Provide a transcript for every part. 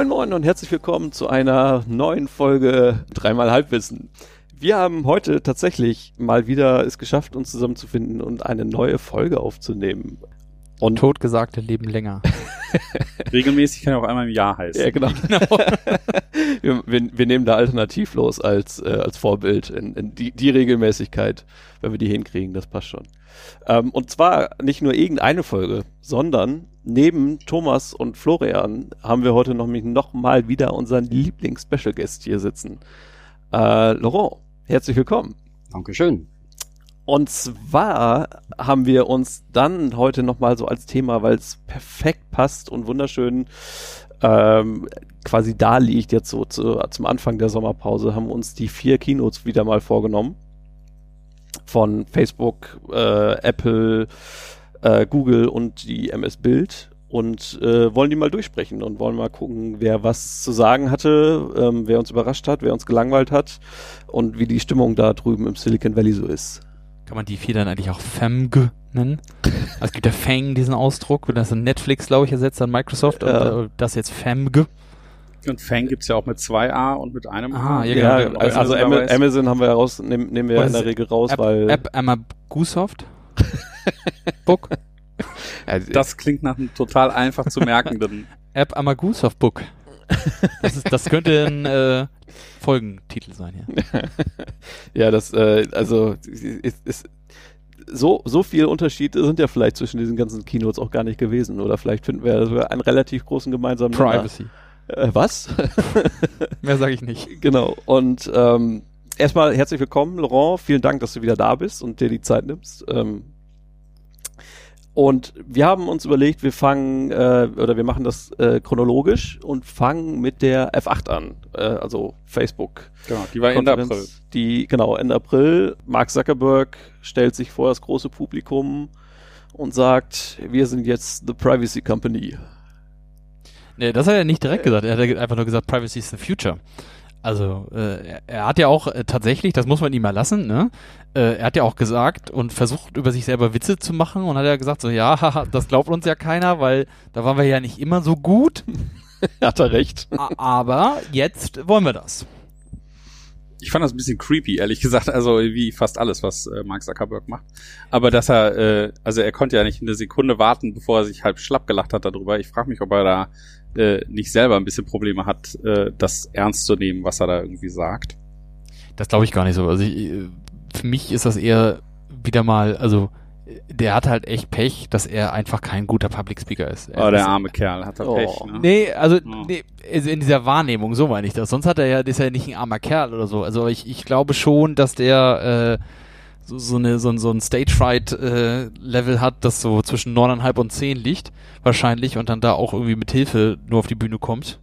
Moin Moin und herzlich willkommen zu einer neuen Folge Dreimal Halbwissen. Wir haben heute tatsächlich mal wieder es geschafft, uns zusammenzufinden und eine neue Folge aufzunehmen. Und Totgesagte leben länger. Regelmäßig kann ja auch einmal im Jahr heißen. Ja, genau. genau. wir, wir, wir, nehmen da alternativlos als, äh, als Vorbild in, in die, die Regelmäßigkeit, wenn wir die hinkriegen, das passt schon. Ähm, und zwar nicht nur irgendeine Folge, sondern neben Thomas und Florian haben wir heute noch, noch mal wieder unseren Lieblings-Special Guest hier sitzen. Äh, Laurent, herzlich willkommen. Dankeschön. Und zwar haben wir uns dann heute nochmal so als Thema, weil es perfekt passt und wunderschön ähm, quasi da liegt, jetzt so zu, zum Anfang der Sommerpause, haben uns die vier Keynotes wieder mal vorgenommen. Von Facebook, äh, Apple, äh, Google und die MS Bild und äh, wollen die mal durchsprechen und wollen mal gucken, wer was zu sagen hatte, ähm, wer uns überrascht hat, wer uns gelangweilt hat und wie die Stimmung da drüben im Silicon Valley so ist. Kann man die vier dann eigentlich auch FEMG nennen? Also es gibt ja Fang, diesen Ausdruck, und das ist Netflix, glaube ich, ersetzt an Microsoft ja. und äh, das jetzt FEMG. Und Fang gibt es ja auch mit zwei A und mit einem A. Ah, ja, genau. also, also Amazon, Amazon haben wir ja raus, nehmen, nehmen wir in der Regel raus, App, weil. App Amagusoft? Book? das klingt nach einem total einfach zu merkenden. App Amagusoft Book. Das, ist, das könnte ein äh, Folgentitel sein, ja. ja, das, äh, also ist, ist, so, so viel Unterschiede sind ja vielleicht zwischen diesen ganzen Keynotes auch gar nicht gewesen. Oder vielleicht finden wir einen relativ großen gemeinsamen Privacy. Äh, was? Mehr sage ich nicht. Genau. Und ähm, erstmal herzlich willkommen, Laurent. Vielen Dank, dass du wieder da bist und dir die Zeit nimmst. Ähm, und wir haben uns überlegt, wir fangen äh, oder wir machen das äh, chronologisch und fangen mit der F8 an, äh, also Facebook. Genau, die war Ende April. Die genau Ende April. Mark Zuckerberg stellt sich vor das große Publikum und sagt, wir sind jetzt the Privacy Company. Nee, das hat er nicht direkt gesagt. Er hat einfach nur gesagt, Privacy is the future. Also äh, er hat ja auch äh, tatsächlich, das muss man ihm mal lassen, ne? Äh, er hat ja auch gesagt und versucht über sich selber Witze zu machen und hat ja gesagt so, ja, haha, das glaubt uns ja keiner, weil da waren wir ja nicht immer so gut. hat er recht. Aber jetzt wollen wir das. Ich fand das ein bisschen creepy, ehrlich gesagt, also wie fast alles, was äh, Mark Zuckerberg macht. Aber dass er, äh, also er konnte ja nicht eine Sekunde warten, bevor er sich halb schlapp gelacht hat darüber. Ich frage mich, ob er da äh, nicht selber ein bisschen Probleme hat, äh, das ernst zu nehmen, was er da irgendwie sagt. Das glaube ich gar nicht so. Also ich, äh, für mich ist das eher wieder mal, also der hat halt echt Pech, dass er einfach kein guter Public Speaker ist. Er oh, der arme Kerl hat da oh. Pech. Ne? Nee, also oh. nee, also in dieser Wahrnehmung, so meine ich das. Sonst hat er ja, ist er ja nicht ein armer Kerl oder so. Also ich, ich glaube schon, dass der äh, so, so, eine, so, so ein Stage Fright äh, Level hat, das so zwischen neuneinhalb und zehn liegt, wahrscheinlich, und dann da auch irgendwie mit Hilfe nur auf die Bühne kommt.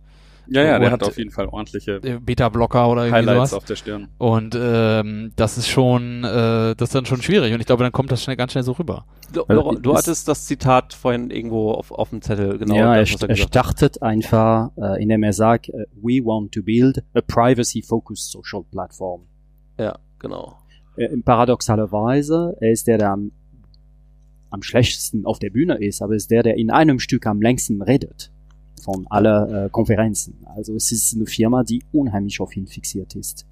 Ja, ja, und der hat auf jeden Fall ordentliche äh, Beta-Blocker oder irgendwie Highlights sowas. auf der Stirn. Und ähm, das ist schon, äh, das ist dann schon schwierig. Und ich glaube, dann kommt das schnell, ganz schnell so rüber. Du, du, du hattest das Zitat vorhin irgendwo auf, auf dem Zettel, genau. Ja, das, er, er startet einfach, äh, indem er sagt, uh, we want to build a privacy-focused social platform. Ja, genau. Äh, paradoxalerweise, er ist der, der am, am schlechtesten auf der Bühne ist, aber ist der, der in einem Stück am längsten redet von aller äh, Konferenzen. Also es ist eine Firma, die unheimlich auf ihn fixiert ist.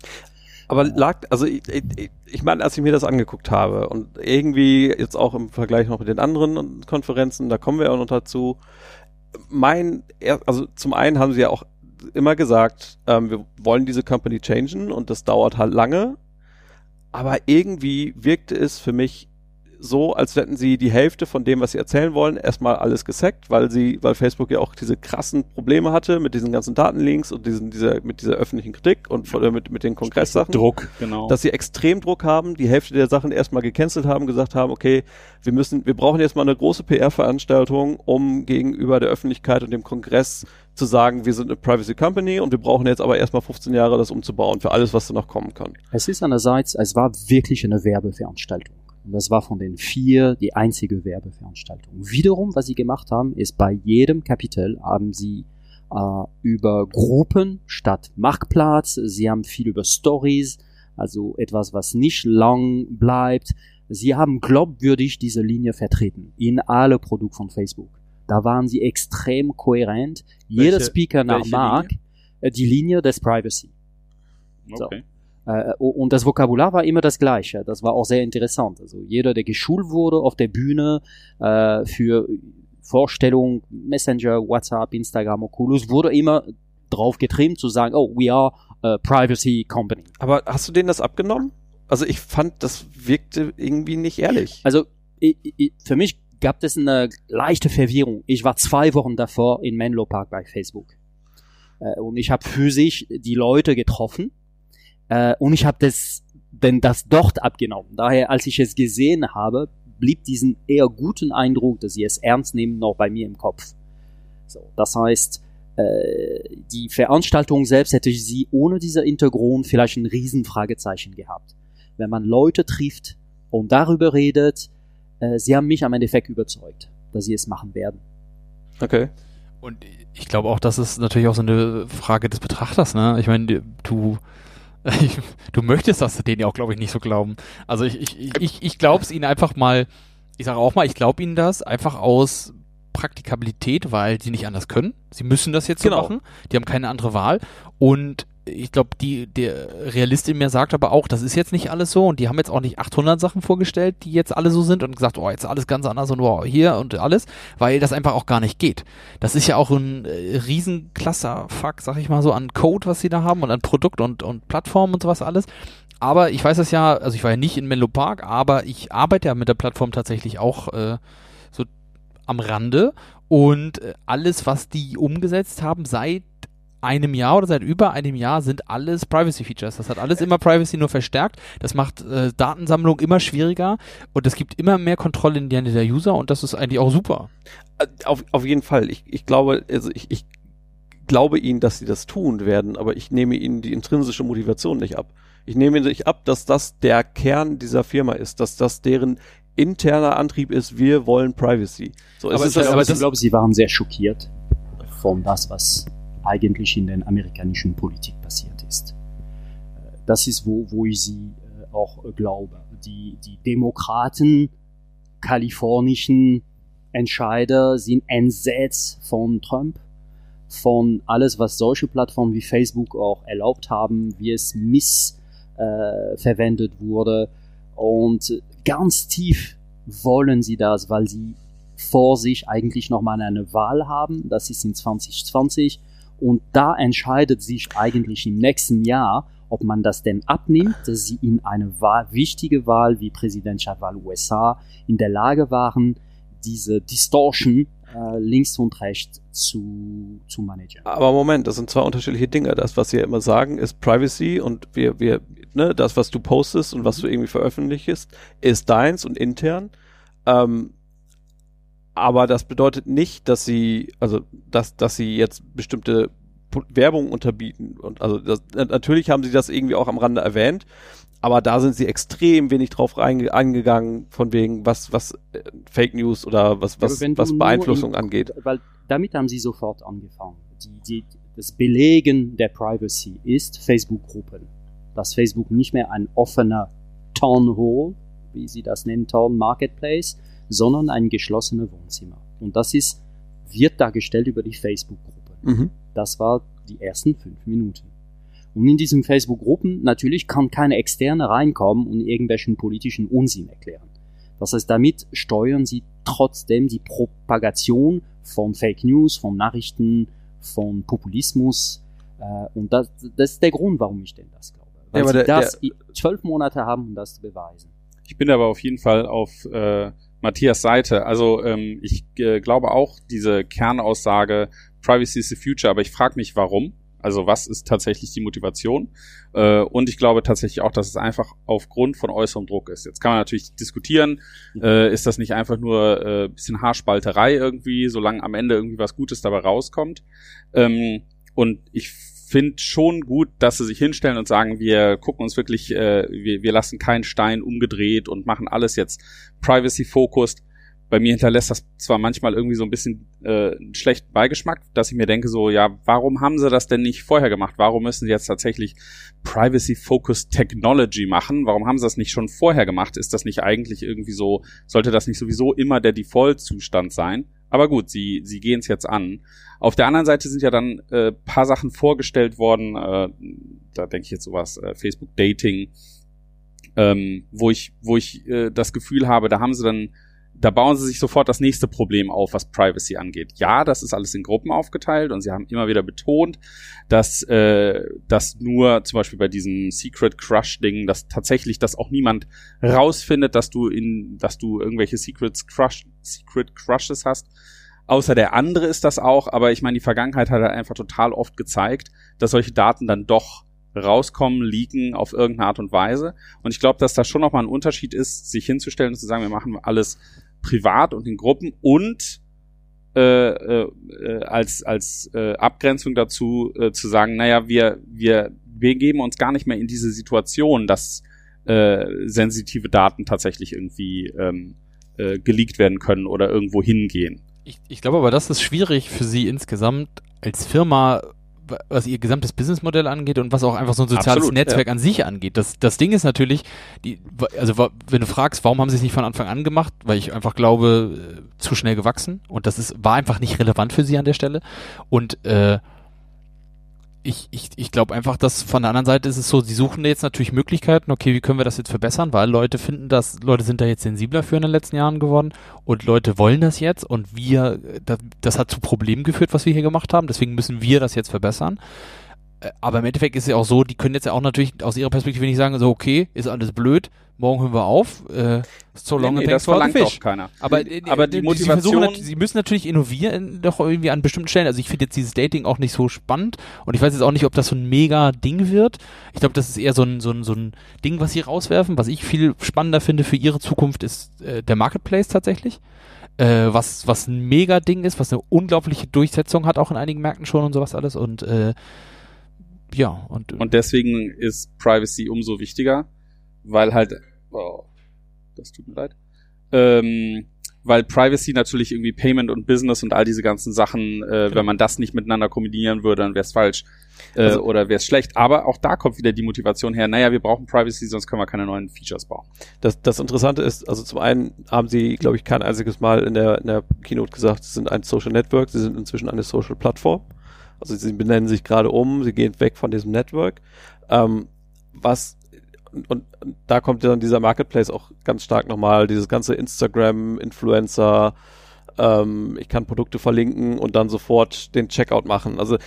Aber lag, also ich, ich, ich meine, als ich mir das angeguckt habe und irgendwie jetzt auch im Vergleich noch mit den anderen Konferenzen, da kommen wir auch noch dazu. Mein, also zum einen haben sie ja auch immer gesagt, ähm, wir wollen diese Company changen und das dauert halt lange. Aber irgendwie wirkte es für mich so, als hätten sie die Hälfte von dem, was sie erzählen wollen, erstmal alles gesackt, weil sie, weil Facebook ja auch diese krassen Probleme hatte mit diesen ganzen Datenlinks und diesen, dieser, mit dieser öffentlichen Kritik und äh, mit, mit den Kongresssachen. Druck, genau. Dass sie extrem Druck haben, die Hälfte der Sachen erstmal gecancelt haben, gesagt haben, okay, wir müssen, wir brauchen jetzt mal eine große PR-Veranstaltung, um gegenüber der Öffentlichkeit und dem Kongress zu sagen, wir sind eine Privacy Company und wir brauchen jetzt aber erstmal 15 Jahre, das umzubauen für alles, was da noch kommen kann. Es ist einerseits, es war wirklich eine Werbeveranstaltung. Und das war von den vier die einzige Werbeveranstaltung. Wiederum, was sie gemacht haben, ist bei jedem Kapitel haben sie äh, über Gruppen statt Marktplatz, sie haben viel über Stories, also etwas, was nicht lang bleibt. Sie haben glaubwürdig diese Linie vertreten in alle Produkte von Facebook. Da waren sie extrem kohärent. Jeder Welche- Speaker nach Mark äh, die Linie des Privacy. So. Okay. Äh, und das Vokabular war immer das gleiche. Das war auch sehr interessant. Also jeder, der geschult wurde auf der Bühne äh, für Vorstellung, Messenger, WhatsApp, Instagram, Oculus, wurde immer drauf getrimmt zu sagen, oh, we are a privacy company. Aber hast du denen das abgenommen? Also ich fand, das wirkte irgendwie nicht ehrlich. Also i- i- für mich gab es eine leichte Verwirrung. Ich war zwei Wochen davor in Menlo Park bei Facebook. Äh, und ich habe physisch die Leute getroffen äh, und ich habe das denn das dort abgenommen. Daher, als ich es gesehen habe, blieb diesen eher guten Eindruck, dass sie es ernst nehmen, noch bei mir im Kopf. So, das heißt, äh, die Veranstaltung selbst hätte sie ohne dieser Hintergrund vielleicht ein Riesenfragezeichen gehabt. Wenn man Leute trifft und darüber redet, äh, sie haben mich am Endeffekt überzeugt, dass sie es machen werden. Okay. Und ich glaube auch, das ist natürlich auch so eine Frage des Betrachters, ne? Ich meine, du, du möchtest das denen ja auch, glaube ich, nicht so glauben. Also ich, ich, ich- ich, ich glaube es ihnen einfach mal, ich sage auch mal, ich glaube ihnen das einfach aus Praktikabilität, weil sie nicht anders können. Sie müssen das jetzt Genau. so machen. Die haben keine andere Wahl. Und ich glaube, die, der Realist in mir sagt aber auch, das ist jetzt nicht alles so und die haben jetzt auch nicht 800 Sachen vorgestellt, die jetzt alle so sind und gesagt, oh, jetzt alles ganz anders und wow, hier und alles, weil das einfach auch gar nicht geht. Das ist ja auch ein äh, riesen Clusterfuck, sag ich mal so, an Code, was sie da haben und an Produkt und, und Plattform und sowas alles. Aber ich weiß es ja, also ich war ja nicht in Menlo Park, aber ich arbeite ja mit der Plattform tatsächlich auch äh, so am Rande und äh, alles, was die umgesetzt haben seit einem Jahr oder seit über einem Jahr sind alles Privacy-Features. Das hat alles immer Privacy nur verstärkt. Das macht äh, Datensammlung immer schwieriger und es gibt immer mehr Kontrolle in die Hände der User und das ist eigentlich auch super. Äh, Auf, auf jeden Fall. Ich, ich glaube, also ich, ich glaube ihnen, dass sie das tun werden, aber ich nehme ihnen die intrinsische Motivation nicht ab. Ich nehme ihnen nicht ab, dass das der Kern dieser Firma ist, dass das deren interner Antrieb ist, wir wollen Privacy. So, Aber ist es das, aber aber ich das- glaube, sie waren sehr schockiert von das, was eigentlich in der amerikanischen Politik passiert ist. Das ist, wo, wo ich sie äh, auch glaube. Die, die Demokraten, kalifornischen Entscheider sind entsetzt von Trump, von alles, was solche Plattformen wie Facebook auch erlaubt haben, wie es missverwendet äh, wurde. Und ganz tief wollen sie das, weil sie vor sich eigentlich nochmal eine Wahl haben. Das ist in 2020. Und da entscheidet sich eigentlich im nächsten Jahr, ob man das denn abnimmt, dass sie in eine Wahl, wichtige Wahl wie Präsidentschaftswahl USA in der Lage waren, diese Distortion äh, links und rechts zu, zu managen. aber Moment, das sind zwei unterschiedliche Dinge. Das, was sie ja immer sagen, ist Privacy und wir, wir, ne, das, was du postest und was du irgendwie veröffentlichst, ist deins und intern. Ähm, aber das bedeutet nicht, dass sie, also, dass, dass sie jetzt bestimmte Werbung unterbieten. Und also das, na- natürlich haben sie das irgendwie auch am Rande erwähnt, aber da sind sie extrem wenig drauf eingegangen, von wegen, was, was äh, Fake News oder was, was, was Beeinflussung in- angeht. Weil damit haben sie sofort angefangen. Die, die, das Belegen der Privacy ist Facebook-Gruppen. Dass Facebook nicht mehr ein offener Town Hall, wie sie das nennen, Town Marketplace, sondern ein geschlossenes Wohnzimmer. Und das ist, wird dargestellt über die Facebook-Gruppe. Mhm. Das war die ersten fünf Minuten. Und in diesen Facebook-Gruppen natürlich kann keine Externe reinkommen und irgendwelchen politischen Unsinn erklären. Das heißt, damit steuern sie trotzdem die Propagation von Fake News, von Nachrichten, von Populismus. Äh, und das, das ist der Grund, warum ich denn das glaube. Weil Ja, sie der- das zwölf Monate haben, um das zu beweisen. Ich bin aber auf jeden Fall auf äh, Matthias Seite. Also ähm, ich äh, glaube auch diese Kernaussage Privacy is the future, aber ich frage mich, warum. Also was ist tatsächlich die Motivation? Äh, und ich glaube tatsächlich auch, dass es einfach aufgrund von äußerem Druck ist. Jetzt kann man natürlich diskutieren, äh, ist das nicht einfach nur äh, bisschen Haarspalterei irgendwie, solange am Ende irgendwie was Gutes dabei rauskommt. Ähm, und ich finde schon gut, dass sie sich hinstellen und sagen, wir gucken uns wirklich, äh, wir, wir lassen keinen Stein umgedreht und machen alles jetzt privacy-focused. Bei mir hinterlässt das zwar manchmal irgendwie so ein bisschen äh, einen schlechten Beigeschmack, dass ich mir denke so, ja, warum haben sie das denn nicht vorher gemacht? Warum müssen sie jetzt tatsächlich Privacy-Focused Technology machen? Warum haben sie das nicht schon vorher gemacht? Ist das nicht eigentlich irgendwie so, sollte das nicht sowieso immer der Default-Zustand sein? Aber gut, sie, sie gehen es jetzt an. Auf der anderen Seite sind ja dann äh, paar Sachen vorgestellt worden, äh, da denke ich jetzt sowas, äh, Facebook Dating, ähm, wo ich, wo ich äh, das Gefühl habe, da haben sie dann da bauen sie sich sofort das nächste Problem auf, was Privacy angeht. Ja, das ist alles in Gruppen aufgeteilt und sie haben immer wieder betont, dass äh, dass nur zum Beispiel bei diesem Secret Crush Ding, dass tatsächlich das auch niemand rausfindet, dass du in, dass du irgendwelche Secrets Crush, Secret Crushes hast. Außer der andere ist das auch, aber ich meine, die Vergangenheit hat halt einfach total oft gezeigt, dass solche Daten dann doch rauskommen, liegen auf irgendeine Art und Weise. Und ich glaube, dass da schon nochmal ein Unterschied ist, sich hinzustellen und zu sagen, wir machen alles privat und in Gruppen und äh, äh, als als äh, Abgrenzung dazu äh, zu sagen, naja, wir wir wir geben uns gar nicht mehr in diese Situation, dass äh, sensitive Daten tatsächlich irgendwie ähm, äh, geleakt werden können oder irgendwo hingehen. Ich, ich glaube aber, das ist schwierig für Sie insgesamt als Firma was ihr gesamtes Businessmodell angeht und was auch einfach so ein soziales Absolut, Netzwerk ja. an sich angeht. Das, das Ding ist natürlich, die, also wenn du fragst, warum haben sie es nicht von Anfang an gemacht, weil ich einfach glaube, äh, zu schnell gewachsen und das ist, war einfach nicht relevant für sie an der Stelle. Und äh, ich, ich, ich glaube einfach, dass von der anderen Seite ist es so, sie suchen jetzt natürlich Möglichkeiten, okay, wie können wir das jetzt verbessern, weil Leute finden das, Leute sind da jetzt sensibler für in den letzten Jahren geworden und Leute wollen das jetzt und wir, das, das hat zu Problemen geführt, was wir hier gemacht haben, deswegen müssen wir das jetzt verbessern. Äh, aber im Endeffekt ist es ja auch so, die können jetzt ja auch natürlich aus ihrer Perspektive nicht sagen, so okay, ist alles blöd, morgen hören wir auf. Äh, so long nee, nee, das verlangt doch keiner. Aber, äh, aber die, die Motivation... Sie, sie, müssen natürlich innovieren, doch irgendwie an bestimmten Stellen. Also ich finde jetzt dieses Dating auch nicht so spannend und ich weiß jetzt auch nicht, ob das so ein mega Ding wird. Ich glaube, das ist eher so ein, so, ein, so ein Ding, was sie rauswerfen. Was ich viel spannender finde für ihre Zukunft ist äh, der Marketplace tatsächlich. Äh, was, was ein mega Ding ist, was eine unglaubliche Durchsetzung hat, auch in einigen Märkten schon und sowas alles. Und äh, ja, und, und deswegen ist Privacy umso wichtiger, weil halt, oh, das tut mir leid, ähm, weil Privacy natürlich irgendwie Payment und Business und all diese ganzen Sachen, äh, genau. wenn man das nicht miteinander kombinieren würde, dann wäre es falsch äh, also, oder wäre es schlecht. Aber auch da kommt wieder die Motivation her, naja, wir brauchen Privacy, sonst können wir keine neuen Features bauen. Das, das Interessante ist, also zum einen haben sie, glaube ich, kein einziges Mal in der, in der Keynote gesagt, sie sind ein Social Network, sie sind inzwischen eine Social Plattform. Also sie benennen sich gerade um, sie gehen weg von diesem Network. Ähm, was und, und, da kommt dann dieser Marketplace auch ganz stark nochmal, dieses ganze Instagram, Influencer, ähm, ich kann Produkte verlinken und dann sofort den Checkout machen. Also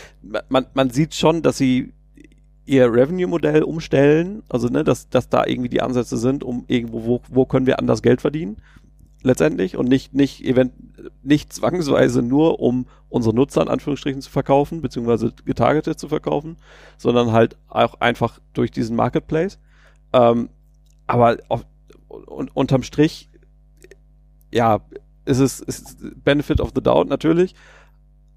man, man sieht schon, dass sie ihr Revenue-Modell umstellen, also ne, dass, dass da irgendwie die Ansätze sind, um irgendwo, wo, wo können wir anders Geld verdienen letztendlich und nicht, nicht, event, nicht zwangsweise nur, um unsere Nutzer in Anführungsstrichen zu verkaufen, beziehungsweise getargetet zu verkaufen, sondern halt auch einfach durch diesen Marketplace. Ähm, aber auf, und, unterm Strich, ja, ist es ist Benefit of the Doubt natürlich,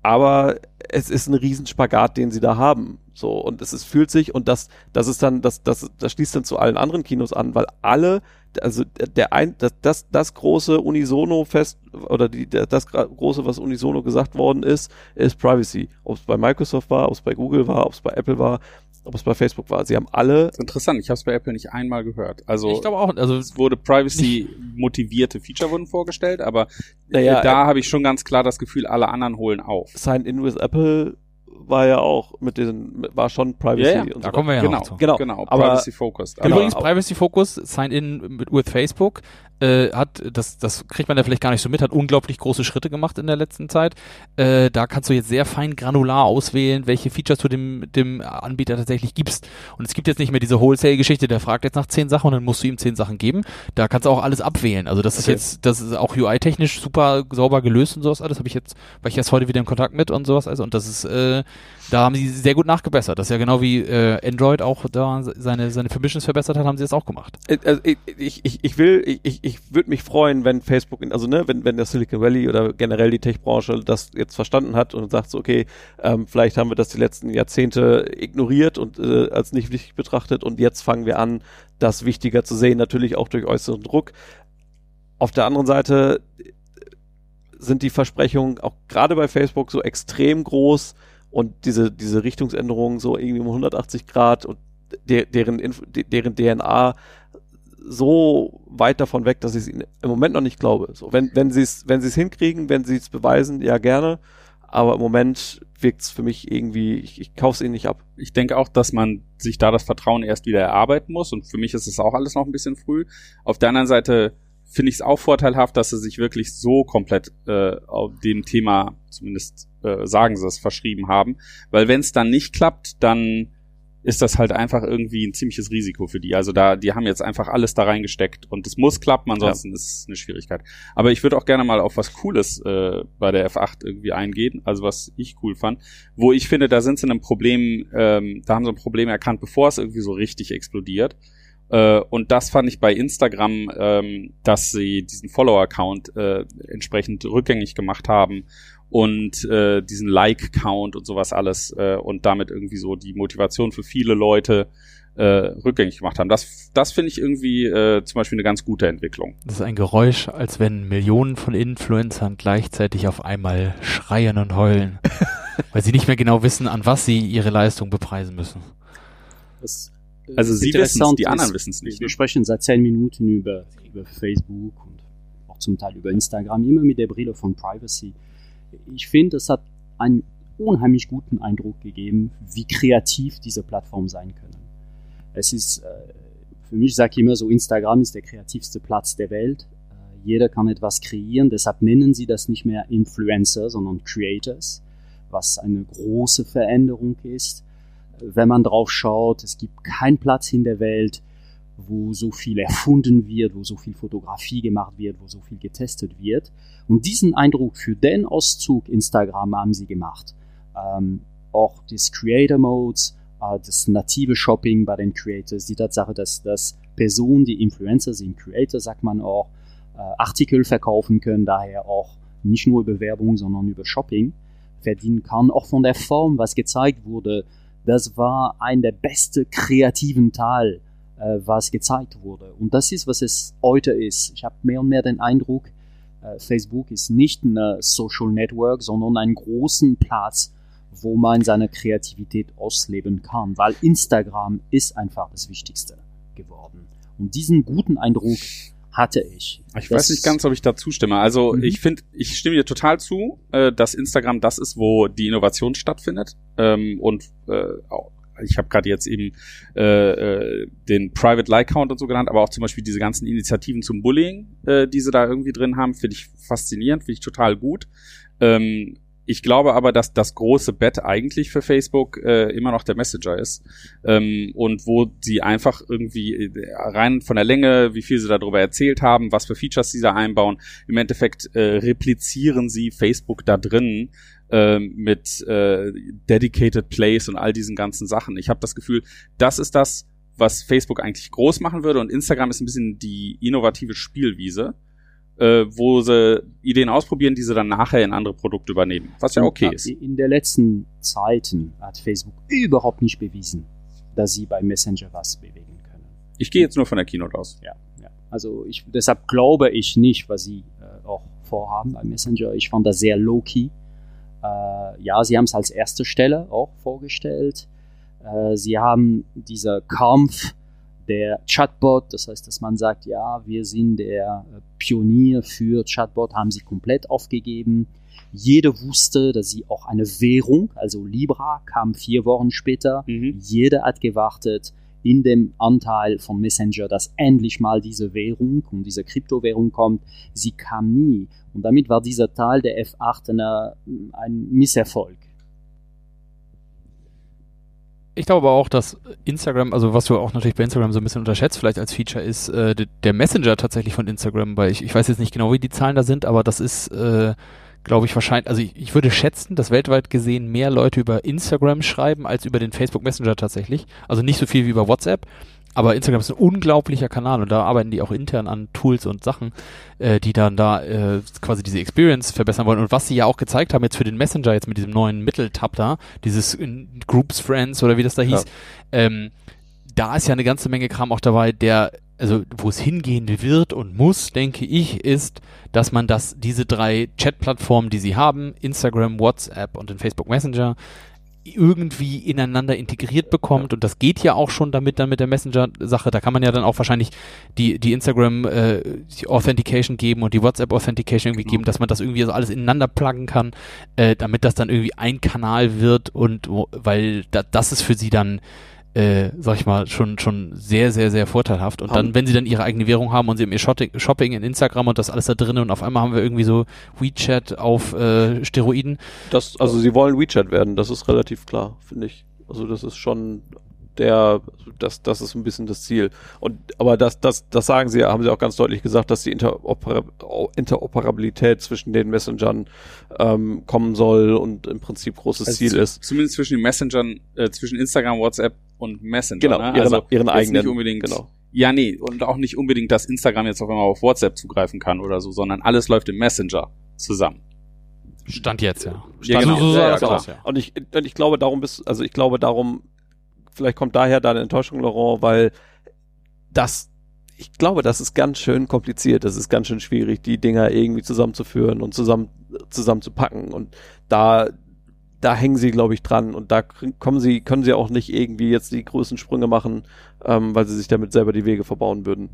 aber es ist ein Riesenspagat, den sie da haben. So, und es ist, fühlt sich, und das, das ist dann, das, das, das schließt dann zu allen anderen Kinos an, weil alle, also der ein, das, das, das große Unisono-Fest, oder die, das große, was Unisono gesagt worden ist, ist Privacy. Ob es bei Microsoft war, ob es bei Google war, ob es bei Apple war, ob es bei Facebook war. Sie haben alle. interessant, ich habe es bei Apple nicht einmal gehört. Also ich glaube auch, also es wurde Privacy motivierte Feature wurden vorgestellt, aber naja, da habe ich schon ganz klar das Gefühl, alle anderen holen auf. Sign in with Apple war ja auch mit diesen, war schon Privacy ja, ja. und da so. kommen wir ja genau, noch zu. Genau, genau, aber, Privacy Focused. Übrigens, Privacy Focused, Sign in mit, with Facebook, äh, hat, das, das kriegt man ja vielleicht gar nicht so mit, hat unglaublich große Schritte gemacht in der letzten Zeit. Äh, da kannst du jetzt sehr fein granular auswählen, welche Features du dem, dem Anbieter tatsächlich gibst. Und es gibt jetzt nicht mehr diese Wholesale-Geschichte, der fragt jetzt nach zehn Sachen und dann musst du ihm zehn Sachen geben. Da kannst du auch alles abwählen. Also das okay. ist jetzt, das ist auch UI-technisch super sauber gelöst und sowas alles. Habe ich jetzt, war ich erst heute wieder in Kontakt mit und sowas. Also und das ist, äh, da haben sie sehr gut nachgebessert. Das ist ja genau wie äh, Android auch da seine, seine Permissions verbessert hat, haben sie das auch gemacht. Äh, also ich, ich, ich will, ich, ich würde mich freuen, wenn Facebook, also ne, wenn, wenn der Silicon Valley oder generell die Tech-Branche das jetzt verstanden hat und sagt so, okay, ähm, vielleicht haben wir das die letzten Jahrzehnte ignoriert und äh, als nicht wichtig betrachtet und jetzt fangen wir an, das wichtiger zu sehen, natürlich auch durch äußeren Druck. Auf der anderen Seite sind die Versprechungen auch gerade bei Facebook so extrem groß und diese, diese Richtungsänderungen so irgendwie um 180 Grad und der, deren, deren DNA so weit davon weg, dass ich es ihnen im Moment noch nicht glaube. So, wenn, wenn sie es, wenn sie es hinkriegen, wenn sie es beweisen, ja gerne. Aber im Moment wirkt es für mich irgendwie, ich, ich kaufe es ihnen nicht ab. Ich denke auch, dass man sich da das Vertrauen erst wieder erarbeiten muss. Und für mich ist es auch alles noch ein bisschen früh. Auf der anderen Seite finde ich es auch vorteilhaft, dass sie sich wirklich so komplett äh, auf dem Thema, zumindest äh, sagen sie es, verschrieben haben. Weil wenn es dann nicht klappt, dann ist das halt einfach irgendwie ein ziemliches Risiko für die. Also da, die haben jetzt einfach alles da reingesteckt und es muss klappen, ansonsten ja. ist es eine Schwierigkeit. Aber ich würde auch gerne mal auf was Cooles äh, bei der F8 irgendwie eingehen, also was ich cool fand, wo ich finde, da sind sie ein Problem, ähm, da haben sie ein Problem erkannt, bevor es irgendwie so richtig explodiert. Äh, und das fand ich bei Instagram, ähm, dass sie diesen Follower-Account äh, entsprechend rückgängig gemacht haben und äh, diesen Like-Count und sowas alles äh, und damit irgendwie so die Motivation für viele Leute äh, rückgängig gemacht haben. Das, das finde ich irgendwie äh, zum Beispiel eine ganz gute Entwicklung. Das ist ein Geräusch, als wenn Millionen von Influencern gleichzeitig auf einmal schreien und heulen, weil sie nicht mehr genau wissen, an was sie ihre Leistung bepreisen müssen. Das, äh, also sie wissen es, die anderen wissen es nicht. Wir ne? sprechen seit zehn Minuten über, über Facebook und auch zum Teil über Instagram, immer mit der Brille von Privacy ich finde, es hat einen unheimlich guten Eindruck gegeben, wie kreativ diese Plattformen sein können. Es ist, äh, für mich sage ich immer so, Instagram ist der kreativste Platz der Welt. Äh, jeder kann etwas kreieren, deshalb nennen sie das nicht mehr Influencer, sondern Creators, was eine große Veränderung ist. Wenn man drauf schaut, es gibt keinen Platz in der Welt, wo so viel erfunden wird, wo so viel Fotografie gemacht wird, wo so viel getestet wird. Und diesen Eindruck für den Auszug Instagram haben sie gemacht. Ähm, auch des Creator Modes, äh, das native Shopping bei den Creators, die Tatsache, dass, dass Personen, die Influencer sind, Creator, sagt man auch, äh, Artikel verkaufen können, daher auch nicht nur über Werbung, sondern über Shopping verdienen kann. Auch von der Form, was gezeigt wurde, das war ein der beste kreativen Teil äh, was gezeigt wurde. Und das ist, was es heute ist. Ich habe mehr und mehr den Eindruck, äh, Facebook ist nicht ein Social Network, sondern einen großen Platz, wo man seine Kreativität ausleben kann, weil Instagram ist einfach das Wichtigste geworden. Und diesen guten Eindruck hatte ich. Ich weiß nicht ganz, ob ich da zustimme. Also mhm. ich finde, ich stimme dir total zu, äh, dass Instagram das ist, wo die Innovation stattfindet ähm, und äh, ich habe gerade jetzt eben äh, äh, den Private Like Count und so genannt, aber auch zum Beispiel diese ganzen Initiativen zum Bullying, äh, die sie da irgendwie drin haben, finde ich faszinierend, finde ich total gut. Ähm, ich glaube aber, dass das große Bett eigentlich für Facebook äh, immer noch der Messenger ist. Ähm, und wo sie einfach irgendwie äh, rein von der Länge, wie viel sie darüber erzählt haben, was für Features sie da einbauen, im Endeffekt äh, replizieren sie Facebook da drin äh, mit äh, Dedicated Plays und all diesen ganzen Sachen. Ich habe das Gefühl, das ist das, was Facebook eigentlich groß machen würde und Instagram ist ein bisschen die innovative Spielwiese, äh, wo sie Ideen ausprobieren, die sie dann nachher in andere Produkte übernehmen, was ja okay ist. In der letzten Zeiten hat Facebook überhaupt nicht bewiesen, dass sie bei Messenger was bewegen können. Ich gehe jetzt nur von der Keynote aus. Ja, ja. Also ich, deshalb glaube ich nicht, was sie äh, auch vorhaben bei Messenger. Ich fand das sehr low-key äh, ja, sie haben es als erste Stelle auch vorgestellt. Äh, sie haben dieser Kampf der Chatbot, das heißt, dass man sagt, ja, wir sind der äh, Pionier für Chatbot, haben sie komplett aufgegeben. Jeder wusste, dass sie auch eine Währung, also Libra, kam vier Wochen später. Mhm. Jeder hat gewartet in dem Anteil von Messenger, dass endlich mal diese Währung und diese Kryptowährung kommt. Sie kam nie. Und damit war dieser Teil der F8 eine, ein Misserfolg. Ich glaube aber auch, dass Instagram, also was du auch natürlich bei Instagram so ein bisschen unterschätzt, vielleicht als Feature ist, äh, der Messenger tatsächlich von Instagram, weil ich, ich weiß jetzt nicht genau, wie die Zahlen da sind, aber das ist äh, glaube ich, wahrscheinlich, also ich, ich, würde schätzen, dass weltweit gesehen mehr Leute über Instagram schreiben als über den Facebook Messenger tatsächlich. Also nicht so viel wie über WhatsApp. Aber Instagram ist ein unglaublicher Kanal und da arbeiten die auch intern an Tools und Sachen, äh, die dann da äh, quasi diese Experience verbessern wollen. Und was sie ja auch gezeigt haben jetzt für den Messenger, jetzt mit diesem neuen Mitteltab da, dieses Groups Friends oder wie das da hieß, ja. ähm, da ist ja eine ganze Menge Kram auch dabei, der also wo es hingehen wird und muss, denke ich, ist, dass man das, diese drei Chat-Plattformen, die sie haben, Instagram, WhatsApp und den Facebook Messenger, irgendwie ineinander integriert bekommt und das geht ja auch schon damit dann mit der Messenger-Sache. Da kann man ja dann auch wahrscheinlich die, die Instagram äh, die Authentication geben und die WhatsApp Authentication irgendwie Genau. geben, dass man das irgendwie so alles ineinander pluggen kann, äh, damit das dann irgendwie ein Kanal wird und weil da, das ist für sie dann äh, sag ich mal, schon, schon sehr, sehr, sehr vorteilhaft. Und Haben- dann, wenn sie dann ihre eigene Währung haben und sie haben ihr Shopping, Shopping in Instagram und das alles da drin und auf einmal haben wir irgendwie so WeChat auf äh, Steroiden, Das, also sie wollen WeChat werden, das ist relativ klar, finde ich. Also das ist schon der, das, das ist ein bisschen das Ziel. Und aber das, das, das sagen sie, haben sie auch ganz deutlich gesagt, dass die Interopera Interoperabilität zwischen den Messengern ähm, kommen soll und im Prinzip großes Also Ziel ist. Zumindest zwischen den Messengern, äh, zwischen Instagram, WhatsApp und Messenger. Genau, ne? ihren, also ihren jetzt eigenen. Nicht unbedingt, Genau. Ja, nee, und auch nicht unbedingt, dass Instagram jetzt auf einmal auf WhatsApp zugreifen kann oder so, sondern alles läuft im Messenger zusammen. Stand jetzt, ja. Ja, Stand, genau. so, so Ja, ja, klar. aus, ja. Und ich, und ich glaube, darum bist, also ich glaube, darum, vielleicht kommt daher deine Enttäuschung, Laurent, weil das, ich glaube, das ist ganz schön kompliziert. Das ist ganz schön schwierig, die Dinger irgendwie zusammenzuführen und zusammen, zusammenzupacken. Und da, da hängen sie, glaube ich, dran. Und da kommen sie, können sie auch nicht irgendwie jetzt die größten Sprünge machen, ähm, weil sie sich damit selber die Wege verbauen würden.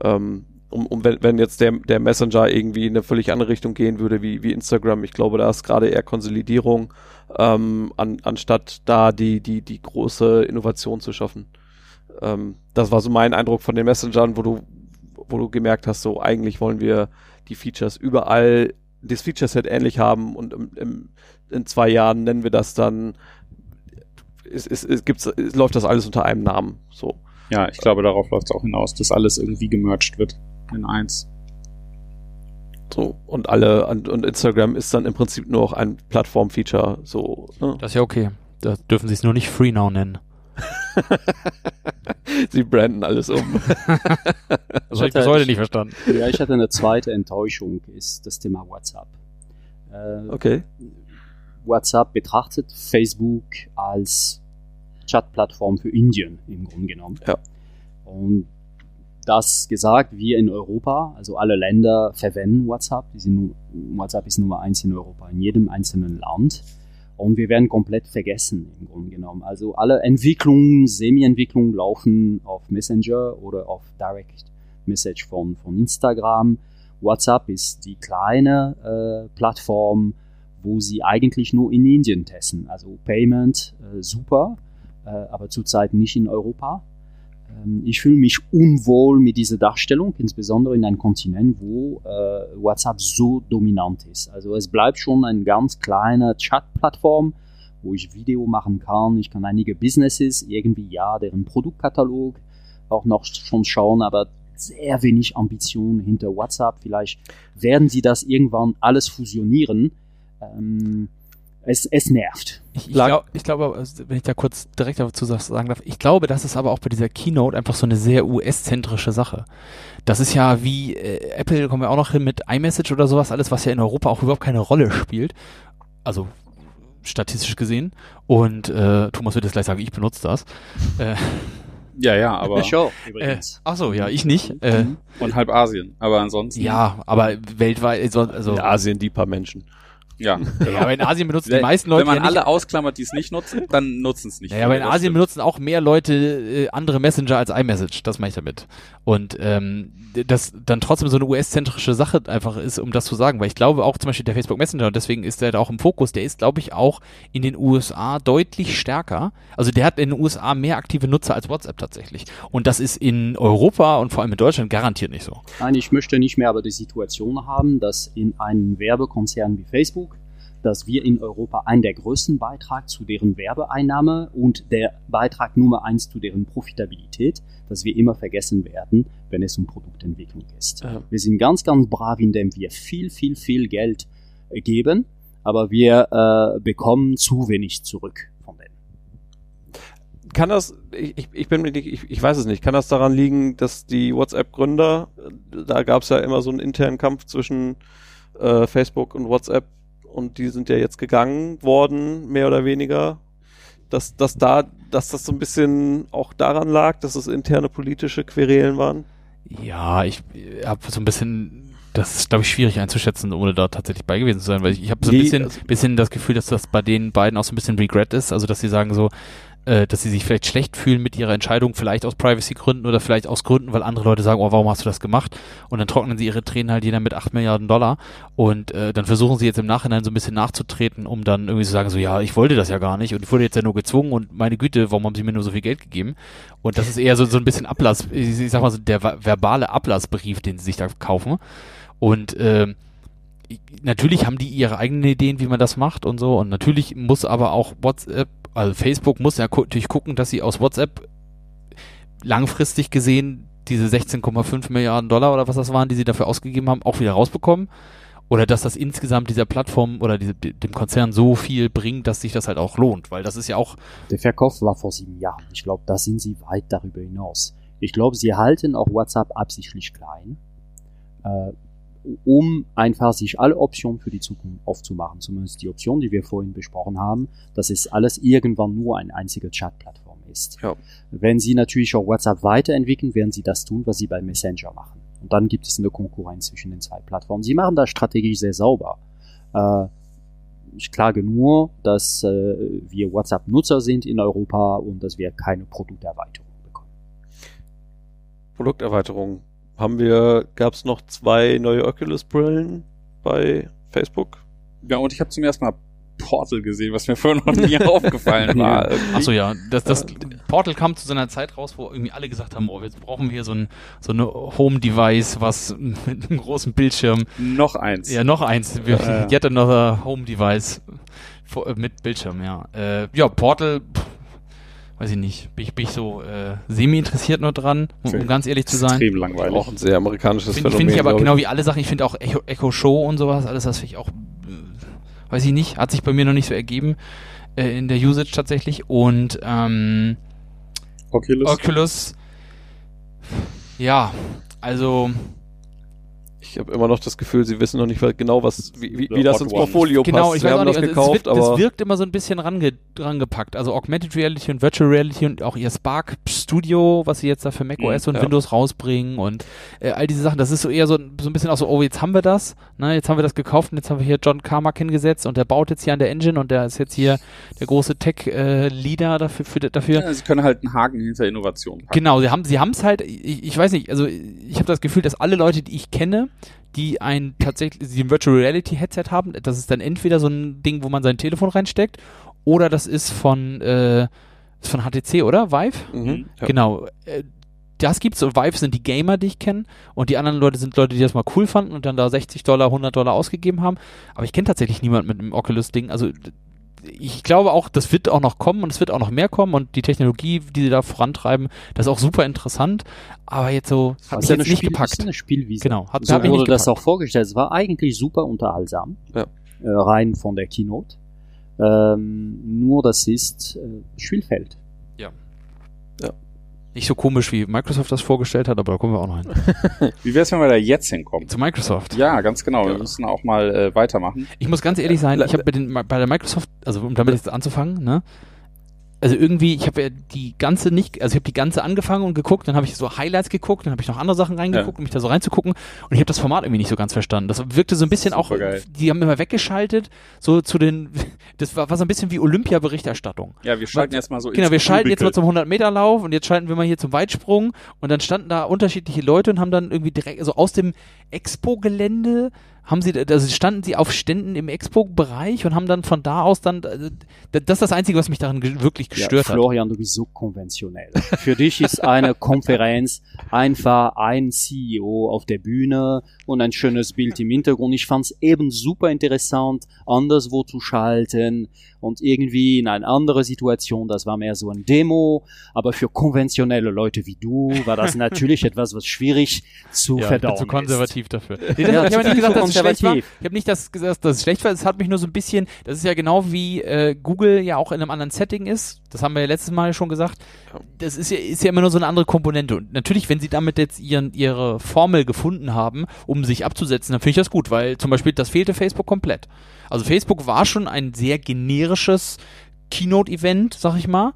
Ähm, um, um wenn, wenn jetzt der, der Messenger irgendwie in eine völlig andere Richtung gehen würde wie, wie Instagram, ich glaube, da ist gerade eher Konsolidierung, ähm, an, anstatt da die, die, die große Innovation zu schaffen. Ähm, das war so mein Eindruck von den Messengern, wo du, wo du gemerkt hast, so eigentlich wollen wir die Features überall, das Feature-Set ähnlich haben und im, im, in zwei Jahren nennen wir das dann, es, es, es, gibt's, es läuft das alles unter einem Namen, so. Ja, ich glaube, darauf läuft es auch hinaus, dass alles irgendwie gemerged wird in eins. So, und alle, und, und Instagram ist dann im Prinzip nur auch ein Plattform-Feature, so, ne? Das ist ja okay. Da dürfen sie es nur nicht Free Now nennen. Sie branden alles um. Das habe ich bis heute nicht verstanden. Ja, ich hatte eine zweite Enttäuschung, ist das Thema WhatsApp. Äh, Okay. WhatsApp betrachtet Facebook als Chatplattform für Indien im Grunde genommen. Ja. Und das gesagt, wir in Europa, also alle Länder verwenden WhatsApp. Sind, WhatsApp ist Nummer eins in Europa, in jedem einzelnen Land. Und wir werden komplett vergessen im Grunde genommen. Also alle Entwicklungen, Semi-Entwicklungen laufen auf Messenger oder auf Direct Message von, von Instagram. WhatsApp ist die kleine äh, Plattform, wo sie eigentlich nur in Indien testen. Also Payment äh, super, äh, aber zurzeit nicht in Europa. Ähm, ich fühle mich unwohl mit dieser Darstellung, insbesondere in einem Kontinent, wo äh, WhatsApp so dominant ist. Also es bleibt schon eine ganz kleine Chat-Plattform, wo ich Video machen kann. Ich kann einige Businesses irgendwie ja deren Produktkatalog auch noch schon schauen, aber sehr wenig Ambition hinter WhatsApp. Vielleicht werden sie das irgendwann alles fusionieren. Ähm, es, es nervt. Ich, ich glaube, ich glaube, also, wenn ich da kurz direkt dazu sa- sagen darf, ich glaube, das ist aber auch bei dieser Keynote einfach so eine sehr US-zentrische Sache. Das ist ja wie äh, Apple, kommen wir auch noch hin mit iMessage oder sowas, alles, was ja in Europa auch überhaupt keine Rolle spielt. Also statistisch gesehen. Und äh, Thomas wird jetzt gleich sagen, ich benutze das. Äh, Ja, ja, aber Show, äh, übrigens. ach so, ja, ich nicht. Äh, und halb Asien. Aber ansonsten. ja, aber weltweit, also, also In Asien die paar Menschen. Ja. ja, aber in Asien benutzen die meisten Leute Wenn man ja nicht alle ausklammert, die es nicht nutzen, dann nutzen es nicht. Ja, aber in Asien stimmt. benutzen auch mehr Leute äh, andere Messenger als iMessage, das meine ich damit. Und ähm, das dann trotzdem so eine US-zentrische Sache einfach ist, um das zu sagen, weil ich glaube auch zum Beispiel der Facebook Messenger, und deswegen ist der da auch im Fokus, der ist, glaube ich, auch in den USA deutlich stärker. Also der hat in den USA mehr aktive Nutzer als WhatsApp tatsächlich. Und das ist in Europa und vor allem in Deutschland garantiert nicht so. Nein, ich möchte nicht mehr aber die Situation haben, dass in einem Werbekonzern wie Facebook, dass wir in Europa einen der größten Beitrag zu deren Werbeeinnahme und der Beitrag Nummer eins zu deren Profitabilität, dass wir immer vergessen werden, wenn es um Produktentwicklung ist. Ja. Wir sind ganz, ganz brav, indem wir viel, viel, viel Geld äh, geben, aber wir äh, bekommen zu wenig zurück von denen. Kann das, ich, ich- ich bin mir nicht, ich, ich weiß es nicht, kann das daran liegen, dass die WhatsApp-Gründer, äh, da gab es ja immer so einen internen Kampf zwischen äh, Facebook und WhatsApp und die sind ja jetzt gegangen worden, mehr oder weniger, dass, dass da, dass das so ein bisschen auch daran lag, dass es interne politische Querelen waren? Ja, ich habe so ein bisschen das ist, glaube ich, schwierig einzuschätzen, ohne da tatsächlich bei gewesen zu sein, weil ich, ich habe so ein Nee, bisschen, also- bisschen das Gefühl, dass das bei den beiden auch so ein bisschen Regret ist, also dass sie sagen so, äh, dass sie sich vielleicht schlecht fühlen mit ihrer Entscheidung, vielleicht aus Privacy-Gründen oder vielleicht aus Gründen, weil andere Leute sagen, oh, warum hast du das gemacht? Und dann trocknen sie ihre Tränen halt jeder mit 8 Milliarden Dollar und äh, dann versuchen sie jetzt im Nachhinein so ein bisschen nachzutreten, um dann irgendwie zu sagen, so, ja, ich wollte das ja gar nicht und ich wurde jetzt ja nur gezwungen und meine Güte, warum haben sie mir nur so viel Geld gegeben? Und das ist eher so, so ein bisschen Ablass, ich, ich sag mal so, der ver- verbale Ablassbrief, den sie sich da kaufen. Und ähm, natürlich haben die ihre eigenen Ideen, wie man das macht und so. Und natürlich muss aber auch WhatsApp, also Facebook muss ja natürlich gucken, dass sie aus WhatsApp langfristig gesehen diese 16,5 Milliarden Dollar oder was das waren, die sie dafür ausgegeben haben, auch wieder rausbekommen. Oder dass das insgesamt dieser Plattform oder diese, dem Konzern so viel bringt, dass sich das halt auch lohnt. Weil das ist ja auch, Der Verkauf war vor sieben Jahren. Ich glaube, da sind sie weit darüber hinaus. Ich glaube, sie halten auch WhatsApp absichtlich klein, äh, um einfach sich alle Optionen für die Zukunft aufzumachen. Zumindest die Option, die wir vorhin besprochen haben, dass es alles irgendwann nur eine einzige Chat-Plattform ist. Ja. Wenn sie natürlich auch WhatsApp weiterentwickeln, werden sie das tun, was sie bei Messenger machen. Und dann gibt es eine Konkurrenz zwischen den zwei Plattformen. Sie machen das strategisch sehr sauber. Äh, ich klage nur, dass äh, wir WhatsApp-Nutzer sind in Europa und dass wir keine Produkterweiterung bekommen. Produkterweiterung. Haben wir, gab es noch zwei neue Oculus-Brillen bei Facebook? Ja, und ich habe zum ersten Mal Portal gesehen, was mir vorher noch nie aufgefallen war. irgendwie. ach so ja, das, das Portal kam zu so einer Zeit raus, wo irgendwie alle gesagt haben, oh, jetzt brauchen wir hier so ein, so eine Home-Device, was mit einem großen Bildschirm Noch eins. Ja, noch eins. Wir, Ja. Yet another Home Device vor- äh, mit Bildschirm, ja. Äh, ja, Portal, pff, weiß ich nicht. Bin ich, bin ich so äh, semi-interessiert nur dran, um, um ganz ehrlich zu sein. Extrem langweilig. Auch ein sehr amerikanisches Finde Phänomen. find ich aber glaub genau wie alle Sachen. Ich finde auch Echo, Echo Show und sowas, alles das finde ich auch, äh, weiß ich nicht, hat sich bei mir noch nicht so ergeben äh, in der Usage tatsächlich. Und ähm, Oculus. Oculus, ja, also Ich habe immer noch das Gefühl, sie wissen noch nicht genau, was, wie, wie, The wie das ins one. Portfolio Genau, passt. ich Sie weiß haben nicht, das also gekauft, es, wird, aber es wirkt immer so ein bisschen range, rangepackt. Also Augmented Reality und Virtual Reality und auch ihr Spark Studio, was sie jetzt da für macOS Mhm, und ja. Windows rausbringen und äh, all diese Sachen, das ist so eher so, so ein bisschen auch so, oh, jetzt haben wir das, ne, jetzt haben wir das gekauft und jetzt haben wir hier John Carmack hingesetzt und der baut jetzt hier an der Engine und der ist jetzt hier der große Tech-Leader dafür, für, dafür. Ja, sie können halt einen Haken hinter Innovation packen. Genau, sie haben sie haben es halt, ich, ich weiß nicht, also ich habe das Gefühl, dass alle Leute, die ich kenne, die ein tatsächlich die ein Virtual Reality Headset haben, das ist dann entweder so ein Ding, wo man sein Telefon reinsteckt, oder das ist von äh, ist von HTC, oder? Vive? Mhm, ja. Genau. Äh, das gibt's und Vive sind die Gamer, die ich kenne und die anderen Leute sind Leute, die das mal cool fanden und dann da 60 Dollar, 100 Dollar ausgegeben haben. Aber ich kenne tatsächlich niemanden mit einem Oculus-Ding. Also ich glaube auch, das wird auch noch kommen und es wird auch noch mehr kommen und die Technologie, die sie da vorantreiben, das ist auch super interessant. Aber jetzt so, hat ist ja jetzt nicht Spiel, gepackt. ist eine Spielwiese. Genau, hat, so wurde das auch vorgestellt. Es war eigentlich super unterhaltsam, Ja. äh, rein von der Keynote. Ähm, nur das ist äh, Spielfeld. Nicht so komisch, wie Microsoft das vorgestellt hat, aber da kommen wir auch noch hin. Wie wär's, wenn wir da jetzt hinkommen? Zu Microsoft. Ja, ganz genau. Wir Ja. müssen auch mal äh, weitermachen. Ich muss ganz ehrlich sein, Le- ich habe bei, den- bei der Microsoft, also um damit jetzt anzufangen, ne? Also irgendwie, ich habe ja die ganze nicht, also ich habe die ganze angefangen und geguckt, dann habe ich so Highlights geguckt, dann habe ich noch andere Sachen reingeguckt, Ja. um mich da so reinzugucken und ich habe das Format irgendwie nicht so ganz verstanden. Das wirkte so ein bisschen auch, Supergeil. die haben immer weggeschaltet, so zu den, das war, war so ein bisschen wie Olympia-Berichterstattung. Ja, wir schalten erstmal so Genau, wir schalten jetzt mal Kubikel. zum 100-Meter-Lauf und jetzt schalten wir mal hier zum Weitsprung und dann standen da unterschiedliche Leute und haben dann irgendwie direkt, also aus dem Expo-Gelände haben sie, also standen sie auf Ständen im Expo-Bereich und haben dann von da aus dann, äh, das ist das Einzige, was mich daran ge wirklich gestört ja, hat. Florian, du bist so konventionell. Für dich ist eine Konferenz einfach ein CEO auf der Bühne und ein schönes Bild im Hintergrund. Ich fand es eben super interessant, anderswo zu schalten und irgendwie in eine andere Situation. Das war mehr so ein Demo, aber für konventionelle Leute wie du war das natürlich etwas, was schwierig zu Ja, ich verdauen bin zu ist. konservativ dafür. Nee, das, Ja, ich habe nicht gesagt, dass es schlecht war. Ich habe nicht das gesagt, dass es schlecht war. Es hat mich nur so ein bisschen, das ist ja genau wie äh, Google ja auch in einem anderen Setting ist. Das haben wir ja letztes Mal schon gesagt. Das ist ja, ist ja immer nur so eine andere Komponente. Und natürlich, wenn sie damit jetzt ihren, ihre Formel gefunden haben, um sich abzusetzen, dann finde ich das gut, weil zum Beispiel das fehlte Facebook komplett. Also Facebook war schon ein sehr generisches Keynote-Event, sag ich mal.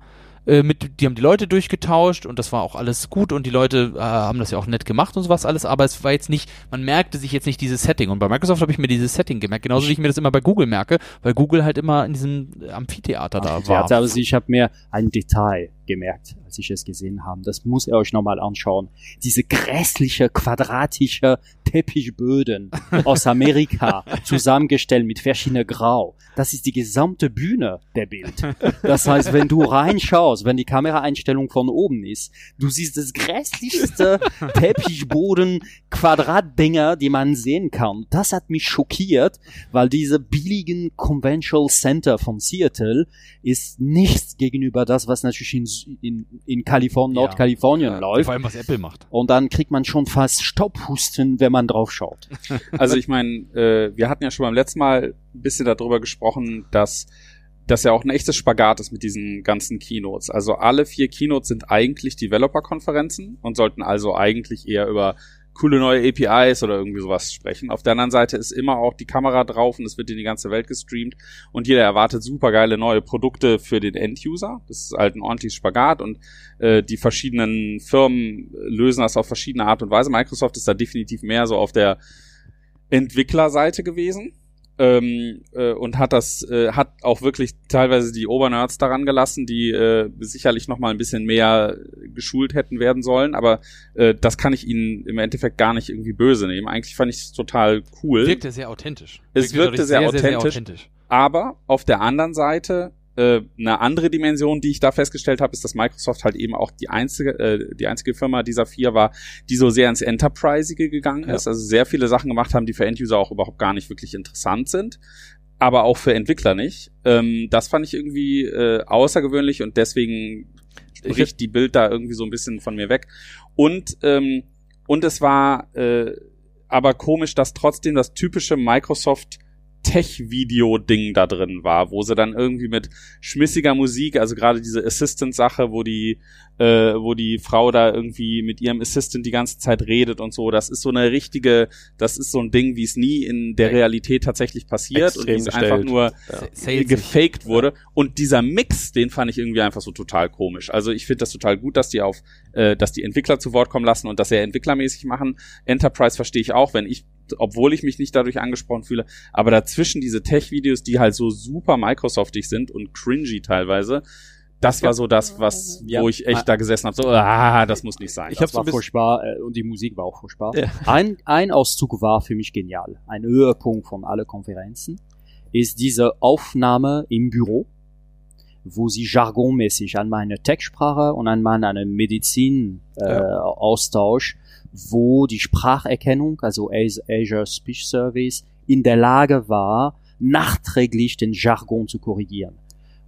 äh, mit, die haben die Leute durchgetauscht und das war auch alles gut und die Leute äh, haben das ja auch nett gemacht und sowas alles, aber es war jetzt nicht, man merkte sich jetzt nicht dieses Setting und bei Microsoft habe ich mir dieses Setting gemerkt, genauso wie ich mir das immer bei Google merke, weil Google halt immer in diesem Amphitheater da war. Also ich habe mir ein Detail gemerkt, als ich es gesehen habe. Das muss ihr euch nochmal anschauen. Diese grässliche, quadratische Teppichböden aus Amerika, zusammengestellt mit verschiedenen Grau. Das ist die gesamte Bühne der Bild. Das heißt, wenn du reinschaust, wenn die Kameraeinstellung von oben ist, du siehst das grässlichste Teppichboden, Quadratdinger, die man sehen kann. Das hat mich schockiert, weil diese billigen Conventional Center von Seattle ist nichts gegenüber das, was natürlich in, in, in Kalifornien, Ja. Nordkalifornien Vor läuft. allem was Apple macht. Und dann kriegt man schon fast Staubhusten, wenn man drauf schaut. Also ich meine, äh, wir hatten ja schon beim letzten Mal ein bisschen darüber gesprochen, dass das ja auch ein echtes Spagat ist mit diesen ganzen Keynotes. Also alle vier Keynotes sind eigentlich Developer-Konferenzen und sollten also eigentlich eher über coole neue APIs oder irgendwie sowas sprechen. Auf der anderen Seite ist immer auch die Kamera drauf und es wird in die ganze Welt gestreamt und jeder erwartet supergeile neue Produkte für den End-User. Das ist halt ein ordentliches Spagat und äh, die verschiedenen Firmen lösen das auf verschiedene Art und Weise. Microsoft ist da definitiv mehr so auf der Entwicklerseite gewesen ähm, äh, und hat das äh, hat auch wirklich teilweise die Obernerds daran gelassen, die äh, sicherlich noch mal ein bisschen mehr geschult hätten werden sollen, aber äh, das kann ich ihnen im Endeffekt gar nicht irgendwie böse nehmen. Eigentlich fand ich es total cool. Wirkte sehr authentisch. Es wirkte dadurch sehr authentisch. Aber auf der anderen Seite äh, eine andere Dimension, die ich da festgestellt habe, ist, dass Microsoft halt eben auch die einzige, äh, die einzige Firma dieser vier war, die so sehr ins Enterprisige gegangen ist, also sehr viele Sachen gemacht haben, die für Enduser auch überhaupt gar nicht wirklich interessant sind, aber auch für Entwickler nicht. Ähm, das fand ich irgendwie äh, außergewöhnlich und deswegen bricht die Bild da irgendwie so ein bisschen von mir weg. Und ähm, und es war äh, aber komisch, dass trotzdem das typische Microsoft Tech-Video-Ding da drin war, wo sie dann irgendwie mit schmissiger Musik, also gerade diese Assistant-Sache, wo die, äh, wo die Frau da irgendwie mit ihrem Assistant die ganze Zeit redet und so, das ist so eine richtige, das ist so ein Ding, wie es nie in der Realität tatsächlich passiert und wie Extrem es einfach nur Ja. Gefaked wurde. Und dieser Mix, den fand ich irgendwie einfach so total komisch. Also ich finde das total gut, dass die auf, äh, dass die Entwickler zu Wort kommen lassen und das sehr entwicklermäßig machen. Enterprise verstehe ich auch, wenn ich, obwohl ich mich nicht dadurch angesprochen fühle, aber dazwischen diese Tech-Videos, die halt so super Microsoftig sind und cringy teilweise, das war so das, was, Ja. wo ich echt da gesessen habe, so, ah, das muss nicht sein. Ich hab Das so furchtbar äh, und die Musik war auch furchtbar. Ja. Ein, ein Auszug war für mich genial. Ein Höhepunkt von alle Konferenzen ist diese Aufnahme im Büro, wo sie jargonmäßig einmal eine Tech-Sprache und einmal eine Medizin äh, Austausch, wo die Spracherkennung, also Azure Speech Service, in der Lage war, nachträglich den Jargon zu korrigieren.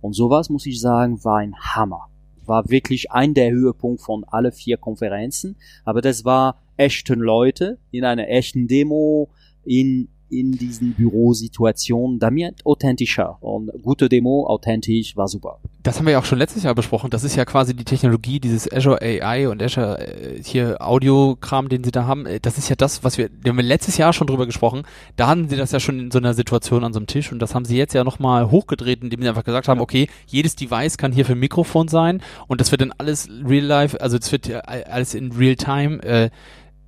Und sowas, muss ich sagen, war ein Hammer. War wirklich ein der Höhepunkte von alle vier Konferenzen. Aber das war echten Leute in einer echten Demo, in, in diesen Bürosituationen, damit authentischer. Und gute Demo, authentisch, war super. Das haben wir ja auch schon letztes Jahr besprochen. Das ist ja quasi die Technologie, dieses Azure AI und Azure äh, hier Audiokram, den sie da haben. Äh, Das ist ja das, was wir, da haben wir letztes Jahr schon drüber gesprochen. Da hatten sie das ja schon in so einer Situation an so einem Tisch und das haben sie jetzt ja nochmal hochgedreht, indem sie einfach gesagt haben, okay, jedes Device kann hier für ein Mikrofon sein und das wird dann alles real life, also es wird ja alles in real time äh,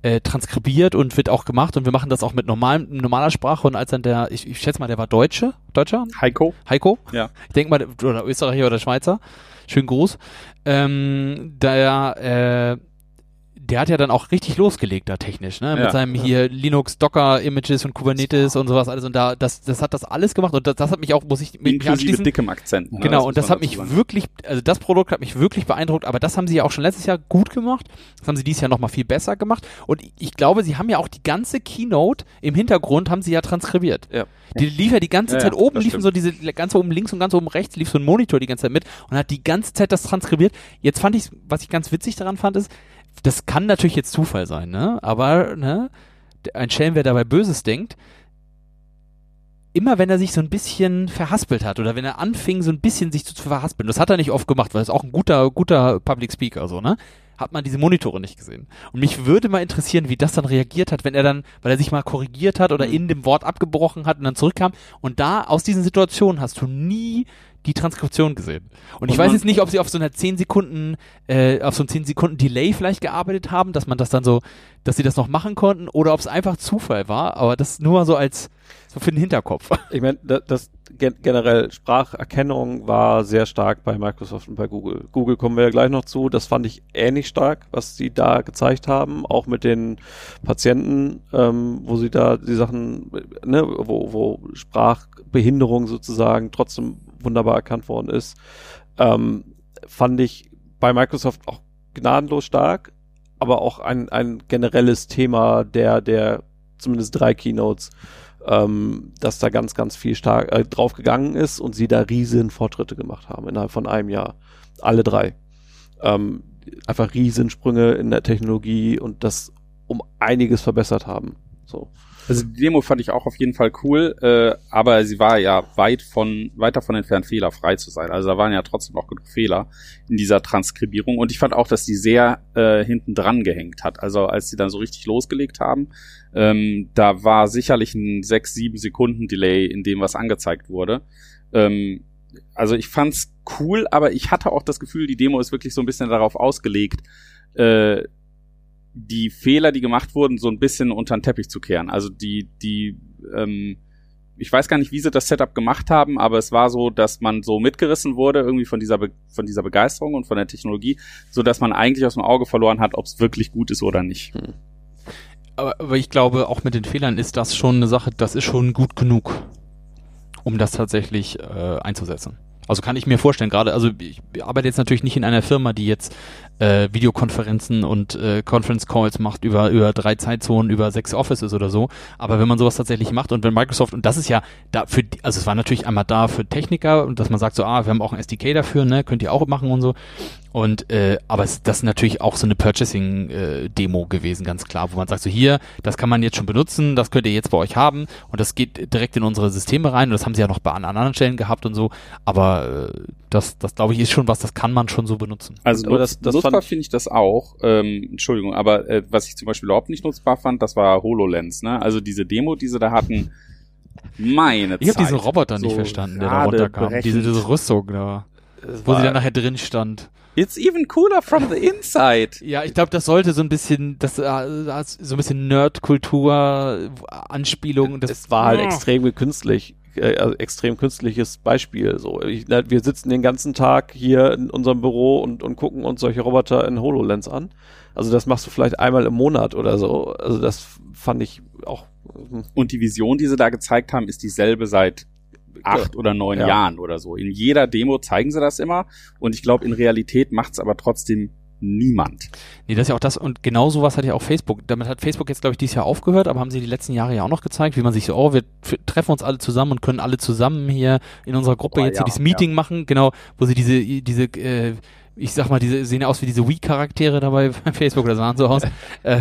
äh, transkribiert und wird auch gemacht und wir machen das auch mit normalem, normaler Sprache und als dann der, ich, ich schätze mal, der war Deutsche, Deutscher, Heiko? Heiko. Ja. Ich denke mal, oder Österreicher oder Schweizer. Schönen Gruß. Ähm, der, äh, der hat ja dann auch richtig losgelegt da technisch, ne? Mit Ja. seinem hier Linux, Docker, Images und Kubernetes und sowas alles. Und da, das, das hat das alles gemacht und das, das hat mich auch, muss ich mich Inklusive anschließen. dickem Akzent. ne? Genau, muss und das hat mich sagen. wirklich, also das Produkt hat mich wirklich beeindruckt, aber das haben sie ja auch schon letztes Jahr gut gemacht. Das haben sie dieses Jahr nochmal viel besser gemacht. Und ich- glaube, sie haben ja auch die ganze Keynote im Hintergrund haben sie ja transkribiert. Ja. Die lief ja die ganze Ja, Zeit ja, oben, das liefen stimmt. so diese, ganz oben links und ganz oben rechts lief so ein Monitor die ganze Zeit mit und hat die ganze Zeit das transkribiert. Jetzt fand ich, was ich ganz witzig daran fand, ist, das kann natürlich jetzt Zufall sein, ne? Aber, ne? Ein Schelm, wer dabei Böses denkt, immer wenn er sich so ein bisschen verhaspelt hat oder wenn er anfing, so ein bisschen sich zu, zu verhaspeln, das hat er nicht oft gemacht, weil er ist auch ein guter, guter Public Speaker, so, ne? Hat man diese Monitore nicht gesehen. Und mich würde mal interessieren, wie das dann reagiert hat, wenn er dann, weil er sich mal korrigiert hat oder in dem Wort abgebrochen hat und dann zurückkam. Und da, aus diesen Situationen hast du nie die Transkription gesehen. Und, ich Und weiß man- jetzt nicht, ob sie auf so einer 10 Sekunden, äh, auf so einem 10 Sekunden Delay vielleicht gearbeitet haben, dass man das dann so, dass sie das noch machen konnten, oder ob es einfach Zufall war, aber das nur mal so als, so für den Hinterkopf. Ich meine, das, das gen generell Spracherkennung war sehr stark bei Microsoft und bei Google. Google kommen wir ja gleich noch zu. Das fand ich ähnlich stark, was sie da gezeigt haben, auch mit den Patienten, ähm, wo sie da die Sachen, ne, wo, wo Sprachbehinderung sozusagen trotzdem wunderbar erkannt worden ist, ähm, fand ich bei Microsoft auch gnadenlos stark, aber auch ein, ein generelles Thema der, der zumindest drei Keynotes, ähm, dass da ganz, ganz viel stark äh, drauf gegangen ist und sie da riesen Fortschritte gemacht haben innerhalb von einem Jahr. Alle drei. Ähm, einfach Riesensprünge in der Technologie und das um einiges verbessert haben. So. Also die Demo fand ich auch auf jeden Fall cool, äh, aber sie war ja weit von, weit davon entfernt, fehlerfrei zu sein. Also da waren ja trotzdem auch genug Fehler in dieser Transkribierung. Und ich fand auch, dass die sehr äh, hinten dran gehängt hat. Also als sie dann so richtig losgelegt haben, ähm, da war sicherlich ein sechs, sieben Sekunden Delay in dem, was angezeigt wurde. Ähm, also ich fand's cool, aber ich hatte auch das Gefühl, die Demo ist wirklich so ein bisschen darauf ausgelegt, äh, die Fehler, die gemacht wurden, so ein bisschen unter den Teppich zu kehren. Also die, die, ähm, ich weiß gar nicht, wie sie das Setup gemacht haben, aber es war so, dass man so mitgerissen wurde irgendwie von dieser, Be von dieser Begeisterung und von der Technologie, so dass man eigentlich aus dem Auge verloren hat, ob es wirklich gut ist oder nicht. Aber, aber ich glaube, auch mit den Fehlern ist das schon eine Sache, das ist schon gut genug, um das tatsächlich äh, einzusetzen. Also kann ich mir vorstellen, gerade, also ich arbeite jetzt natürlich nicht in einer Firma, die jetzt äh, Videokonferenzen und äh, Conference Calls macht über, über drei Zeitzonen, über sechs Offices oder so. Aber wenn man sowas tatsächlich macht und wenn Microsoft, und das ist ja da für, also es war natürlich einmal da für Techniker und dass man sagt so, ah, wir haben auch ein SDK dafür, ne, könnt ihr auch machen und so. Und äh, aber es, das ist natürlich auch so eine Purchasing-Demo gewesen, ganz klar, wo man sagt so hier, das kann man jetzt schon benutzen, das könnt ihr jetzt bei euch haben und das geht direkt in unsere Systeme rein und das haben sie ja noch bei an anderen Stellen gehabt und so. Aber äh, das, das glaube ich ist schon was, das kann man schon so benutzen. Also Aber nutz, das- das nutzbar finde ich das auch. Ähm, Entschuldigung, aber äh, was ich zum Beispiel überhaupt nicht nutzbar fand, das war HoloLens. Ne? Also diese Demo, die sie da hatten, meine Ich habe Zeit. diesen Roboter nicht So verstanden, der da runterkam. Diese, diese Rüstung da, Es wo sie dann nachher drin stand. It's even cooler from the inside. Ja, ich glaube, das sollte so ein bisschen, das äh, so ein bisschen Nerd-Kultur, Anspielung. Das es war halt Ah. extrem künstlich, äh, also extrem künstliches Beispiel. So, ich, na, wir sitzen den ganzen Tag hier in unserem Büro und, und gucken uns solche Roboter in HoloLens an. Also das machst du vielleicht einmal im Monat oder so. Also das fand ich auch. hm, Und die Vision, die sie da gezeigt haben, ist dieselbe seit acht oder neun Ja. Jahren oder so. In jeder Demo zeigen sie das immer. Und ich glaube, in Realität macht es aber trotzdem niemand. Nee, das ist ja auch das, und genau sowas hat ja auch Facebook. Damit hat Facebook jetzt, glaube ich, dieses Jahr aufgehört, aber haben sie die letzten Jahre ja auch noch gezeigt, wie man sich so, oh, wir treffen uns alle zusammen und können alle zusammen hier in unserer Gruppe Oh, jetzt ja, hier dieses Meeting machen, genau, wo sie diese, diese, äh, ich sag mal, diese sehen ja aus wie diese Wii-Charaktere dabei bei Facebook, oder sahen so aus. äh,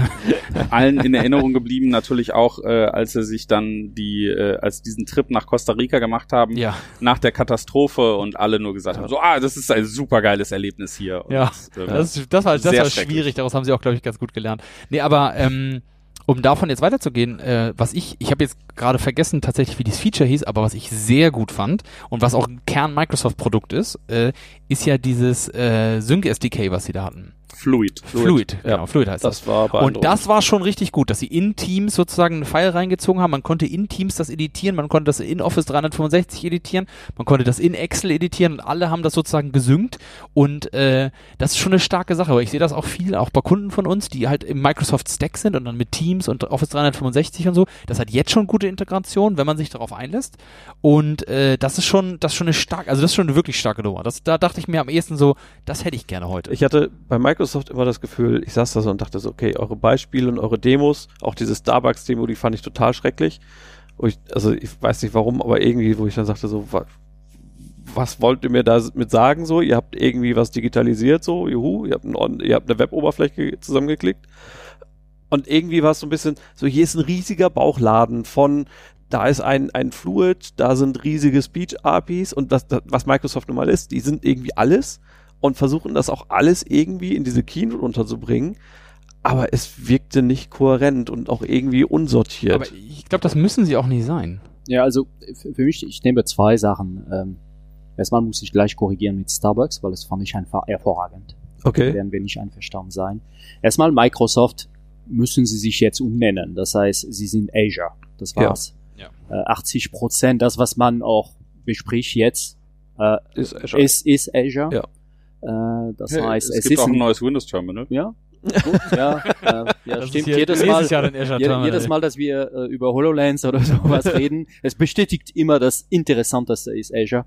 Allen in Erinnerung geblieben natürlich auch, äh, als sie sich dann die, äh, als diesen Trip nach Costa Rica gemacht haben, ja, nach der Katastrophe und alle nur gesagt haben, so, ah, das ist ein super geiles Erlebnis hier. Und, Ja, ähm, das, das war, das war schwierig, daraus haben sie auch, glaube ich, ganz gut gelernt. Nee, aber ähm, um davon jetzt weiterzugehen, äh, was ich, ich habe jetzt gerade vergessen tatsächlich, wie dieses Feature hieß, aber was ich sehr gut fand und was auch ein Kern-Microsoft-Produkt ist, äh, ist ja dieses äh, Sync-SDK, was sie da hatten. Fluid. Fluid, ja. genau, Fluid heißt das. Das war. Und das war schon richtig gut, dass sie in Teams sozusagen einen File reingezogen haben. Man konnte in Teams das editieren, man konnte das in Office 365 editieren, man konnte das in Excel editieren und alle haben das sozusagen gesynkt. Und äh, das ist schon eine starke Sache, weil ich sehe das auch viel, auch bei Kunden von uns, die halt im Microsoft Stack sind und dann mit Teams und Office 365 und so. Das hat jetzt schon gute Integration, wenn man sich darauf einlässt. Und äh, das ist schon, das ist schon eine starke, also das ist schon eine wirklich starke Nummer. Das, da dachte ich mir am ehesten so, das hätte ich gerne heute. Ich hatte bei Microsoft immer das Gefühl, ich saß da so und dachte so, okay, eure Beispiele und eure Demos, auch diese Starbucks-Demo, die fand ich total schrecklich. Ich, also ich weiß nicht warum, aber irgendwie, wo ich dann sagte so, wa, was wollt ihr mir da mit sagen so? Ihr habt irgendwie was digitalisiert so, juhu, ihr habt, ein, ihr habt eine Web-Oberfläche zusammengeklickt. Und irgendwie war es so ein bisschen, so hier ist ein riesiger Bauchladen von da ist ein, ein Fluid, da sind riesige Speech-APIs und das, was Microsoft nun mal ist, die sind irgendwie alles und versuchen das auch alles irgendwie in diese Keynote unterzubringen. Aber es wirkte nicht kohärent und auch irgendwie unsortiert. Aber ich glaube, das müssen sie auch nicht sein. Ja, also für mich, ich nehme zwei Sachen. Ähm, Erstmal muss ich gleich korrigieren mit Starbucks, weil das fand ich einfach hervorragend. Okay. Werden wir nicht einverstanden sein. Erstmal Microsoft müssen sie sich jetzt umnennen. Das heißt, sie sind Azure. Das Ja. war's. Ja. Äh, 80 Prozent, das was man auch bespricht jetzt, äh, Ist Azure. ist, ist Azure. Ja. Äh, das Ja, heißt, es, es, gibt ist auch ein neues Windows-Terminal. ja, gut, ja, äh, ja, Das stimmt. Jedes Mal, Terminal. jedes Mal, dass wir äh, über HoloLens oder sowas reden, es bestätigt immer das Interessanteste ist Azure.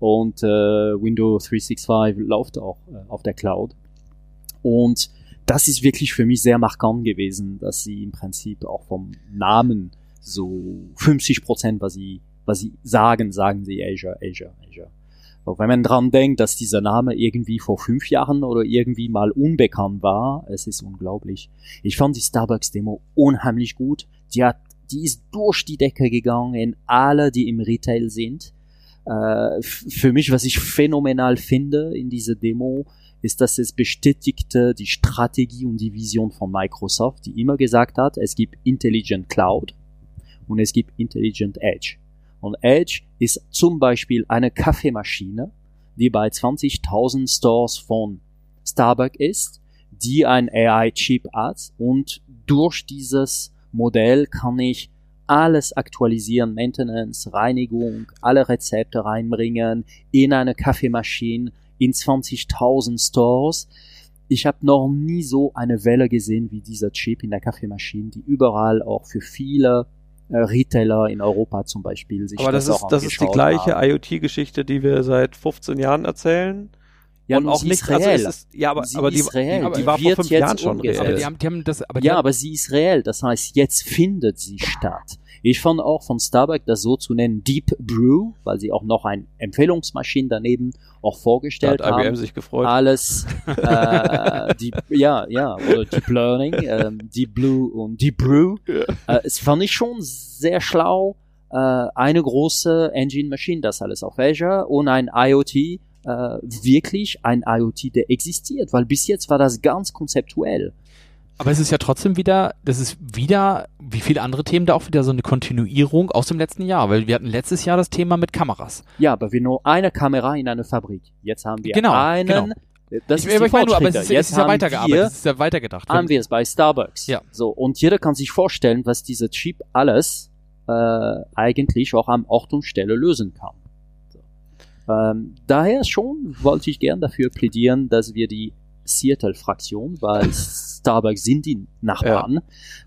Und äh, Windows 365 läuft auch äh, auf der Cloud. Und das ist wirklich für mich sehr markant gewesen, dass sie im Prinzip auch vom Namen so 50 Prozent, was sie, was sie sagen, sagen sie Azure, Azure, Azure. Wenn man dran denkt, dass dieser Name irgendwie vor fünf Jahren oder irgendwie mal unbekannt war, es ist unglaublich. Ich fand die Starbucks-Demo unheimlich gut. Die hat, die ist durch die Decke gegangen in alle, die im Retail sind. Äh, für mich, was ich phänomenal finde in dieser Demo, ist, dass es bestätigte die Strategie und die Vision von Microsoft, die immer gesagt hat, es gibt Intelligent Cloud und es gibt Intelligent Edge. Und Edge ist zum Beispiel eine Kaffeemaschine, die bei 20.000 Stores von Starbucks ist, die ein AI-Chip hat und durch dieses Modell kann ich alles aktualisieren, Maintenance, Reinigung, alle Rezepte reinbringen in eine Kaffeemaschine in 20.000 Stores. Ich habe noch nie so eine Welle gesehen wie dieser Chip in der Kaffeemaschine, die überall auch für viele Retailer in Europa zum Beispiel sich Aber das, auch ist, das ist die gleiche. IoT-Geschichte, die wir seit 15 Jahren erzählen. Ja, und auch sie nicht, ist also reell. es ist, ja, aber, Sie aber die, ist reell. die, die Die war vor fünf Jahren schon umgesetzt. aber die haben, die haben das, aber die ja, haben, aber sie ist reell. Das heißt, jetzt findet sie statt. Ich fand auch von Starbucks das so zu nennen Deep Brew, weil sie auch noch ein Empfehlungsmaschine daneben auch Da vorgestellt hat IBM haben. sich gefreut. Alles, äh, Deep, ja, ja, oder Deep Learning, ähm, Deep Blue und Deep Brew. Äh, es fand ich schon sehr schlau. Äh, eine große Engine Machine, das alles auf Azure und ein IoT, äh, wirklich ein IoT, der existiert, weil bis jetzt war das ganz konzeptuell. aber es ist ja trotzdem wieder, das ist wieder, wie viele andere Themen, da auch wieder so eine Kontinuierung aus dem letzten Jahr, weil wir hatten letztes Jahr das Thema mit Kameras. Ja, aber wir nur eine Kamera in einer Fabrik. Jetzt haben wir Genau, einen. genau. Das ich, ist ich meine nur, aber es ist, Jetzt es ist ja weitergearbeitet, wir, es ist ja weitergedacht. haben wir es bei Starbucks. Ja. So und jeder kann sich vorstellen, was dieser Chip alles äh, eigentlich auch am Ort und Stelle lösen kann. Ähm, daher schon wollte ich gern dafür plädieren, dass wir die Seattle-Fraktion, weil Starbucks sind die Nachbarn,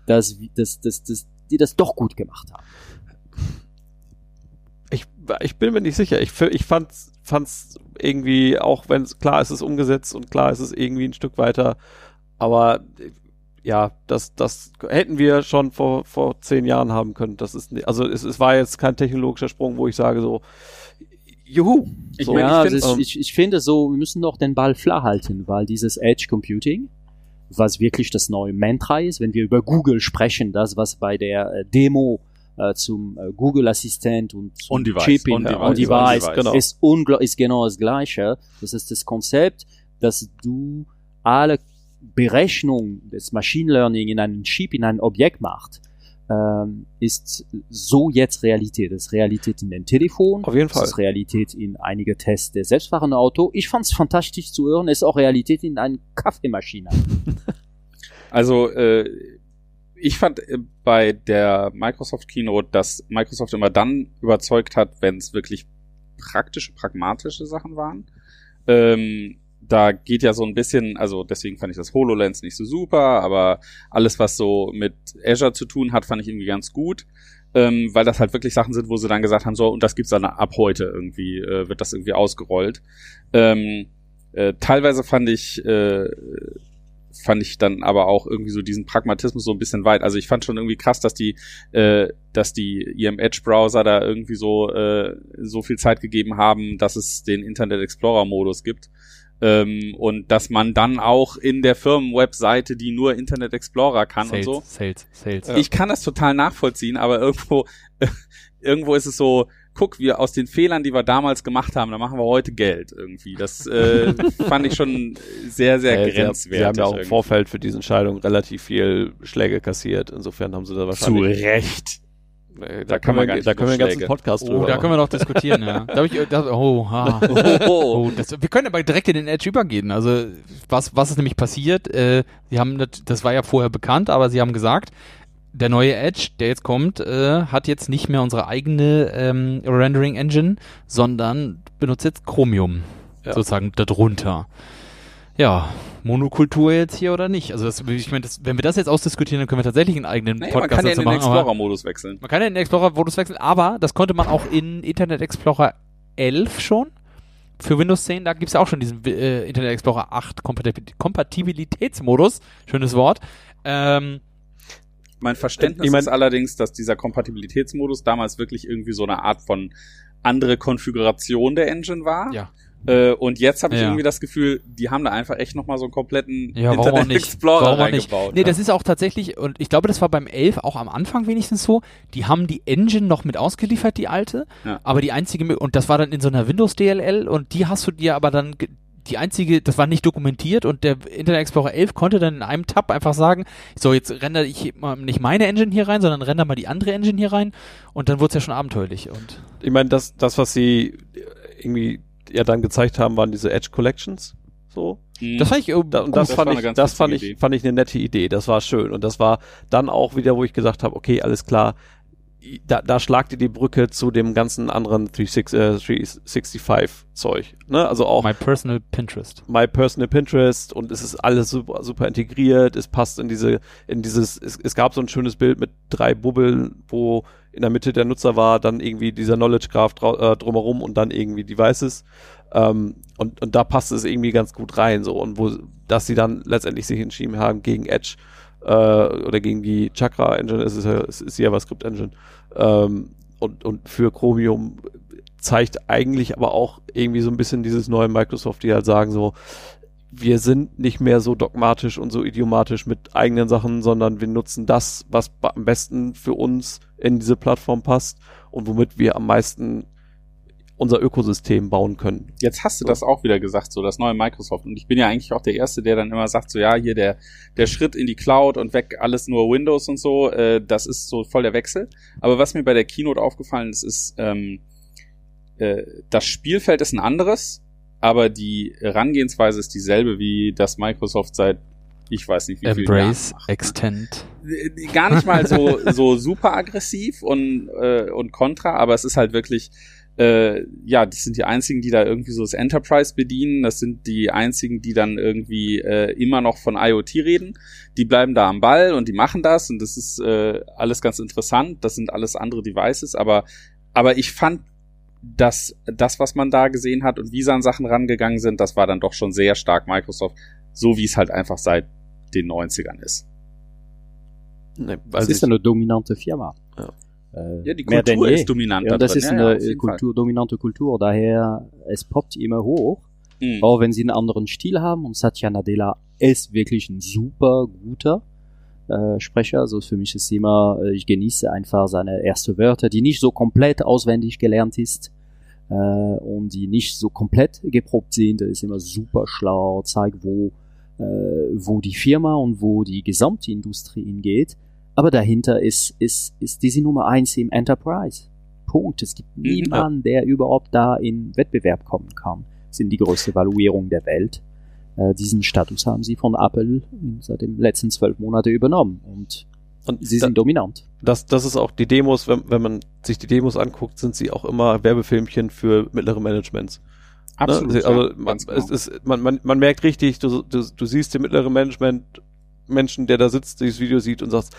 dass, dass, dass, dass die das doch gut gemacht haben. Ich, ich bin mir nicht sicher. Ich, ich fand's, fand's irgendwie, auch wenn es klar ist, es umgesetzt und klar ist es irgendwie ein Stück weiter, aber ja, das, das hätten wir schon vor, vor zehn Jahren haben können. Das ist, also es, es war jetzt kein technologischer Sprung, wo ich sage so, juhu. Ich so, ja, ich ich, find, ähm, ich, ich finde so, wir müssen noch den Ball flach halten, weil dieses Edge Computing, was wirklich das neue Mantra ist, wenn wir über Google sprechen, das, was bei der äh, Demo äh, zum äh, Google Assistent und zum On Device, Chip in, on Device, on Device, on Device. Genau. ist, ist genau das Gleiche. Das ist das Konzept, dass du alle Berechnungen des Machine Learning in einen Chip, in ein Objekt macht, ähm, ist so jetzt Realität. Das ist Realität in den Telefon, Auf jeden das Fall. ist Realität in einige Tests der selbstfahrenden Auto. Ich fand's fantastisch zu hören. Ist auch Realität in einer Kaffeemaschine. Also äh, ich fand äh, bei der Microsoft Keynote, dass Microsoft immer dann überzeugt hat, wenn es wirklich praktische, pragmatische Sachen waren. Ähm, da geht ja so ein bisschen, also deswegen fand ich das HoloLens nicht so super, aber alles, was so mit Azure zu tun hat, fand ich irgendwie ganz gut. Ähm, weil das halt wirklich Sachen sind, wo sie dann gesagt haben, so, und das gibt's dann ab heute irgendwie, äh, wird das irgendwie ausgerollt. Ähm, äh, teilweise fand ich, äh, fand ich dann aber auch irgendwie so diesen Pragmatismus so ein bisschen weit. Also ich fand schon irgendwie krass, dass die, äh, dass die ihrem Edge-Browser da irgendwie so, äh, so viel Zeit gegeben haben, dass es den Internet Explorer-Modus gibt. Ähm, und dass man dann auch in der Firmenwebseite, die nur Internet Explorer kann Sales, und so. Sales, Sales. Ja. Ich kann das total nachvollziehen, aber irgendwo, irgendwo ist es so, guck, wir aus den Fehlern, die wir damals gemacht haben, da machen wir heute Geld irgendwie. Das äh, fand ich schon sehr, sehr Äh, sie, haben- grenzwertig. sie haben ja auch im irgendwie. Vorfeld für diese Entscheidung relativ viel Schläge kassiert. Insofern haben sie da wahrscheinlich. Recht. Da, Da können kann man wir, da können wir einen ganzen. Podcast Oh, drüber da können wir noch diskutieren, ja. Da ich, da, oh, ha. Oh, das, wir können aber direkt in den Edge übergehen. Also was, was ist nämlich passiert? Äh, sie haben, das, das war ja vorher bekannt, aber sie haben gesagt, der neue Edge, der jetzt kommt, äh, hat jetzt nicht mehr unsere eigene ähm, Rendering Engine, sondern benutzt jetzt Chromium Ja. sozusagen darunter. Ja, Monokultur jetzt hier oder nicht? Also das, ich meine, das, wenn wir das jetzt ausdiskutieren, dann können wir tatsächlich einen eigenen Naja, man Podcast kann ja in dazu den machen. Explorer-Modus wechseln. man kann ja in den Explorer-Modus wechseln, aber das konnte man auch in Internet Explorer 11 schon. Für Windows 10, da gibt es ja auch schon diesen äh, Internet Explorer 8 Kompatib Kompatibilitätsmodus. Schönes Wort. Ähm, Mein Verständnis Ich mein- ist allerdings, dass dieser Kompatibilitätsmodus damals wirklich irgendwie so eine Art von andere Konfiguration der Engine war. ja. Äh, und jetzt habe ich Ja. irgendwie das Gefühl, die haben da einfach echt nochmal so einen kompletten Ja, Internet nicht? Explorer Warum auch nicht? reingebaut. Nee, das ist auch tatsächlich, und ich glaube, das war beim 11 auch am Anfang wenigstens so, die haben die Engine noch mit ausgeliefert, die alte, Ja. aber die einzige, und das war dann in so einer Windows DLL und die hast du dir aber dann, die einzige, das war nicht dokumentiert und der Internet Explorer 11 konnte dann in einem Tab einfach sagen, so jetzt rendere ich mal nicht meine Engine hier rein, sondern render mal die andere Engine hier rein und dann wurde es ja schon abenteuerlich und Ich meine, das, das, was sie irgendwie ja dann gezeigt haben, waren diese Edge Collections. So. Mhm. das fand ich, äh, Da, und das, das fand ich, das fand ich, Idee. fand ich eine nette Idee. Das war schön. Und das war dann auch wieder, wo ich gesagt habe, okay, alles klar. Da, da schlagt ihr die Brücke zu dem ganzen anderen 36, äh, 365 Zeug. Ne? Also auch my personal Pinterest. My Personal Pinterest und es ist alles super, super integriert. Es passt in diese, in dieses, es, es gab so ein schönes Bild mit drei Bubbeln, wo in der Mitte der Nutzer war, dann irgendwie dieser Knowledge Graph äh, drumherum und dann irgendwie Devices. Ähm, und, und da passt es irgendwie ganz gut rein, so. Und wo, dass sie dann letztendlich sich entschieden haben gegen Edge, äh, oder gegen die Chakra Engine, es ist ja, es ist JavaScript Engine, ähm, und, und für Chromium zeigt eigentlich aber auch irgendwie so ein bisschen dieses neue Microsoft, die halt sagen so, wir sind nicht mehr so dogmatisch und so idiomatisch mit eigenen Sachen, sondern wir nutzen das, was am besten für uns in diese Plattform passt und womit wir am meisten unser Ökosystem bauen können. Jetzt hast du So. das auch wieder gesagt, so das neue Microsoft. Und ich bin ja eigentlich auch der Erste, der dann immer sagt, so ja, hier der, der Schritt in die Cloud und weg alles nur Windows und so, äh, das ist so voll der Wechsel. Aber was mir bei der Keynote aufgefallen ist, ist, ähm, äh, das Spielfeld ist ein anderes, aber die Herangehensweise ist dieselbe, wie das Microsoft seit ich weiß nicht wie viel Embrace, Jahren macht. Extend. gar nicht mal so so super aggressiv und äh, und kontra, aber es ist halt wirklich äh, ja, das sind die einzigen, die da irgendwie so das Enterprise bedienen. Das sind die einzigen, die dann irgendwie äh, immer noch von IoT reden. Die bleiben da am Ball und die machen das und das ist äh, alles ganz interessant. Das sind alles andere Devices, aber aber ich fand dass das, was man da gesehen hat und wie sie an Sachen rangegangen sind, das war dann doch schon sehr stark Microsoft, so wie es halt einfach seit den 90ern ist. Ne, Es ist eine dominante Firma. Ja. Äh, Ja, die Kultur ist dominant Ja, da das drin. ist Ja, ja, eine jeden Kultur, dominante Kultur, daher es poppt immer hoch. Mhm. Auch wenn sie einen anderen Stil haben und Satya Nadella ist wirklich ein super guter äh, Sprecher. Also für mich ist immer, äh, ich genieße einfach seine erste Wörter, die nicht so komplett auswendig gelernt ist äh, und die nicht so komplett geprobt sind. Er ist immer super schlau, zeigt, wo, äh, wo die Firma und wo die gesamte Industrie hingeht. Aber dahinter ist, ist, ist diese Nummer eins im Enterprise. Punkt. Es gibt Mhm, niemanden, der überhaupt da in Wettbewerb kommen kann. Sind die größte Valuierung der Welt. Äh, diesen Status haben sie von Apple seit den letzten zwölf Monaten übernommen und Und sie da- sind dominant. das, das ist auch die Demos, wenn, wenn man sich die Demos anguckt, sind sie auch immer Werbefilmchen für mittlere Managements. Absolut. Ne? ja, Also man, ganz genau. es ist, man, man, man merkt richtig, du, du, du siehst den mittleren Management Menschen, der da sitzt, dieses Video sieht und sagst,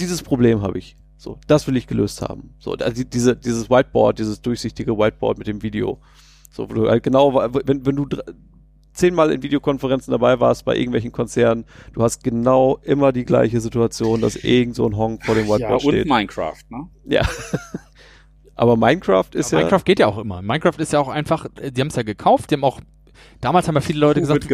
dieses Problem habe ich. So, das will ich gelöst haben. So, also die- diese, dieses Whiteboard, dieses durchsichtige Whiteboard mit dem Video. So, wo du halt genau, wenn, wenn du zehnmal in Videokonferenzen dabei warst bei irgendwelchen Konzernen, du hast genau immer die gleiche Situation, dass irgend so ein Honk vor dem ja, Whiteboard und steht. Minecraft, ne? Ja. Aber Minecraft ist Aber ja. Minecraft geht ja auch immer. Minecraft ist ja auch einfach, äh, die haben es ja gekauft, die haben auch, damals haben ja viele Leute gesagt,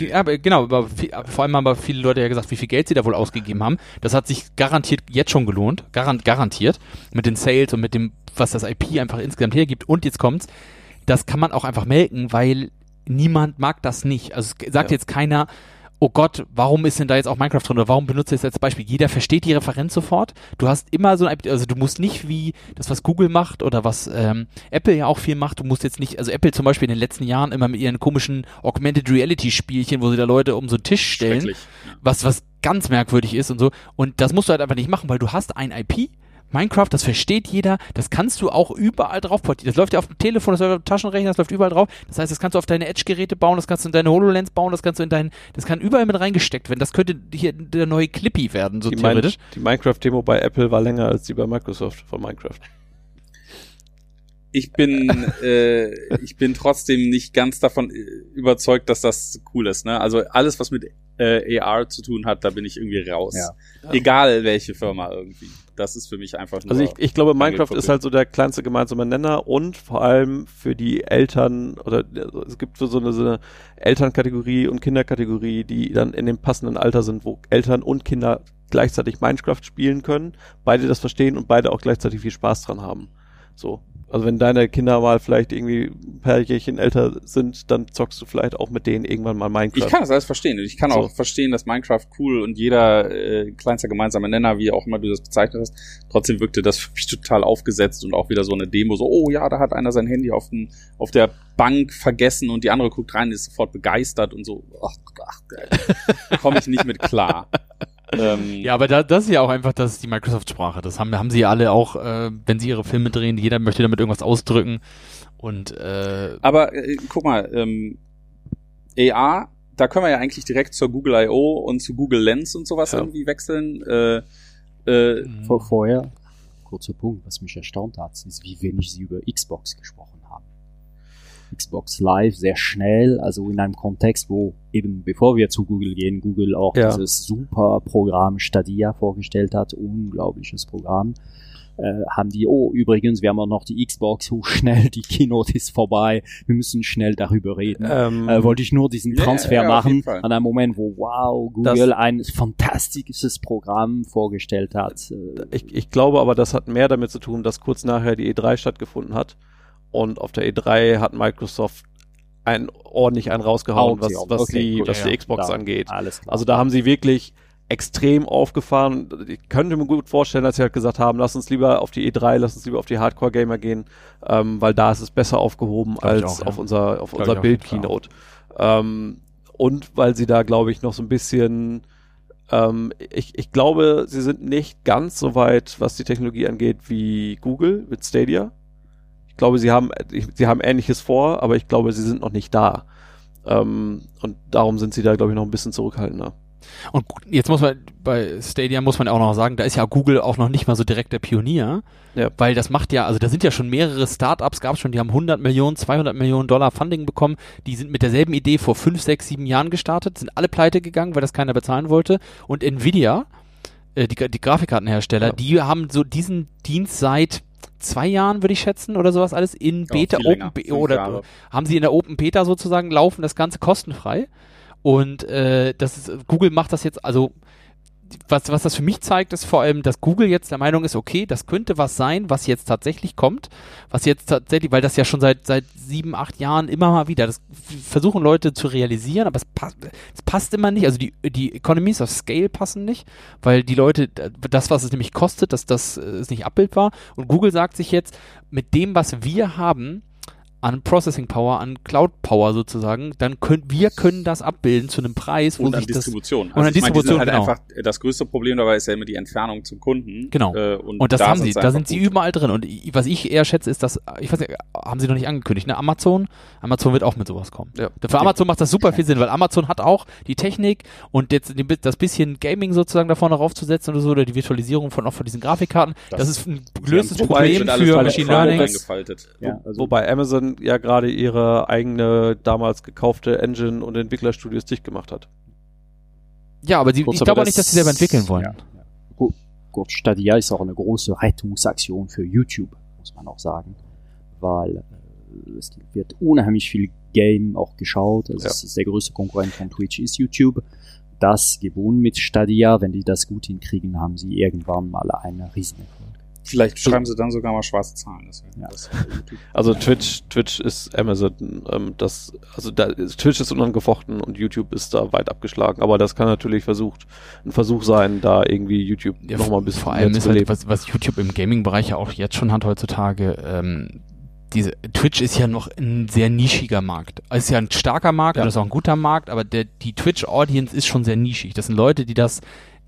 Ja, aber genau, aber viel, vor allem haben aber viele Leute ja gesagt, wie viel Geld sie da wohl ausgegeben haben. Das hat sich garantiert jetzt schon gelohnt, garant, garantiert, mit den Sales und mit dem, was das IP einfach insgesamt hergibt. Und jetzt kommt's, das kann man auch einfach melken, weil niemand mag das nicht. Also es sagt Ja. jetzt keiner, oh Gott, warum ist denn da jetzt auch Minecraft drin oder warum benutzt ihr es als Beispiel? Jeder versteht die Referenz sofort. Du hast immer so ein, also du musst nicht wie das, was Google macht oder was ähm, Apple ja auch viel macht, du musst jetzt nicht, also Apple zum Beispiel in den letzten Jahren immer mit ihren komischen Augmented Reality Spielchen, wo sie da Leute um so einen Tisch stellen, was, was ganz merkwürdig ist und so. Und das musst du halt einfach nicht machen, weil du hast ein IP. Minecraft, das versteht jeder, das kannst du auch überall drauf portieren. Das läuft ja auf dem Telefon, das läuft auf dem Taschenrechner, das läuft überall drauf. Das heißt, das kannst du auf deine Edge-Geräte bauen, das kannst du in deine HoloLens bauen, das kannst du in dein, das kann überall mit reingesteckt werden. Das könnte hier der neue Clippy werden, so Die, mein, theoretisch. die Minecraft-Demo bei Apple war länger als die bei Microsoft von Minecraft. Ich bin, äh, ich bin trotzdem nicht ganz davon äh, überzeugt, dass das cool ist. Ne? Also alles, was mit äh, AR zu tun hat, da bin ich irgendwie raus. Ja. Egal welche Firma irgendwie. Das ist für mich einfach nur. Also ich, ich glaube, Minecraft ist halt so der kleinste gemeinsame Nenner und vor allem für die Eltern oder also es gibt so eine, so eine Elternkategorie und Kinderkategorie, die dann in dem passenden Alter sind, wo Eltern und Kinder gleichzeitig Minecraft spielen können, beide das verstehen und beide auch gleichzeitig viel Spaß dran haben. So. Also wenn deine Kinder mal vielleicht irgendwie ein paar Jährchen älter sind, dann zockst du vielleicht auch mit denen irgendwann mal Minecraft. Ich kann das alles verstehen. Ich kann So. auch verstehen, dass Minecraft cool und jeder äh, kleinster gemeinsame Nenner, wie auch immer du das bezeichnet hast, trotzdem wirkte das für mich total aufgesetzt und auch wieder so eine Demo, so, oh ja, da hat einer sein Handy auf, den, auf der Bank vergessen und die andere guckt rein, ist sofort begeistert und so, ach, ach komme ich nicht mit klar. Ähm, Ja, aber da, das ist ja auch einfach, das ist die Microsoft-Sprache. Das haben, haben sie ja alle auch, äh, wenn sie ihre Filme drehen, jeder möchte damit irgendwas ausdrücken. Und äh, Aber äh, guck mal, ähm, AR, da können wir ja eigentlich direkt zur Google I.O. und zu Google Lens und sowas Ja. irgendwie wechseln. Äh, äh, Vor, vorher, kurzer Punkt, was mich erstaunt hat, ist, wie wenig sie über Xbox gesprochen haben. Xbox Live sehr schnell, also in einem Kontext, wo eben bevor wir zu Google gehen, Google auch Ja. dieses super Programm Stadia vorgestellt hat, unglaubliches Programm, äh, haben die, oh übrigens, wir haben auch noch die Xbox, so schnell, die Keynote ist vorbei, wir müssen schnell darüber reden. ähm, Äh, wollte ich nur diesen Transfer jeden machen an einem Moment, wo wow, Google ein fantastisches Programm vorgestellt hat. Äh, ich, ich glaube aber, das hat mehr damit zu tun, dass kurz nachher die E3 stattgefunden hat und auf der E3 hat Microsoft ein, ordentlich einen rausgehauen, was, was, Okay, die, gut, was ja, die Xbox da, angeht. Klar. Also da haben sie wirklich extrem aufgefahren. Ich könnte mir gut vorstellen, dass sie halt gesagt haben, lass uns lieber auf die E3, lass uns lieber auf die Hardcore-Gamer gehen, ähm, weil da ist es besser aufgehoben Glaub als auch, ja. auf unser, auf Glaub unser auf Fall Bild-Keynote. Ähm, und weil sie da, glaube ich, noch so ein bisschen ähm, ich, ich glaube, sie sind nicht ganz so weit, was die Technologie angeht, wie Google mit Stadia. Ich glaube, sie haben, sie haben Ähnliches vor, aber ich glaube, sie sind noch nicht da. Ähm, und darum sind sie da, glaube ich, noch ein bisschen zurückhaltender. Und jetzt muss man, bei Stadia muss man auch noch sagen, da ist ja Google auch noch nicht mal so direkt der Pionier. Ja. Weil das macht ja, also da sind ja schon mehrere Startups, gab es schon, die haben 100 Millionen, 200 Millionen Dollar Funding bekommen. Die sind mit derselben Idee vor 5, 6, 7 Jahren gestartet, sind alle pleite gegangen, weil das keiner bezahlen wollte. Und Nvidia, äh, die, die Grafikkartenhersteller, Ja. die haben so diesen Dienst seit zwei Jahren, würde ich schätzen, oder sowas alles in Beta, Open, Be- fünf oder Jahre. haben sie in der Open Beta sozusagen laufen, das Ganze kostenfrei. Und äh, das ist, Google macht das jetzt, also was, was das für mich zeigt, ist vor allem, dass Google jetzt der Meinung ist, okay, das könnte was sein, was jetzt tatsächlich kommt, was jetzt tatsächlich, weil das ja schon seit seit sieben, acht Jahren immer mal wieder, das versuchen Leute zu realisieren, aber es passt, es passt immer nicht, also die, die Economies of Scale passen nicht, weil die Leute, das, was es nämlich kostet, dass das äh, ist nicht abbildbar. Und Google sagt sich jetzt, mit dem, was wir haben, an Processing Power, an Cloud Power sozusagen, dann können wir können das abbilden zu einem Preis, wo und an sich das Distribution. und an meine, sind Distribution, halt genau. einfach, das größte Problem dabei ist ja immer die Entfernung zum Kunden. Genau. Äh, und, Und das da haben sie, da sind sie gut. überall drin. Und was ich eher schätze, ist, dass, ich weiß nicht, haben sie noch nicht angekündigt, ne? Amazon, Amazon wird auch mit sowas kommen. Ja. Für Amazon macht das super viel Sinn, weil Amazon hat auch die Technik und jetzt das bisschen Gaming sozusagen da vorne raufzusetzen oder so, oder die Virtualisierung von auch von diesen Grafikkarten, das, Das- ist ein gelöstes Problem für Machine Learning. ja, also, Wobei Amazon ja gerade ihre eigene damals gekaufte Engine und Entwicklerstudios dicht gemacht hat. Ja, aber sie, Kurz, ich glaube auch nicht, dass sie selber entwickeln wollen. Ja, ja. Gut, Stadia ist auch eine große Rettungsaktion für YouTube, muss man auch sagen, weil äh, es wird unheimlich viel Game auch geschaut. Also Ja. es ist der größte Konkurrent von Twitch ist YouTube. Das gewonnen mit Stadia, wenn die das gut hinkriegen, haben sie irgendwann mal einen Riesenerfolg. Vielleicht schreiben sie dann sogar mal schwarze Zahlen. Das Ja. Also Twitch, Twitch ist Amazon, ähm, das, also da, ist- Twitch ist unangefochten und YouTube ist da weit abgeschlagen, aber das kann natürlich versucht, ein Versuch sein, da irgendwie YouTube Ja, noch mal ein bisschen vor allem ist zu halt, was, was YouTube im Gaming-Bereich ja auch jetzt schon hat heutzutage, ähm, diese, Twitch ist ja noch ein sehr nischiger Markt. Es ist ja ein starker Markt Ja. und ist auch ein guter Markt, aber der, die Twitch-Audience ist schon sehr nischig. Das sind Leute, die das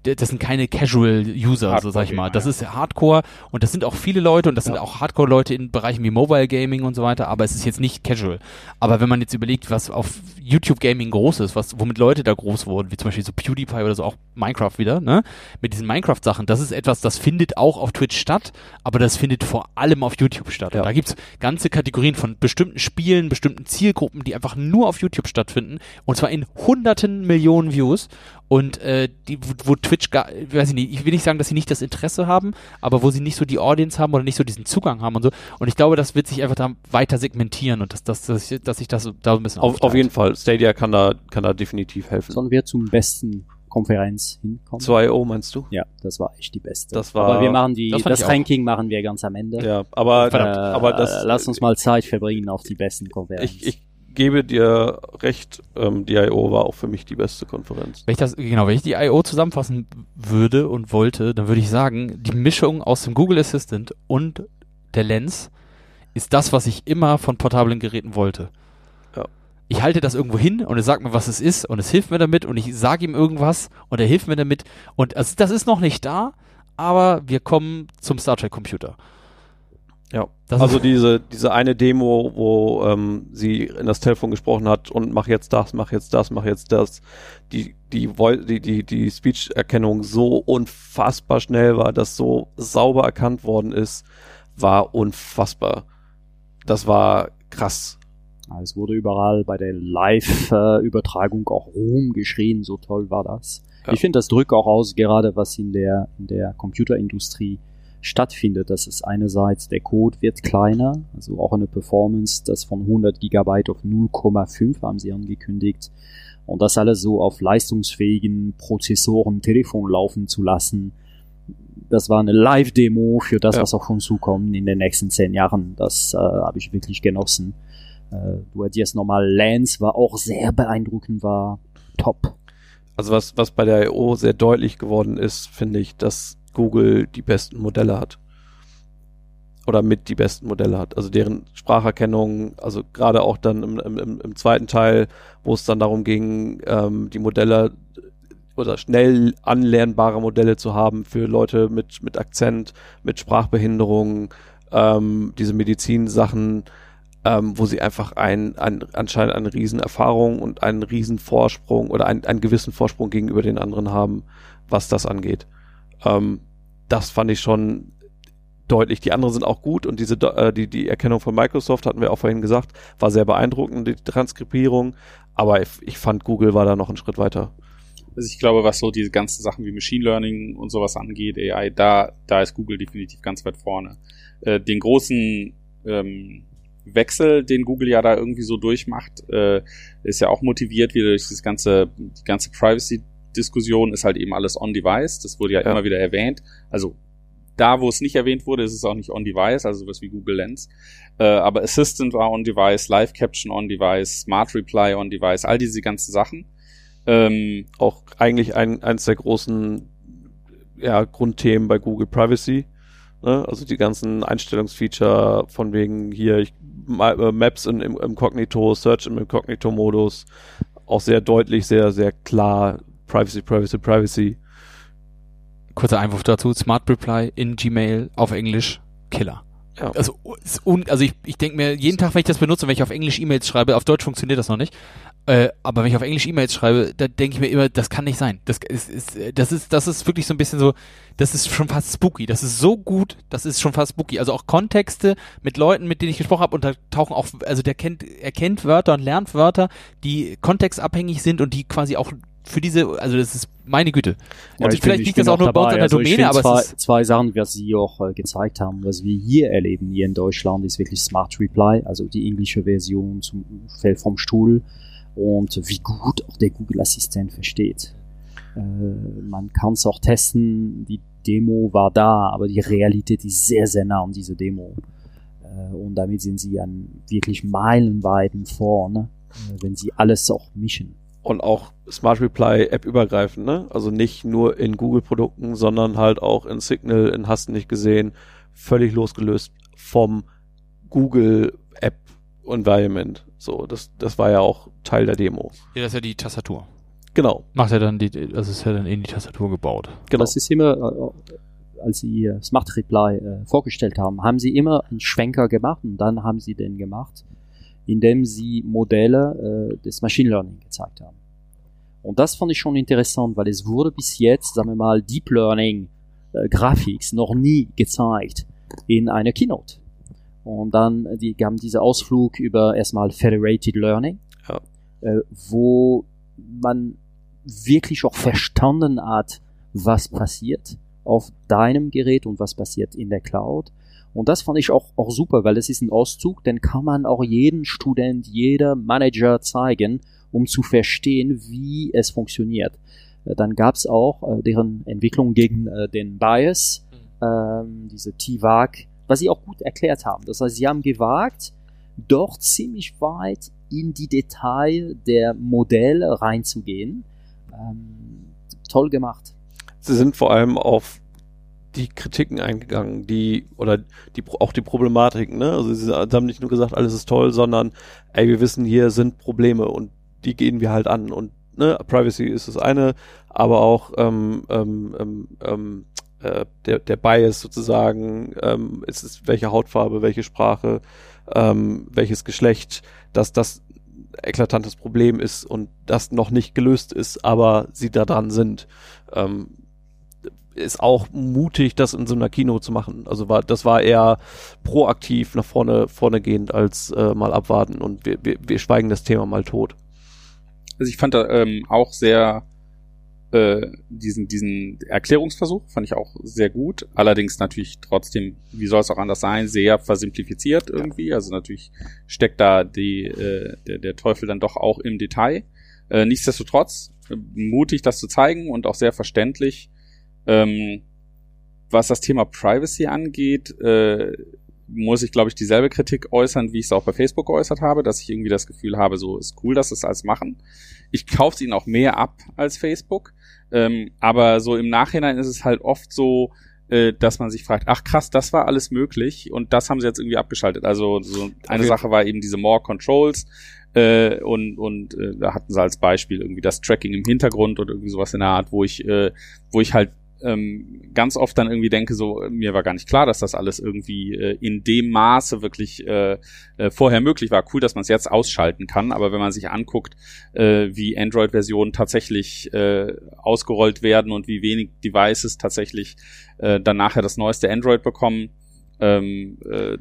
das sind keine Casual-User, so sag ich mal. Das ist Hardcore und das sind auch viele Leute und das sind Ja. auch Hardcore-Leute in Bereichen wie Mobile Gaming und so weiter, aber es ist jetzt nicht Casual. Aber wenn man jetzt überlegt, was auf YouTube Gaming groß ist, was, womit Leute da groß wurden, wie zum Beispiel so PewDiePie oder so, auch Minecraft wieder, ne? Mit diesen Minecraft-Sachen, das ist etwas, das findet auch auf Twitch statt, aber das findet vor allem auf YouTube statt. Ja. Und da gibt's ganze Kategorien von bestimmten Spielen, bestimmten Zielgruppen, die einfach nur auf YouTube stattfinden und zwar in hunderten Millionen Views und äh, die, wo, wo Twitch gar, weiß ich nicht, ich will nicht sagen, dass sie nicht das Interesse haben, aber wo sie nicht so die Audience haben oder nicht so diesen Zugang haben und so. Und ich glaube, das wird sich einfach da weiter segmentieren und dass, dass, dass, ich- dass sich das da so ein bisschen Auf, auf jeden Fall, Stadia kann da, kann da definitiv helfen. Sollen wir zum besten Konferenz hinkommen? 2.0 meinst du? Ja, das war echt die beste. Das war- aber wir machen die, das das, ich auch. Ranking machen wir ganz am Ende. Ja, aber, Verdammt. Äh, aber das, lass uns mal Zeit verbringen auf die besten Konferenzen. ich, ich gebe dir recht, ähm, die I.O. war auch für mich die beste Konferenz. Wenn ich das, genau, wenn ich die I.O. zusammenfassen würde und wollte, dann würde ich sagen, die Mischung aus dem Google Assistant und der Lens ist das, was ich immer von portablen Geräten wollte. Ja. Ich halte das irgendwo hin und er sagt mir, was es ist und es hilft mir damit und ich sage ihm irgendwas und er hilft mir damit und also das ist noch nicht da, aber wir kommen zum Star Trek Computer. Ja, Das also diese, diese eine Demo, wo ähm, sie in das Telefon gesprochen hat und mach jetzt das, mach jetzt das, mach jetzt das, die, die, die, die, die Speech-Erkennung so unfassbar schnell war, dass so sauber erkannt worden ist, war unfassbar. Das war krass. Es wurde überall bei der Live-Übertragung auch Ruhm geschrien, so toll war das. Ja. Ich finde, das drückt auch aus, gerade was in der, in der Computerindustrie stattfindet. Das ist einerseits, der Code wird kleiner, also auch eine Performance, das von 100 Gigabyte auf 0,5 haben sie angekündigt. Und das alles so auf leistungsfähigen Prozessoren, Telefon laufen zu lassen. Das war eine Live-Demo für das, Ja. was auf uns zukommt in den nächsten zehn Jahren. Das äh, habe ich wirklich genossen. Äh, du hattest nochmal Lance, war auch sehr beeindruckend, war top. Also was, was bei der I.O. sehr deutlich geworden ist, finde ich, dass Google die besten Modelle hat. Oder mit die besten Modelle hat. Also deren Spracherkennung, also gerade auch dann im, im, im- zweiten Teil, wo es dann darum ging, ähm, die Modelle oder schnell anlernbare Modelle zu haben für Leute mit, mit Akzent, mit Sprachbehinderung, ähm, diese Medizinsachen, ähm, wo sie einfach ein, ein, anscheinend eine riesen Erfahrung und einen riesen Vorsprung oder einen, einen gewissen Vorsprung gegenüber den anderen haben, was das angeht. Ähm, das fand ich schon deutlich. Die anderen sind auch gut und diese, äh, die, die Erkennung von Microsoft, hatten wir auch vorhin gesagt, war sehr beeindruckend, die Transkribierung, aber ich, ich fand Google war da noch einen Schritt weiter. Also ich glaube, was so diese ganzen Sachen wie Machine Learning und sowas angeht, AI, da, da ist Google definitiv ganz weit vorne. Äh, den großen ähm, Wechsel, den Google ja da irgendwie so durchmacht, äh, ist ja auch motiviert wieder durch das ganze, die ganze Privacy-Diskussion ist halt eben alles on-device. Das wurde ja, Ja. immer wieder erwähnt. Also da, wo es nicht erwähnt wurde, ist es auch nicht on-device, also sowas wie Google Lens. Äh, aber Assistant war on-device, Live Caption on-device, Smart Reply on-device, all diese ganzen Sachen. Ähm, Auch eigentlich ein, eins der großen ja, Grundthemen bei Google Privacy. Ne? Also die ganzen Einstellungsfeature von wegen hier ich, äh, Maps in, im Incognito, Search im Incognito-Modus. Auch sehr deutlich, sehr, sehr klar. Privacy, Privacy, Privacy. Kurzer Einwurf dazu, Smart Reply in Gmail auf Englisch, Killer. Ja. Also, ist un also ich, ich denke mir, jeden Tag, wenn ich das benutze, wenn ich auf Englisch E-Mails schreibe, auf Deutsch funktioniert das noch nicht, äh, aber wenn ich auf Englisch E-Mails schreibe, da denke ich mir immer, das kann nicht sein. Das ist, ist, das ist, das ist wirklich so ein bisschen so, das ist schon fast spooky. Das ist so gut, das ist schon fast spooky. Also auch Kontexte mit Leuten, mit denen ich gesprochen habe, und da tauchen auch, also der kennt, er kennt Wörter und lernt Wörter, die kontextabhängig sind und die quasi auch für diese, also das ist meine Güte. Und ich vielleicht bin- liegt das auch nur bei uns in der Also Domäne, aber zwei, es ist, zwei Sachen, was Sie auch äh, gezeigt haben, was wir hier erleben, hier in Deutschland, ist wirklich Smart Reply, also die englische Version zum Feld vom Stuhl und wie gut auch der Google Assistent versteht. Äh, man kann es auch testen, die, Demo war da, aber die Realität ist sehr, sehr nah an diese Demo. Äh, und damit sind sie an wirklich meilenweiten vorne, äh, wenn sie alles auch mischen. Und auch Smart Reply App übergreifend, ne? Also nicht nur in Google-Produkten, sondern halt auch in Signal, in Hast nicht gesehen, völlig losgelöst vom Google App Environment. So, das, das war ja auch Teil der Demo. Ja, das ist ja die Tastatur. Genau, Macht er dann die, das ist ja dann in die Tastatur gebaut. genau. Das ist immer, äh, als sie äh, Smart Reply äh, vorgestellt haben, haben sie immer einen Schwenker gemacht und dann haben sie den gemacht, indem sie Modelle äh, des Machine Learning gezeigt haben. Und das fand ich schon interessant, weil es wurde bis jetzt, sagen wir mal, Deep Learning äh, Graphics noch nie gezeigt in einer Keynote. Und dann äh, die haben diese Ausflug über erstmal Federated Learning, Ja. äh, wo man wirklich auch verstanden hat, was passiert auf deinem Gerät und was passiert in der Cloud. Und das fand ich auch, auch super, weil das ist ein Auszug, den kann man auch jeden Student, jeder Manager zeigen, um zu verstehen, wie es funktioniert. Äh, Dann gab es auch äh, deren Entwicklung gegen äh, den Bias, ähm, diese T-VAG, was sie auch gut erklärt haben. Das heißt, sie haben gewagt, doch ziemlich weit in die Detail der Modelle reinzugehen. Ähm, toll gemacht. Sie sind vor allem auf die Kritiken eingegangen, die oder die auch die Problematiken, ne? Also sie haben nicht nur gesagt, alles ist toll, sondern ey, wir wissen, hier sind Probleme und die gehen wir halt an. Und ne, Privacy ist das eine, aber auch ähm, ähm, ähm, ähm, äh, der, der Bias sozusagen, ähm, ist es welche Hautfarbe, welche Sprache, ähm, welches Geschlecht, dass das eklatantes Problem ist und das noch nicht gelöst ist, aber sie da dran sind. Ähm, ist auch mutig, das in so einer Kino zu machen. Also war, das war eher proaktiv nach vorne, vorne gehend als äh, mal abwarten und wir, wir, wir schweigen das Thema mal tot. Also ich fand da ähm, auch sehr äh, diesen, diesen Erklärungsversuch fand ich auch sehr gut. Allerdings natürlich trotzdem, wie soll es auch anders sein, sehr versimplifiziert irgendwie. Also natürlich steckt da die, äh, der, der Teufel dann doch auch im Detail. Äh, nichtsdestotrotz äh, mutig, das zu zeigen und auch sehr verständlich. Ähm, was das Thema Privacy angeht, äh, muss ich, glaube ich, dieselbe Kritik äußern, wie ich es auch bei Facebook geäußert habe, dass ich irgendwie das Gefühl habe, so ist cool, dass sie es alles machen. Ich kaufe es ihnen auch mehr ab als Facebook. Ähm, aber so im Nachhinein ist es halt oft so, äh, dass man sich fragt, ach krass, das war alles möglich und das haben sie jetzt irgendwie abgeschaltet. Also so eine Okay. Sache war eben diese More Controls äh, und und äh, da hatten sie als Beispiel irgendwie das Tracking im Hintergrund oder irgendwie sowas in der Art, wo ich äh, wo ich halt ähm, ganz oft dann irgendwie denke, so äh, mir war gar nicht klar, dass das alles irgendwie äh, in dem Maße wirklich äh, äh, vorher möglich war. Cool, dass man es jetzt ausschalten kann, aber wenn man sich anguckt, äh, wie Android-Versionen tatsächlich äh, ausgerollt werden und wie wenig Devices tatsächlich äh, dann nachher das neueste Android bekommen, ähm, äh,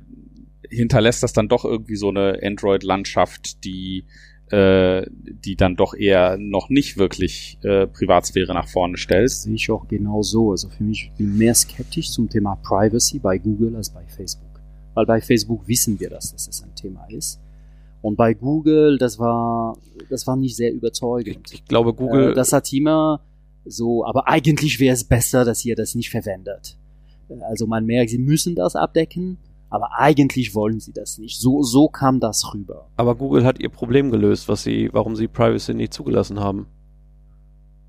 hinterlässt das dann doch irgendwie so eine Android-Landschaft, die äh, die dann doch eher noch nicht wirklich äh, Privatsphäre nach vorne stellt. Das sehe ich auch genau so. Also für mich ich bin mehr skeptisch zum Thema Privacy bei Google als bei Facebook. Weil bei Facebook wissen wir, dass das ein Thema ist. Und bei Google, das war, das war nicht sehr Ich, überzeugend. ich glaube, Google, Äh, das hat immer so, aber eigentlich wäre es besser, dass ihr das nicht verwendet. Äh, Also man merkt, sie müssen das abdecken, aber eigentlich wollen sie das nicht. So, so kam das rüber. aber Google hat ihr Problem gelöst, was sie, warum sie Privacy nicht zugelassen haben.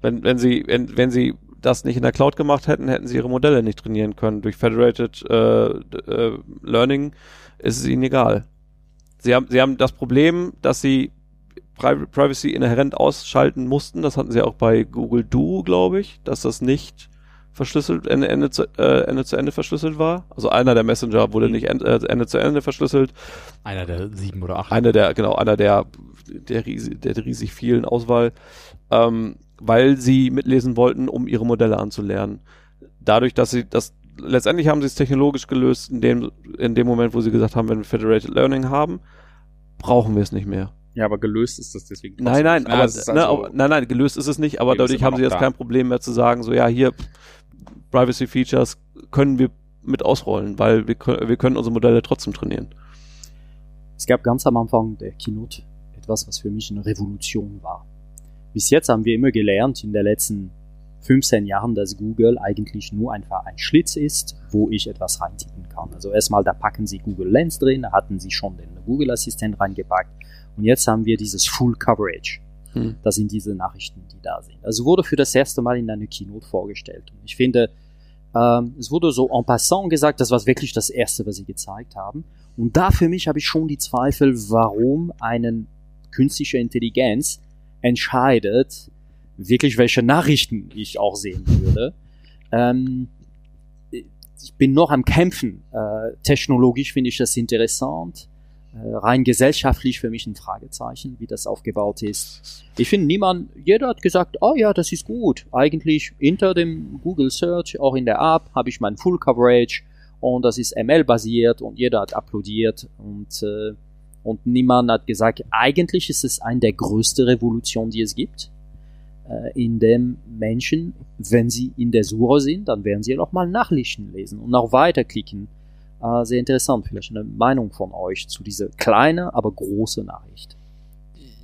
Wenn, wenn sie, wenn, wenn sie das nicht in der Cloud gemacht hätten, hätten sie ihre Modelle nicht trainieren können. Durch Federated äh, äh, Learning ist es ihnen egal. Sie haben, sie haben das Problem, dass sie Pri Privacy inhärent ausschalten mussten. Das hatten sie auch bei Google Duo, glaube ich, dass das nicht verschlüsselt, Ende, Ende, zu, äh, Ende zu Ende verschlüsselt war. Also einer der Messenger wurde nicht end, äh, Ende zu Ende verschlüsselt. Einer der sieben oder acht. Einer der, genau, einer der, der, riesig, der riesig vielen Auswahl, ähm, weil sie mitlesen wollten, um ihre Modelle anzulernen. Dadurch, dass sie das, letztendlich haben sie es technologisch gelöst, in dem, in dem Moment, wo sie gesagt haben, wenn wir Federated Learning haben, brauchen wir es nicht mehr. Ja, aber gelöst ist das deswegen. Nein, nein, nicht. aber, ne, also- aber nein, nein, gelöst ist es nicht, aber dadurch haben sie jetzt da. kein Problem mehr zu sagen, so ja, hier Privacy Features können wir mit ausrollen, weil wir, können- wir können unsere Modelle trotzdem trainieren. Es gab ganz am Anfang der Keynote etwas, was für mich eine Revolution war. Bis jetzt haben wir immer gelernt in den letzten 15 Jahren, dass Google eigentlich nur einfach ein Schlitz ist, wo ich etwas reintippen kann. Also erstmal, da packen sie Google Lens drin, da hatten sie schon den Google Assistent reingepackt und jetzt haben wir dieses Full Coverage. Hm. Das sind diese Nachrichten, die da sind. Also wurde für das erste Mal in einer Keynote vorgestellt. Und ich finde, ähm, es wurde so en passant gesagt, das war wirklich das erste, was sie gezeigt haben. Und da für mich habe ich schon die Zweifel, warum eine künstliche Intelligenz entscheidet, wirklich welche Nachrichten ich auch sehen würde. Ähm, ich bin noch am Kämpfen. Äh, technologisch finde ich das interessant. Äh, rein gesellschaftlich für mich ein Fragezeichen, wie das aufgebaut ist. Ich finde niemand, jeder hat gesagt, oh ja, das ist gut. Eigentlich hinter dem Google Search, auch in der App, habe ich mein Full Coverage und das ist ML-basiert und jeder hat applaudiert und, äh, und niemand hat gesagt, eigentlich ist es eine der größten Revolutionen, die es gibt äh, in dem Menschen, wenn sie in der Suche sind, dann werden sie auch mal Nachrichten lesen und auch weiterklicken. Äh, sehr interessant, vielleicht eine Meinung von euch zu dieser kleinen, aber große Nachricht.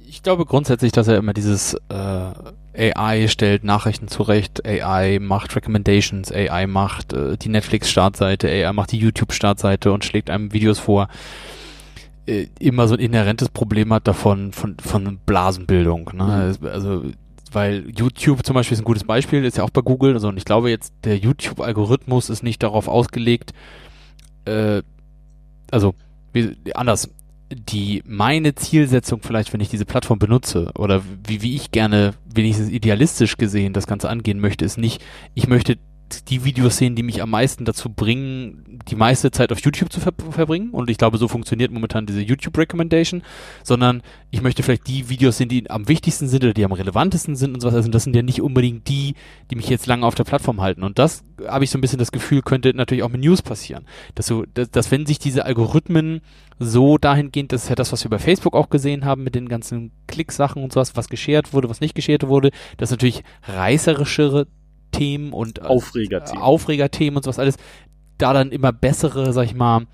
Ich glaube grundsätzlich, dass er immer dieses äh, AI stellt Nachrichten zurecht, AI macht Recommendations, AI macht äh, die Netflix-Startseite, AI macht die YouTube-Startseite und schlägt einem Videos vor äh, immer so ein inhärentes Problem hat davon von von Blasenbildung. Ne? Mhm. Also weil YouTube zum Beispiel ist ein gutes Beispiel, ist ja auch bei Google, also und ich glaube jetzt, der YouTube-Algorithmus ist nicht darauf ausgelegt, äh, also wie, anders, die meine Zielsetzung vielleicht, wenn ich diese Plattform benutze oder wie, wie ich gerne wenigstens idealistisch gesehen das Ganze angehen möchte, ist nicht, ich möchte die Videos sehen, die mich am meisten dazu bringen, die meiste Zeit auf YouTube zu ver verbringen. Und ich glaube, so funktioniert momentan diese YouTube Recommendation, sondern ich möchte vielleicht die Videos sehen, die am wichtigsten sind oder die am relevantesten sind und sowas. Also das sind ja nicht unbedingt die, die mich jetzt lange auf der Plattform halten. Und das habe ich so ein bisschen das Gefühl, könnte natürlich auch mit News passieren. Dass so, dass, dass wenn sich diese Algorithmen so dahingehend, das ist ja das, was wir bei Facebook auch gesehen haben mit den ganzen Klicksachen und sowas, was geschert wurde, was nicht geschert wurde, dass natürlich reißerischere Themen und äh, Aufregerthemen. Aufregerthemen und sowas alles, da dann immer bessere, sag ich mal,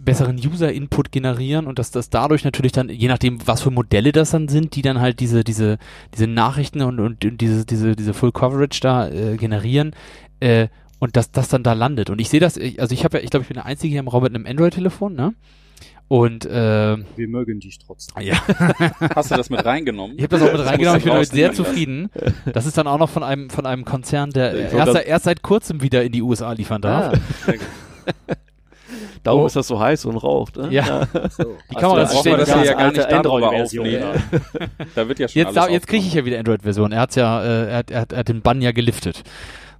besseren User-Input generieren und dass das dadurch natürlich dann, je nachdem, was für Modelle das dann sind, die dann halt diese, diese, diese Nachrichten und, und, und diese, diese, diese Full Coverage da äh, generieren, äh, und dass das dann da landet. Und ich sehe das, also ich habe ja, ich glaube, ich bin der Einzige hier im Raum mit einem Android-Telefon, ne? Und äh, wir mögen dich trotzdem. Ja. Hast du das mit reingenommen? Ich habe das auch mit reingenommen. Ich bin damit sehr zufrieden. Das ist dann auch noch von einem von einem Konzern, der erst, erst, seit kurzem wieder in die USA liefern darf. Ah. Darum oh. ist das so heiß und raucht. Ne? Ja. So. Die Kamera ist stehen. Das ja gar nicht Android-Version. Ja. da wird ja schon Jetzt, jetzt kriege ich ja wieder Android-Version. Er hat ja, äh, er, hat, er, hat, er hat den Bann ja geliftet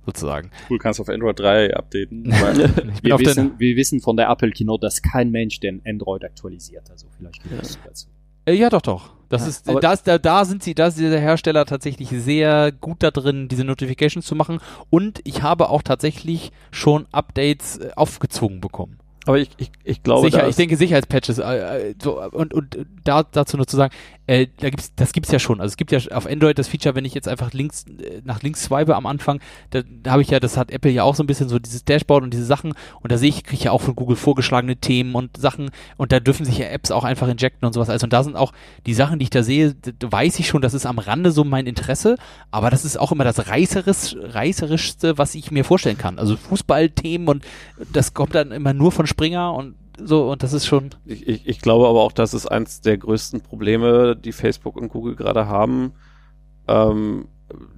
sozusagen. Cool, kannst du auf Android 3 updaten. wir, wissen, wir wissen von der Apple Keynote, dass kein Mensch den Android aktualisiert. Also vielleicht ja. dazu. Äh, ja, doch, doch. Das ja, ist, da, ist, da, da sind sie, da ist der Hersteller tatsächlich sehr gut da drin, diese Notifications zu machen. Und ich habe auch tatsächlich schon Updates äh, aufgezwungen bekommen. Aber ich, ich, ich glaube, Sicher, ich denke Sicherheitspatches äh, so, und, und da, dazu nur zu sagen, äh, da gibt's, das gibt's ja schon. Also es gibt ja auf Android das Feature, wenn ich jetzt einfach links äh, nach links swipe am Anfang, da, da habe ich ja, das hat Apple ja auch so ein bisschen so dieses Dashboard und diese Sachen und da sehe ich, kriege ich ja auch von Google vorgeschlagene Themen und Sachen und da dürfen sich ja Apps auch einfach injecten und sowas. Also und da sind auch die Sachen, die ich da sehe, da weiß ich schon, das ist am Rande so mein Interesse, aber das ist auch immer das reißerisch, reißerischste, was ich mir vorstellen kann. Also Fußballthemen und das kommt dann immer nur von Springer und so, und das ist schon. Ich, ich, ich glaube aber auch, das ist eins der größten Probleme, die Facebook und Google gerade haben, ähm,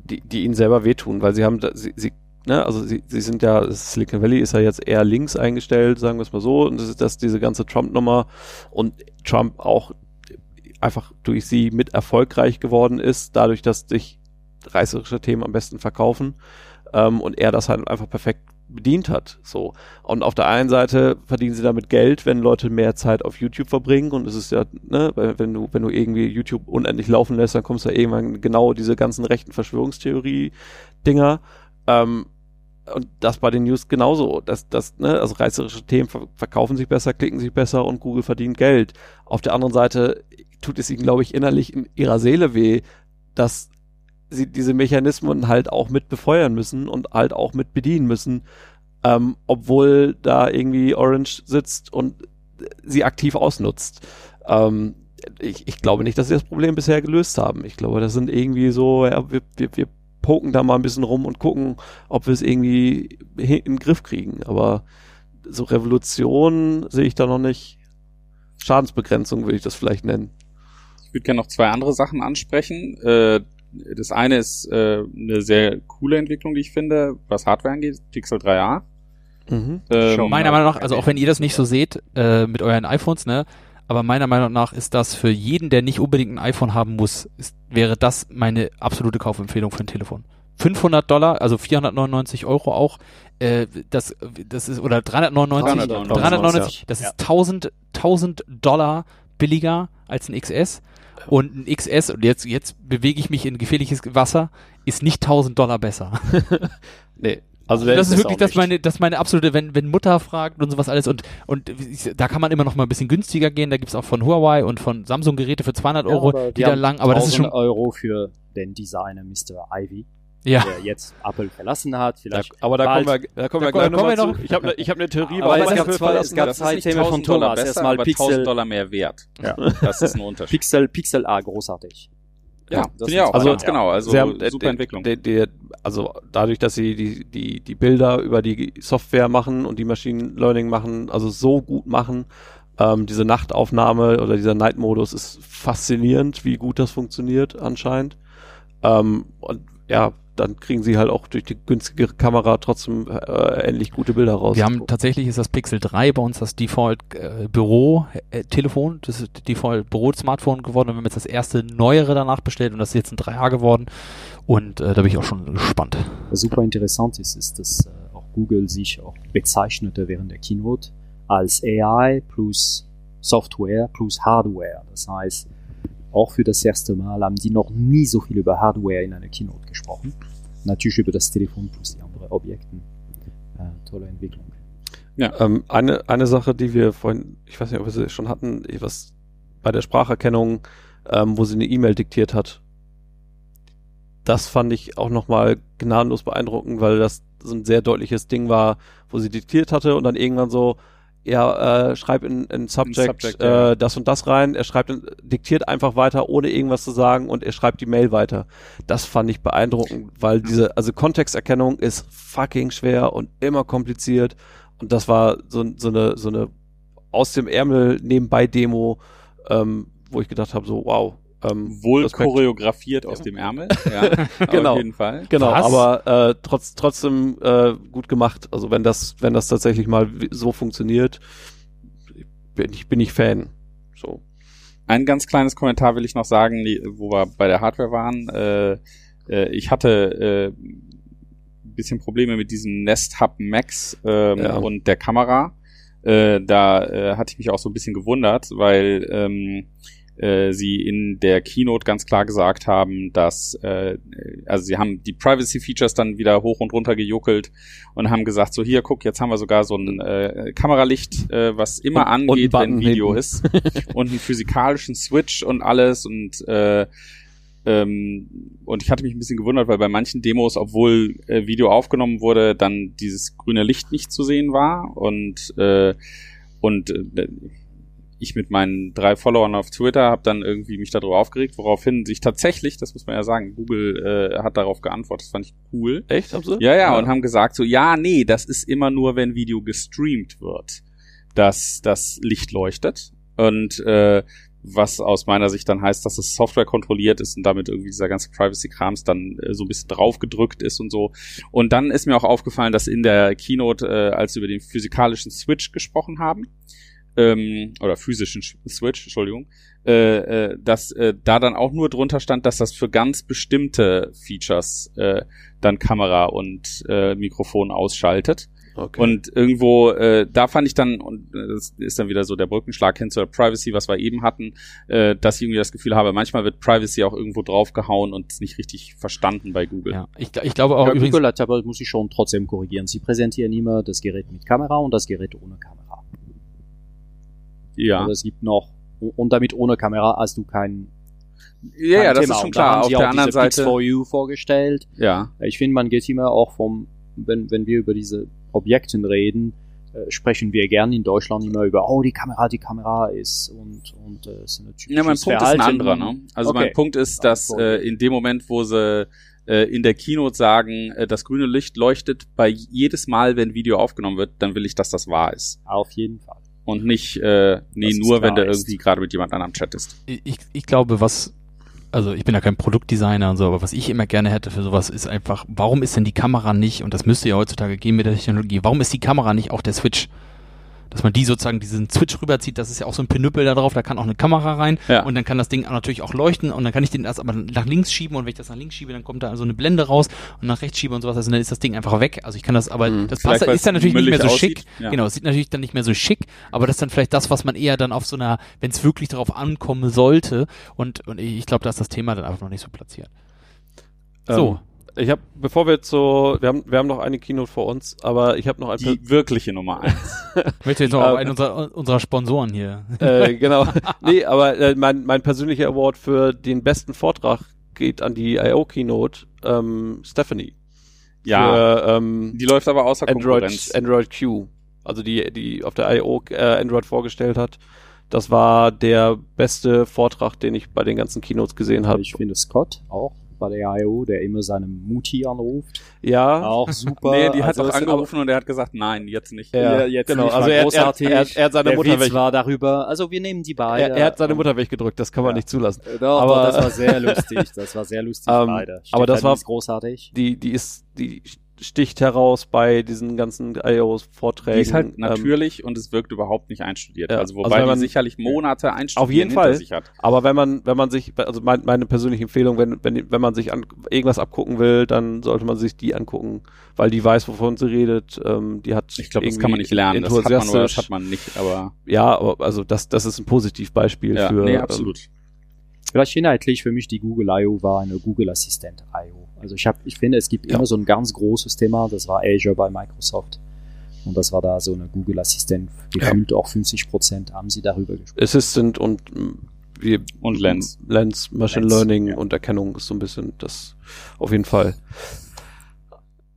die, die ihnen selber wehtun, weil sie haben, sie, sie ne, also sie, sie sind ja, Silicon Valley ist ja jetzt eher links eingestellt, sagen wir es mal so, und das ist das, diese ganze Trump-Nummer und Trump auch einfach durch sie mit erfolgreich geworden ist, dadurch, dass sich reißerische Themen am besten verkaufen ähm, und er das halt einfach perfekt bedient hat. So. Und auf der einen Seite verdienen sie damit Geld, wenn Leute mehr Zeit auf YouTube verbringen. Und es ist ja, ne, wenn du, wenn du irgendwie YouTube unendlich laufen lässt, dann kommst du ja irgendwann genau diese ganzen rechten Verschwörungstheorie-Dinger. Ähm, und das bei den News genauso. Das, das, ne, also reißerische Themen verkaufen sich besser, klicken sich besser und Google verdient Geld. Auf der anderen Seite tut es ihnen, glaube ich, innerlich in ihrer Seele weh, dass sie diese Mechanismen halt auch mit befeuern müssen und halt auch mit bedienen müssen, ähm, obwohl da irgendwie Orange sitzt und sie aktiv ausnutzt. Ähm, ich, ich glaube nicht, dass sie das Problem bisher gelöst haben. Ich glaube, das sind irgendwie so, ja, wir, wir, wir poken da mal ein bisschen rum und gucken, ob wir es irgendwie in den Griff kriegen. Aber so Revolution sehe ich da noch nicht. Schadensbegrenzung würde ich das vielleicht nennen. Ich würde gerne noch zwei andere Sachen ansprechen. Äh, das eine ist äh, eine sehr coole Entwicklung, die ich finde, was Hardware angeht, Pixel 3a. Mhm. Ähm, Meiner Meinung nach, also auch wenn ihr das nicht so seht äh, mit euren iPhones, ne, aber meiner Meinung nach ist das für jeden, der nicht unbedingt ein iPhone haben muss, ist, wäre das meine absolute Kaufempfehlung für ein Telefon. 500 Dollar, also 499 Euro auch, äh, das, das ist, oder 399, 399, 399 das ist 1000, 1000 Dollar billiger als ein XS. Und ein XS, und jetzt, jetzt bewege ich mich in gefährliches Wasser, ist nicht 1000 Dollar besser. Nee. Also das ist wirklich das meine, das meine absolute, wenn, wenn Mutter fragt und sowas alles und, und da kann man immer noch mal ein bisschen günstiger gehen. Da gibt's auch von Huawei und von Samsung Geräte für 200 Euro, aber die da lang, aber das ist 1000 schon, Euro für den Designer Mr. Ivy, ja. der jetzt Apple verlassen hat. Da, Vielleicht aber da kommen wir, da kommen Da wir gleich kommen zu. noch. Ich habe ne, ich hab eine Theorie, Aber es gab zwei- es gab zwei nicht Themen von 1000 Dollar Thomas. besser, Erstmal aber Pixel- 1000 Dollar mehr wert. Ja. Das ist ein Unterschied. Pixel, Pixel A großartig. Ja, das sind auch. Also, ganz ja. genau. Also Sie haben, äh, super Entwicklung. Der, der, also dadurch, dass sie die, die, die Bilder über die Software machen und die Machine Learning machen, also so gut machen, ähm, diese Nachtaufnahme oder dieser Night-Modus ist faszinierend, wie gut das funktioniert anscheinend. Ähm, und ja, dann kriegen sie halt auch durch die günstigere Kamera trotzdem äh, ähnlich gute Bilder raus. Wir haben tatsächlich ist das Pixel 3 bei uns das Default äh, Büro äh, Telefon, das ist Default Büro Smartphone geworden und wir haben jetzt das erste neuere danach bestellt und das ist jetzt ein 3A geworden und äh, da bin ich auch schon gespannt. Was super interessant ist, ist, dass äh, auch Google sich auch bezeichnete während der Keynote als AI plus Software plus Hardware. Das heißt, auch für das erste Mal haben die noch nie so viel über Hardware in einer Keynote gesprochen. Natürlich über das Telefon plus die anderen Objekten. Äh, tolle Entwicklung. Ähm, eine, eine Sache, die wir vorhin, ich weiß nicht, ob wir sie schon hatten, was bei der Spracherkennung, ähm, wo sie eine E-Mail diktiert hat. Das fand ich auch nochmal gnadenlos beeindruckend, weil das so ein sehr deutliches Ding war, wo sie diktiert hatte und dann irgendwann so, ja, äh, schreib in, in Subject, Subject, ja. äh, das und das rein. Er schreibt, in, diktiert einfach weiter, ohne irgendwas zu sagen und er schreibt die Mail weiter. Das fand ich beeindruckend, weil diese, also Kontexterkennung ist fucking schwer und immer kompliziert. Und das war so, so eine, so eine aus dem Ärmel nebenbei Demo, ähm, wo ich gedacht habe, so wow. Ähm, Wohl choreografiert aus dem Ärmel. Ja, Genau. Auf jeden Fall. Genau, Was? aber äh, trotz, trotzdem äh, gut gemacht. Also wenn das, wenn das tatsächlich mal so funktioniert, bin ich, bin ich Fan. So. Ein ganz kleines Kommentar will ich noch sagen, wo wir bei der Hardware waren. Äh, äh, ich hatte äh, ein bisschen Probleme mit diesem Nest Hub Max ähm, Ja. und der Kamera. Äh, da äh, hatte ich mich auch so ein bisschen gewundert, weil ähm, äh, sie in der Keynote ganz klar gesagt haben, dass äh, also sie haben die Privacy Features dann wieder hoch und runter gejuckelt und haben gesagt so hier guck jetzt haben wir sogar so ein äh, Kameralicht äh, was immer Und- und angeht einen wenn Video hinten. ist und einen physikalischen Switch und alles und äh, ähm, und ich hatte mich ein bisschen gewundert, weil bei manchen Demos, obwohl äh, Video aufgenommen wurde, dann dieses grüne Licht nicht zu sehen war und äh, und äh, ich mit meinen drei Followern auf Twitter habe dann irgendwie mich darüber aufgeregt, woraufhin sich tatsächlich, das muss man ja sagen, Google äh, hat darauf geantwortet, das fand ich cool. Echt, haben sie? Ja, ja, und haben gesagt so, ja, nee, das ist immer nur, wenn Video gestreamt wird, dass das Licht leuchtet. Und äh, was aus meiner Sicht dann heißt, dass es Software kontrolliert ist und damit irgendwie dieser ganze Privacy-Krams dann äh, so ein bisschen draufgedrückt ist und so. Und dann ist mir auch aufgefallen, dass in der Keynote, äh, als sie über den physikalischen Switch gesprochen haben, ähm, oder physischen Sch- Switch, Entschuldigung, äh, äh, dass äh, da dann auch nur drunter stand, dass das für ganz bestimmte Features äh, dann Kamera und äh, Mikrofon ausschaltet. Okay. Und irgendwo, äh, da fand ich dann, und äh, das ist dann wieder so der Brückenschlag hin zur Privacy, was wir eben hatten, äh, dass ich irgendwie das Gefühl habe, manchmal wird Privacy auch irgendwo draufgehauen und nicht richtig verstanden bei Google. Ja, ich, ich glaube auch Ja, übrigens, Google hat aber, muss ich schon trotzdem korrigieren. Sie präsentieren immer das Gerät mit Kamera und das Gerät ohne Kamera. Ja, Also es gibt noch, und damit ohne Kamera hast du kein, ja, ja kein das Thema. ist schon klar. Auf der auch anderen Seite, for You vorgestellt. ja, Ich finde, man geht immer auch vom, wenn, wenn wir über diese Objekten reden, äh, sprechen wir gern in Deutschland immer über, oh, die Kamera, die Kamera ist und, und äh, ist eine Ja, mein Punkt ist ein anderer. Ne? Also Okay. mein Punkt ist, dass äh, in dem Moment, wo sie äh, in der Keynote sagen, äh, das grüne Licht leuchtet bei jedes Mal, wenn Video aufgenommen wird, dann will ich, dass das wahr ist. Auf jeden Fall. Und nicht, äh, nee, nur wenn ist. irgendwie gerade mit jemand anderem chatest. ich, ich glaube, was, also ich bin ja kein Produktdesigner und so, aber was ich immer gerne hätte für sowas ist einfach, warum ist denn die Kamera nicht, und das müsste ja heutzutage gehen mit der Technologie, warum ist die Kamera nicht auch der Switch? Dass man die sozusagen diesen Switch rüberzieht, das ist ja auch so ein Pinüppel da drauf, da kann auch eine Kamera rein Ja. und dann kann das Ding natürlich auch leuchten und dann kann ich den erst aber nach links schieben und wenn ich das nach links schiebe, dann kommt da so eine Blende raus und nach rechts schiebe und sowas, also dann ist das Ding einfach weg. Also ich kann das, aber Mhm. das passt, ist dann natürlich nicht mehr so müllig schick. aussieht. Ja. Genau, es sieht natürlich dann nicht mehr so schick, aber das ist dann vielleicht das, was man eher dann auf so einer, wenn es wirklich darauf ankommen sollte. Und, und ich glaube, da ist das Thema dann einfach noch nicht so platziert. So. Ähm, ich habe, bevor wir zu, wir haben, wir haben noch eine Keynote vor uns, aber ich habe noch ein Die wirkliche Nummer eins. Ich möchte jetzt noch Ähm, auf einen unserer, unserer Sponsoren hier. äh, genau. nee, aber äh, mein, mein persönlicher Award für den besten Vortrag geht an die IO Keynote ähm, Stephanie. Ja, Für, ähm, die läuft aber außer Android, Konkurrenz. Android Q. Also die, die auf der I.O. Äh, Android vorgestellt hat. Das war der beste Vortrag, den ich bei den ganzen Keynotes gesehen habe. Ich finde Scott auch bei der I.O., der immer seine Mutti anruft. Ja, Auch super. nee, die hat Also auch angerufen und er hat gesagt, nein, jetzt nicht. Ja, Ja, jetzt genau. nicht Also er, er, großartig. er, er hat seine der Mutter Witz weg. war darüber, also wir nehmen die beide. Er, er hat seine Mutter weggedrückt, das kann man Ja. nicht zulassen. Äh, Doch, Aber- doch, das war sehr lustig. Das war sehr lustig Ähm, beide. aber das war- großartig. Die, die ist, die sticht heraus bei diesen ganzen IO-Vorträgen. Die ist halt Ähm, natürlich und es wirkt überhaupt nicht einstudiert. Ja, Also also wobei wenn man- die sicherlich Monate einstudieren Auf jeden Fall. sich hat. Aber wenn man, wenn man sich, also mein, meine persönliche Empfehlung, wenn, wenn, wenn man sich an irgendwas abgucken will, dann sollte man sich die angucken, weil die weiß, wovon sie redet. Ähm, die hat Ich glaube, das kann man nicht lernen. Das hat man oder das hat man nicht, aber Ja, aber also das, das ist ein Positivbeispiel ja, für. nee, ähm, absolut. Vielleicht inhaltlich für mich die Google I.O. war eine Google Assistent I.O. Also ich habe, ich finde, es gibt Ja. immer so ein ganz großes Thema, das war Azure bei Microsoft. Und das war da so eine Google Assistent, gefühlt auch 50 Prozent haben sie darüber gesprochen. Assistant und wie Und Lens. Lens, Machine Lens, Learning ja. und Erkennung ist so ein bisschen das auf jeden Fall.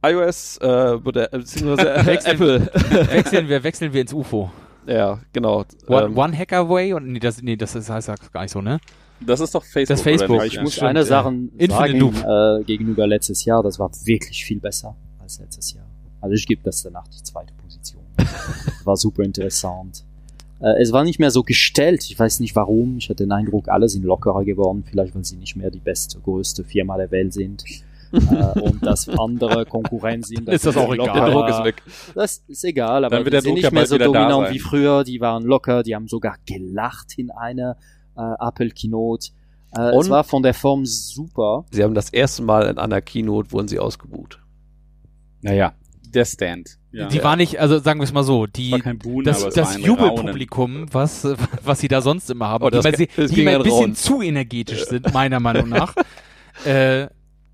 iOS, äh, oder, äh, beziehungsweise Apple. wechseln wir, wechseln wir ins UFO. ja, genau. One, Ähm, One Hacker Way und nee, das, nee, das ist, heißt ja gar nicht so, ne? Das ist doch Facebook. Das ist Facebook. ich Ja. muss stimmt, eine ja. Sache sagen, äh, gegenüber letztes Jahr, das war wirklich viel besser als letztes Jahr. Also ich gebe das danach die zweite Position. war super interessant. Äh, es war nicht mehr so gestellt, ich weiß nicht warum, ich hatte den Eindruck, alle sind lockerer geworden, vielleicht weil sie nicht mehr die beste, größte Firma der Welt sind. äh, und dass andere Konkurrenten sind. Ist das auch egal. der Druck lockerer- ist weg. Das ist egal, aber Dann wird die der sind Druck nicht ja mehr so dominant wie früher. Die waren locker, die haben sogar gelacht in einer äh, Apple Keynote. Äh, es Und- war von der Form super. Sie haben das erste Mal in einer Keynote wurden sie ausgebucht. Naja, der Stand. Ja. Die war nicht, also sagen wir es mal so, die, war kein Buhnen, das, es das Jubelpublikum, was, was sie da sonst immer haben, Oh, die, das sie, das die mal ein bisschen zu energetisch sind, meiner Meinung nach. äh,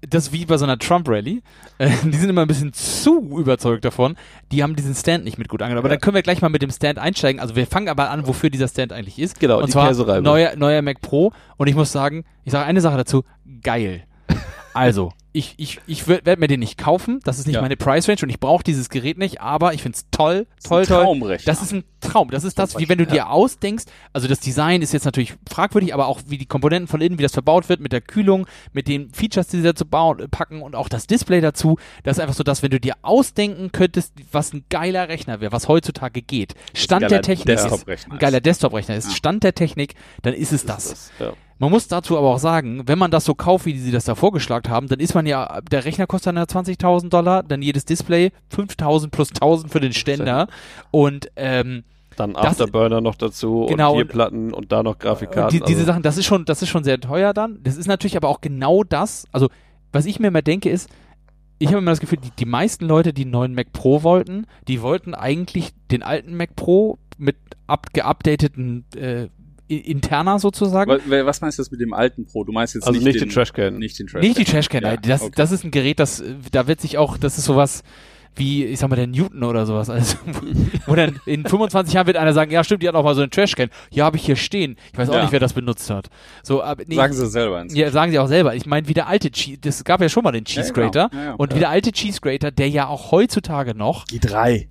das wie bei so einer Trump-Rally. Äh, die sind immer ein bisschen zu überzeugt davon. Die haben diesen Stand nicht mit gut angenommen. Aber Ja. dann können wir gleich mal mit dem Stand einsteigen. Also wir fangen aber an, wofür dieser Stand eigentlich ist. Genau, Und die zwar neuer, neuer Mac Pro. Und ich muss sagen, ich sage eine Sache dazu, geil. Also, ich, ich, ich werde mir den nicht kaufen. Das ist nicht Ja. meine Price Range und ich brauche dieses Gerät nicht, aber ich find's toll, toll, toll. Traumrechner. Das ist ein Traum. Das ist das, wie wenn du dir ausdenkst, also das Design ist jetzt natürlich fragwürdig, aber auch wie die Komponenten von innen, wie das verbaut wird, mit der Kühlung, mit den Features, die sie dazu bauen, äh, packen und auch das Display dazu. Das ist einfach so, dass wenn du dir ausdenken könntest, was ein geiler Rechner wäre, was heutzutage geht, Stand der Technik ist, Desktop-Rechner ein geiler ist. Desktop-Rechner ist. Stand der Technik, dann ist es das. Ja. Man muss dazu aber auch sagen, wenn man das so kauft, wie sie das da vorgeschlagen haben, dann ist man ja, der Rechner kostet dann ja 20.000 Dollar, dann jedes Display 5.000 plus 1.000 für den Ständer und ähm, Dann Das- Afterburner noch dazu Genau, und und- Platten und da noch Grafikkarten. die, diese also, Sachen, das ist schon, das ist schon sehr teuer dann. Das ist natürlich aber auch genau das. Also was ich mir immer denke ist, ich habe immer das Gefühl, die, die meisten Leute, die einen neuen Mac Pro wollten, die wollten eigentlich den alten Mac Pro mit up, geupdateten äh, I- Interna sozusagen. Wa- wa- Was meinst du jetzt mit dem alten Pro? Du meinst jetzt also nicht, nicht den Trashcan. Nicht den Trashcan. Nicht die Trashcan, Ja, das, okay. das ist ein Gerät, das, da wird sich auch, das ist sowas wie, ich sag mal, der Newton oder sowas. Also, wo dann in 25 Jahren wird einer sagen, ja stimmt, die hat auch mal so einen Trashcan. Ja, habe ich hier stehen. Ich weiß auch Ja. nicht, wer das benutzt hat. So, aber nee, Sagen sie selber ins. ja, sagen sie auch selber. Ich meine, wie der alte Cheese, das gab ja schon mal den Cheese Ja, genau. Grater. Ja, ja. Und wie der alte Cheese Grater, der ja auch heutzutage noch, Die drei.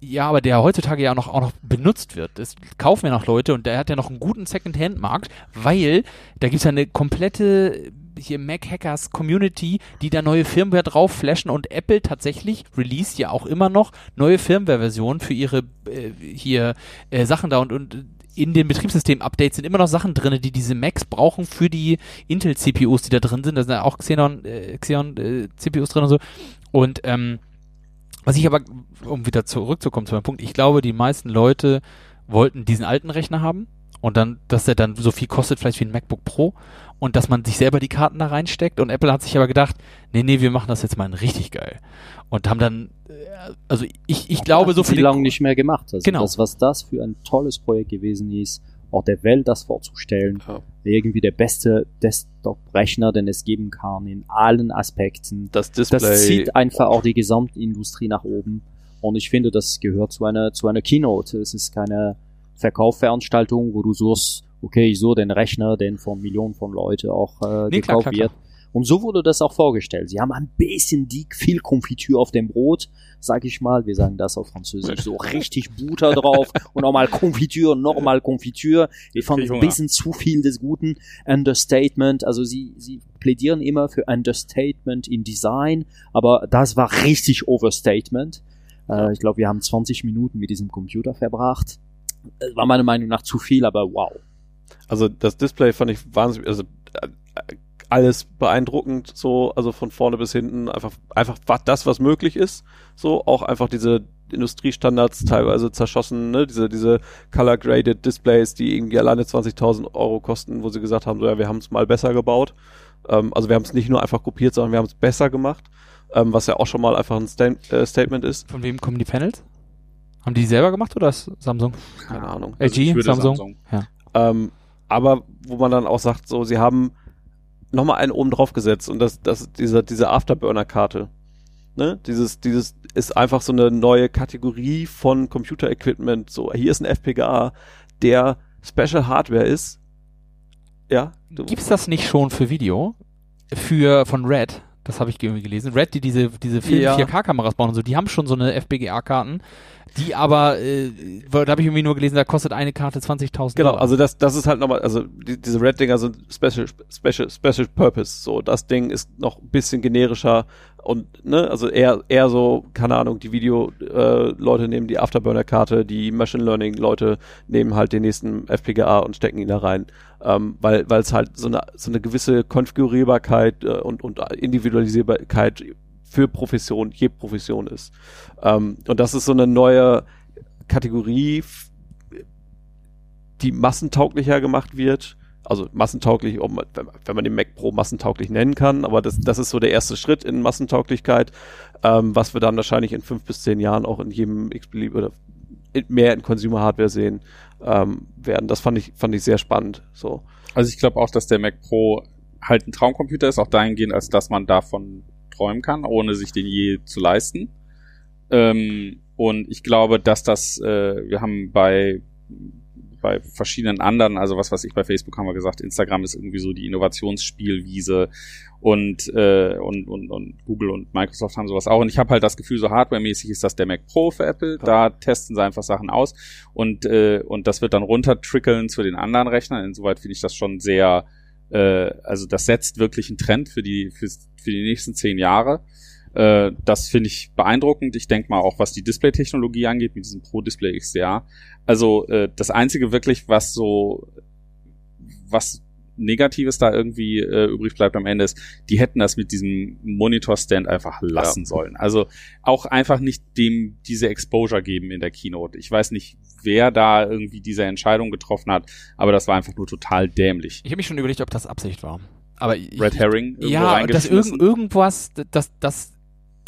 Ja, aber der heutzutage ja auch noch, auch noch benutzt wird. Das kaufen ja noch Leute und der hat ja noch einen guten Second-Hand-Markt, weil da gibt's ja eine komplette hier Mac-Hackers Community, die da neue Firmware drauf flashen und Apple tatsächlich release ja auch immer noch neue Firmware-Versionen für ihre äh, hier äh, Sachen da und, und in den Betriebssystem-Updates sind immer noch Sachen drin, die diese Macs brauchen für die Intel-CPUs, die da drin sind. Da sind ja auch Xenon, äh, Xeon äh, drin und so. Und ähm, was ich aber, um wieder zurückzukommen zu meinem Punkt, ich glaube, die meisten Leute wollten diesen alten Rechner haben und dann, dass der dann so viel kostet, vielleicht wie ein MacBook Pro und dass man sich selber die Karten da reinsteckt und Apple hat sich aber gedacht, nee, nee, wir machen das jetzt mal richtig geil und haben dann, äh, also ich, ich glaube so viel viel lange nicht mehr gemacht. Also Genau. das, was das für ein tolles Projekt gewesen ist, auch der Welt das vorzustellen, Ja. irgendwie der beste Desktop-Rechner, den es geben kann in allen Aspekten. Das Display. Das zieht einfach auch die Gesamtindustrie nach oben. Und ich finde, das gehört zu einer, zu einer Keynote. Es ist keine Verkaufsveranstaltung, wo du suchst, okay, so den Rechner, den von Millionen von Leuten auch äh, Nee, klar, gekauft klar, wird. Und so wurde das auch vorgestellt. Sie haben ein bisschen dick viel Konfitüre auf dem Brot, sag ich mal. Wir sagen das auf Französisch. So richtig Butter drauf und nochmal Konfitüre, nochmal Konfitüre. Ich fand ein bisschen zu viel des Guten. Understatement. Also sie, sie plädieren immer für Understatement in Design, aber das war richtig Overstatement. Äh, ich glaube, wir haben 20 Minuten mit diesem Computer verbracht. Das war meiner Meinung nach zu viel, aber wow. Also das Display fand ich wahnsinnig, also äh, alles beeindruckend, so, also von vorne bis hinten, einfach, einfach was, das, was möglich ist, so, auch einfach diese Industriestandards teilweise zerschossen, ne, diese, diese color-graded Displays, die irgendwie alleine 20.000 Euro kosten, wo sie gesagt haben, so, ja, wir haben es mal besser gebaut, ähm, also wir haben es nicht nur einfach kopiert, sondern wir haben es besser gemacht, ähm, was ja auch schon mal einfach ein Sta äh, Statement ist, Von wem kommen die Panels? Haben die selber gemacht oder ist Samsung? keine Ahnung. Also LG, ich würde Samsung? Samsung. Ja. Ähm, aber wo man dann auch sagt, so, sie haben nochmal einen oben drauf gesetzt und das, das, diese, diese Afterburner-Karte. Ne? Dieses, dieses ist einfach so eine neue Kategorie von Computer-Equipment. So, hier ist ein FPGA, der Special Hardware ist. Ja, Gibt's das nicht schon für Video? Für, von Red? Das habe ich irgendwie gelesen. Red, die diese, diese Film Ja. 4K-Kameras bauen und so, die haben schon so eine FPGA-Karten, die aber, äh, da habe ich irgendwie nur gelesen, da kostet eine Karte 20.000 Genau, also das, das ist halt nochmal, also die, diese Red-Dinger sind Special, Special, Special Purpose. So, das Ding ist noch ein bisschen generischer und, ne, also eher, eher so, keine Ahnung, die Video-Leute äh, nehmen die Afterburner-Karte, die Machine Learning-Leute nehmen halt den nächsten FPGA und stecken ihn da rein. Ähm, weil es halt so eine, so eine gewisse Konfigurierbarkeit äh, und, und Individualisierbarkeit für Profession, je Profession ist. Ähm, und das ist so eine neue Kategorie, die massentauglicher gemacht wird. Also massentauglich, wenn, man, den Mac Pro massentauglich nennen kann, aber das, das ist so der erste Schritt in Massentauglichkeit, ähm, was wir dann wahrscheinlich in fünf bis zehn Jahren auch in jedem x-belieb oder mehr in Consumer Hardware sehen ähm, werden. Das fand ich, fand ich sehr spannend. So. Also ich glaube auch, dass der Mac Pro halt ein Traumcomputer ist, auch dahingehend, als dass man davon träumen kann, ohne sich den je zu leisten. Ähm, und ich glaube, dass das, äh, wir haben bei bei verschiedenen anderen, also was weiß ich, bei Facebook haben wir gesagt, Instagram ist irgendwie so die Innovationsspielwiese und, äh, und, und, und Google und Microsoft haben sowas auch. Und ich habe halt das Gefühl, so hardwaremäßig ist das der Mac Pro für Apple. Da testen sie einfach Sachen aus und, äh, und das wird dann runtertrickeln zu den anderen Rechnern. Insoweit finde ich das schon sehr, äh, also das setzt wirklich einen Trend für die, für, für die nächsten zehn Jahre. Äh, das finde ich beeindruckend. Ich denke mal auch, was die Display-Technologie angeht, mit diesem Pro Display XDR. Also äh, das Einzige wirklich, was so, was Negatives da irgendwie äh, übrig bleibt am Ende ist, die hätten das mit diesem Monitor-Stand einfach lassen sollen. Also auch einfach nicht dem diese Exposure geben in der Keynote. Ich weiß nicht, wer da irgendwie diese Entscheidung getroffen hat, aber das war einfach nur total dämlich. ich habe mich schon überlegt, ob das Absicht war. Aber ich, Red Herring irgendwo ja, dass irgend, irgendwas, dass, dass,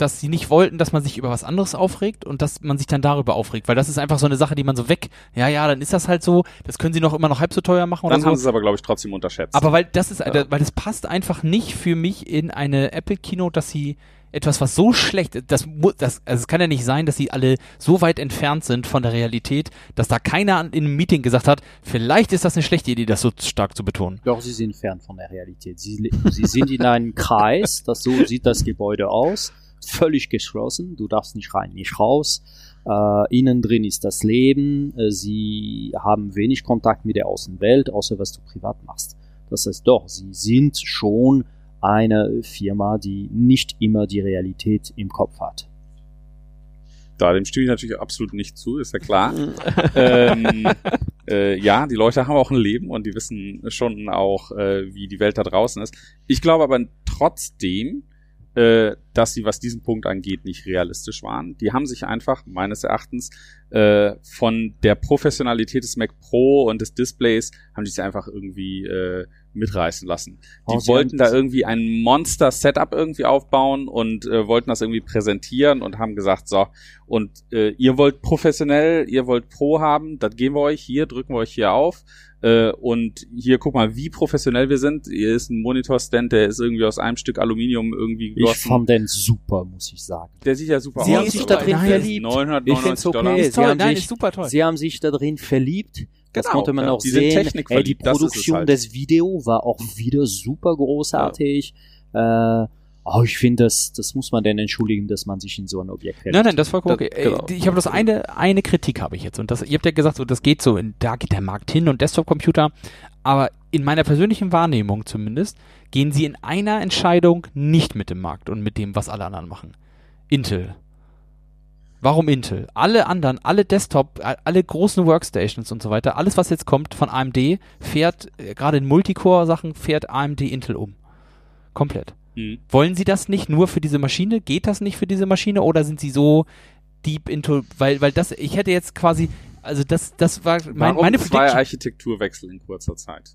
dass sie nicht wollten, dass man sich über was anderes aufregt und dass man sich dann darüber aufregt, weil das ist einfach so eine Sache, die man so weg, ja, ja, dann ist das halt so, das können sie noch immer noch halb so teuer machen oder Dann so. haben sie es aber, glaube ich, trotzdem unterschätzt. Aber weil das ist, weil das passt einfach nicht für mich in eine Apple Keynote, dass sie etwas, was so schlecht, das, mu- das, also es kann ja nicht sein, dass sie alle so weit entfernt sind von der Realität, dass da keiner in einem Meeting gesagt hat, vielleicht ist das eine schlechte Idee, das so stark zu betonen. Doch, sie sind fern von der Realität. Sie, sie sind in einem Kreis, das so sieht das Gebäude aus. Völlig geschlossen. Du darfst nicht rein, nicht raus. Äh, innen drin ist das Leben. Äh, sie haben wenig Kontakt mit der Außenwelt, außer was du privat machst. Das heißt doch, sie sind schon eine Firma, die nicht immer die Realität im Kopf hat. Da, dem stimme ich natürlich absolut nicht zu, ist ja klar. ähm, äh, ja, die Leute haben auch ein Leben und die wissen schon auch, äh, wie die Welt da draußen ist. Ich glaube aber trotzdem, äh, dass sie, was diesen Punkt angeht, nicht realistisch waren. Die haben sich einfach, meines Erachtens, äh, von der Professionalität des Mac Pro und des Displays, haben die sich einfach irgendwie äh, mitreißen lassen. Die Oh, wollten da irgendwie ein Monster-Setup irgendwie aufbauen und äh, wollten das irgendwie präsentieren und haben gesagt, so, und äh, ihr wollt professionell, ihr wollt Pro haben, das geben wir euch hier, drücken wir euch hier auf. Äh, und hier, guck mal, wie professionell wir sind. Hier ist ein Monitorstand, der ist irgendwie aus einem Stück Aluminium irgendwie Ich gegossen. fand den super, muss ich sagen. Der sieht ja super Sie aus. haben sich da drin verliebt. 999 Ich find's okay. Dollar. Sie Ist toll, haben nein, sich- ist super toll. Sie haben sich da drin verliebt. Das Genau, konnte man ja, auch die sind sehen. Technik Ey, die Produktion halt. des Video war auch wieder super großartig. Äh, oh, ich finde, das, das muss man denn entschuldigen, dass man sich in so ein Objekt hält. Nein, nein, das ist vollkommen Das- okay. genau. Äh, Ich habe das eine, eine Kritik habe ich jetzt. Und das, ihr habt ja gesagt, so, das geht so, in, da geht der Markt hin und Desktop-Computer. Aber in meiner persönlichen Wahrnehmung zumindest, gehen sie in einer Entscheidung nicht mit dem Markt und mit dem, was alle anderen machen. Intel. Warum Intel? Alle anderen, alle Desktop, alle großen Workstations und so weiter, alles was jetzt kommt von AMD, fährt, äh, gerade in Multicore-Sachen, fährt AMD Intel um. Komplett. Hm. Wollen Sie das nicht nur für diese Maschine? Geht das nicht für diese Maschine oder sind Sie so deep into, weil, weil das, ich hätte jetzt quasi, also das, das war mein, Warum meine zwei. Architekturwechsel in kurzer Zeit?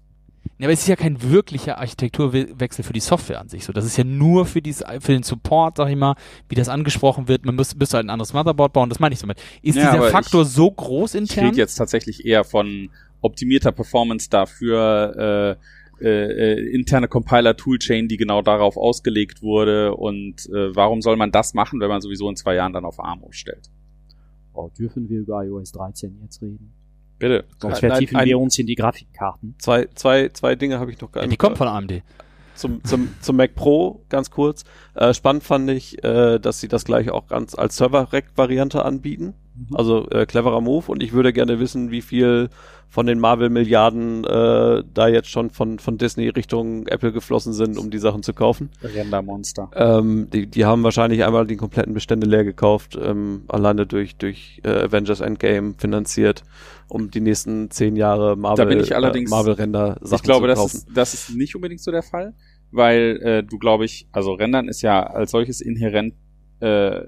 Ja, aber es ist ja kein wirklicher Architekturwechsel für die Software an sich. So, das ist ja nur für, dies, für den Support, sag ich mal, wie das angesprochen wird. Man muss, müsste halt ein anderes Motherboard bauen. Das meine ich damit. Ist Ja, dieser Faktor ich- so groß Ich intern? rede jetzt tatsächlich eher von optimierter Performance dafür, äh, äh, äh, interne Compiler-Toolchain, die genau darauf ausgelegt wurde. Und äh, warum soll man das machen, wenn man sowieso in zwei Jahren dann auf ARM umstellt? Oh, dürfen wir über iOS 13 jetzt reden? Bitte. Sonst vertiefen wir uns in die Grafikkarten. Zwei, zwei, zwei Dinge habe ich noch gar ja, nicht. die kommt von AMD. zum, zum, zum Mac Pro ganz kurz. Äh, spannend fand ich, äh, dass sie das gleich auch ganz als Server-Rack-Variante anbieten. Also äh, cleverer Move und ich würde gerne wissen, wie viel von den Marvel-Milliarden äh, da jetzt schon von, von Disney Richtung Apple geflossen sind, um die Sachen zu kaufen. Rendermonster. Ähm, die, die haben wahrscheinlich einmal die kompletten Bestände leer gekauft, ähm, alleine durch, durch äh, Avengers Endgame finanziert, um die nächsten zehn Jahre Marvel, bin ich allerdings- äh, Marvel-Render-Sachen Ich glaube, zu das kaufen. ist, das ist nicht unbedingt so der Fall, weil äh, du, glaube ich, also Rendern ist ja als solches inhärent äh,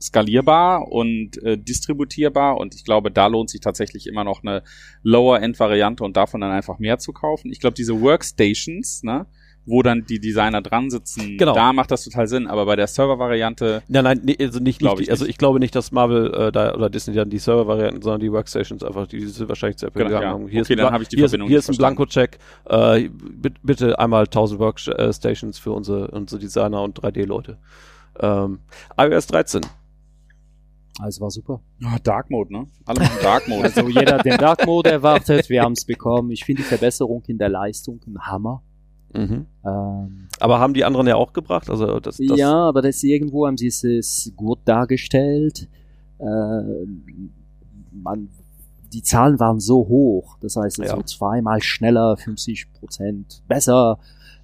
skalierbar und äh, distributierbar und ich glaube, da lohnt sich tatsächlich immer noch eine Lower-End-Variante und davon dann einfach mehr zu kaufen. Ich glaube, diese Workstations, ne, wo dann die Designer dran sitzen, Genau. da macht das total Sinn, aber bei der Server-Variante Nein, nein, nee, also nicht, Glaub nicht ich die, also nicht. ich glaube nicht, dass Marvel äh, da oder Disney dann die Server-Varianten, sondern die Workstations einfach, die sind wahrscheinlich zu Apple Genau, gegangen ja. Hier Okay, ist dann habe ich die hier ist, Verbindung hier nicht ist ein Blanko-Check. Äh, bitte, bitte einmal 1000 Workstations für unsere, unsere Designer und 3D-Leute. Ähm, iOS 13. Also war super. oh, Dark Mode, ne? Alle machen Dark Mode. Also jeder hat den Dark Mode erwartet, wir haben es bekommen. Ich finde die Verbesserung in der Leistung ein Hammer. Mhm. Ähm, Aber haben die anderen ja auch gebracht? Also das, das ja, aber das irgendwo haben sie es- gut dargestellt. Äh, man, die Zahlen waren so hoch, das heißt, es Ja. war zweimal schneller, 50 Prozent besser,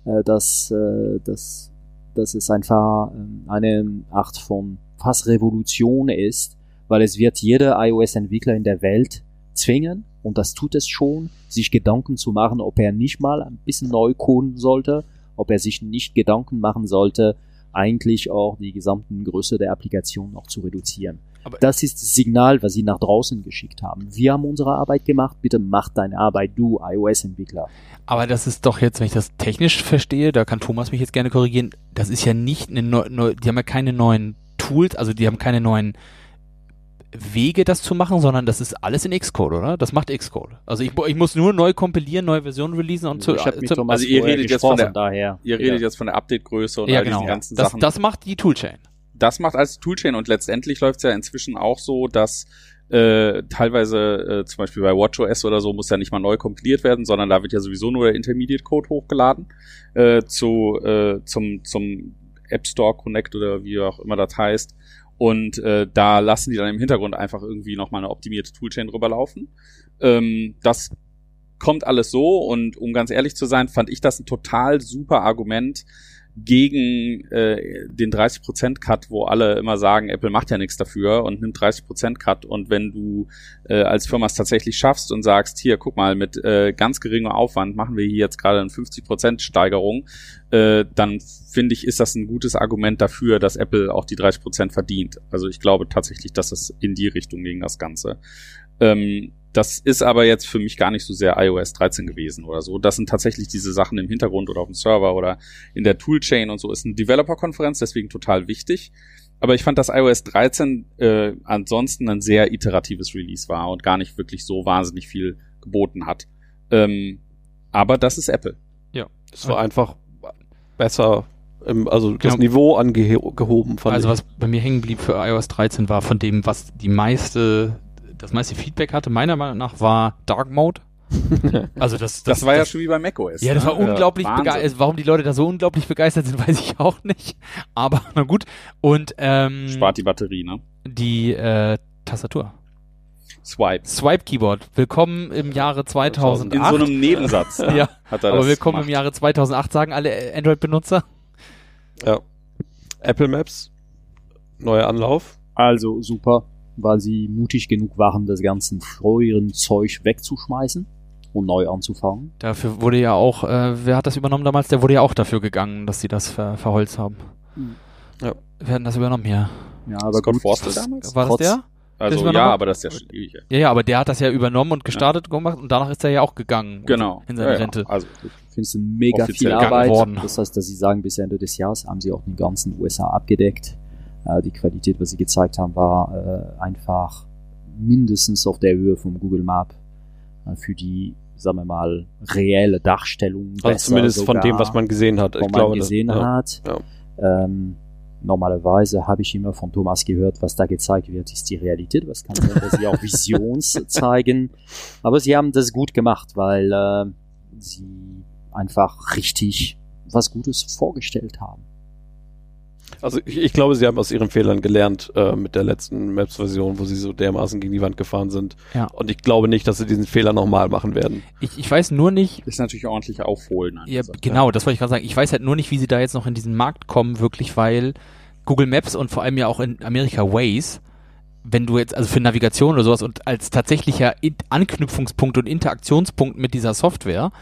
äh, dass, äh, dass, dass es einfach ähm, eine Art von fast Revolution ist, weil es wird jeder iOS-Entwickler in der Welt zwingen, und das tut es schon, sich Gedanken zu machen, ob er nicht mal ein bisschen neu coden sollte, ob er sich nicht Gedanken machen sollte, eigentlich auch die gesamten Größe der Applikation noch zu reduzieren. Aber- das ist das Signal, was sie nach draußen geschickt haben. Wir haben unsere Arbeit gemacht, bitte mach deine Arbeit, du iOS-Entwickler. Aber das ist doch jetzt, wenn ich das technisch verstehe, da kann Thomas mich jetzt gerne korrigieren, das ist ja nicht eine neu, neu, die haben ja keine neuen Tools, also die haben keine neuen Wege, das zu machen, sondern das ist alles in Xcode, oder? Das macht Xcode. Also ich, ich muss nur neu kompilieren, neue Versionen releasen und zu, ich mit zu Thomas also ihr redet jetzt von der- daher. Ihr redet ja. jetzt von der Update-Größe und ja, all genau. diesen ganzen Das, Sachen. das macht die Toolchain. das macht als Toolchain und letztendlich läuft es ja inzwischen auch so, dass äh, teilweise äh, zum Beispiel bei WatchOS oder so muss ja nicht mal neu kompiliert werden, sondern da wird ja sowieso nur der Intermediate Code hochgeladen äh, zu äh, zum zum App Store Connect oder wie auch immer das heißt. Und äh, da lassen die dann im Hintergrund einfach irgendwie nochmal eine optimierte Toolchain drüber laufen. Ähm, das kommt alles so und um ganz ehrlich zu sein, fand ich das ein total super Argument, gegen äh, den 30% Cut, wo alle immer sagen, Apple macht ja nichts dafür und nimmt 30% Cut und wenn du äh, als Firma es tatsächlich schaffst und sagst, hier, guck mal, mit äh, ganz geringem Aufwand machen wir hier jetzt gerade eine 50% Steigerung, äh, dann finde ich, ist das ein gutes Argument dafür, dass Apple auch die 30% verdient. Also ich glaube tatsächlich, dass es in die Richtung ging, das Ganze. Ähm, das ist aber jetzt für mich gar nicht so sehr iOS 13 gewesen oder so. Das sind tatsächlich diese Sachen im Hintergrund oder auf dem Server oder in der Toolchain und so. Ist eine Developer-Konferenz, deswegen total wichtig. Aber ich fand, dass iOS 13 äh, ansonsten ein sehr iteratives Release war und gar nicht wirklich so wahnsinnig viel geboten hat. Ähm, aber das ist Apple. Ja. Es war einfach besser, im, also das genau. Niveau angehoben. also was bei mir hängen blieb für iOS 13 war von dem, was die meiste das meiste Feedback hatte, meiner Meinung nach, war Dark Mode. also das, das, das war das, ja schon wie bei macOS. Ja, das war ne? unglaublich ja, begeistert. Warum die Leute da so unglaublich begeistert sind, weiß ich auch nicht. Aber na gut. Und ähm, spart die Batterie, ne? Die äh, Tastatur. Swipe. Swipe Keyboard. Willkommen im Jahre 2008. In so einem Nebensatz. ja. Hat er aber willkommen gemacht. im Jahre 2008 sagen alle Android-Benutzer. Ja. Apple Maps. Neuer Anlauf. Also super weil sie mutig genug waren, das ganze früheren Zeug wegzuschmeißen und neu anzufangen. Dafür wurde ja auch, äh, wer hat das übernommen damals? Der wurde ja auch dafür gegangen, dass sie das ver verholzt haben. Mhm. Ja. Wir hatten das übernommen, ja. Ja, aber Scott gut, Forstall damals? War das der? Also ja, aber das ist ja schon ewig. Ja, ja, aber der hat das ja übernommen und gestartet ja. gemacht und danach ist er ja auch gegangen. Genau. In seine ja, Rente. Also ich finde es mega viel Arbeit. Worden. Das heißt, dass sie sagen, bis Ende des Jahres haben sie auch den ganzen USA abgedeckt. Äh, die Qualität, was sie gezeigt haben, war äh, einfach mindestens auf der Höhe vom Google Map äh, für die, sagen wir mal, reelle Darstellung. Also zumindest sogar, von dem, was man gesehen hat. Ich glaube, gesehen das, hat. Ja. Ähm, normalerweise habe ich immer von Thomas gehört, was da gezeigt wird, ist die Realität. Was kann sein, dass sie auch Visions zeigen. Aber sie haben das gut gemacht, weil äh, sie einfach richtig was Gutes vorgestellt haben. Also ich, ich, glaube, sie haben aus ihren Fehlern gelernt äh, mit der letzten Maps-Version, wo sie so dermaßen gegen die Wand gefahren sind. Ja. Und ich glaube nicht, dass sie diesen Fehler nochmal machen werden. Ich, ich weiß nur nicht. Ist natürlich ordentlich aufholen. Ja, genau, das wollte ich gerade sagen. Ich weiß halt nur nicht, wie sie da jetzt noch in diesen Markt kommen, wirklich, weil Google Maps und vor allem ja auch in Amerika Waze, wenn du jetzt, also für Navigation oder sowas und als tatsächlicher Anknüpfungspunkt und Interaktionspunkt mit dieser Software,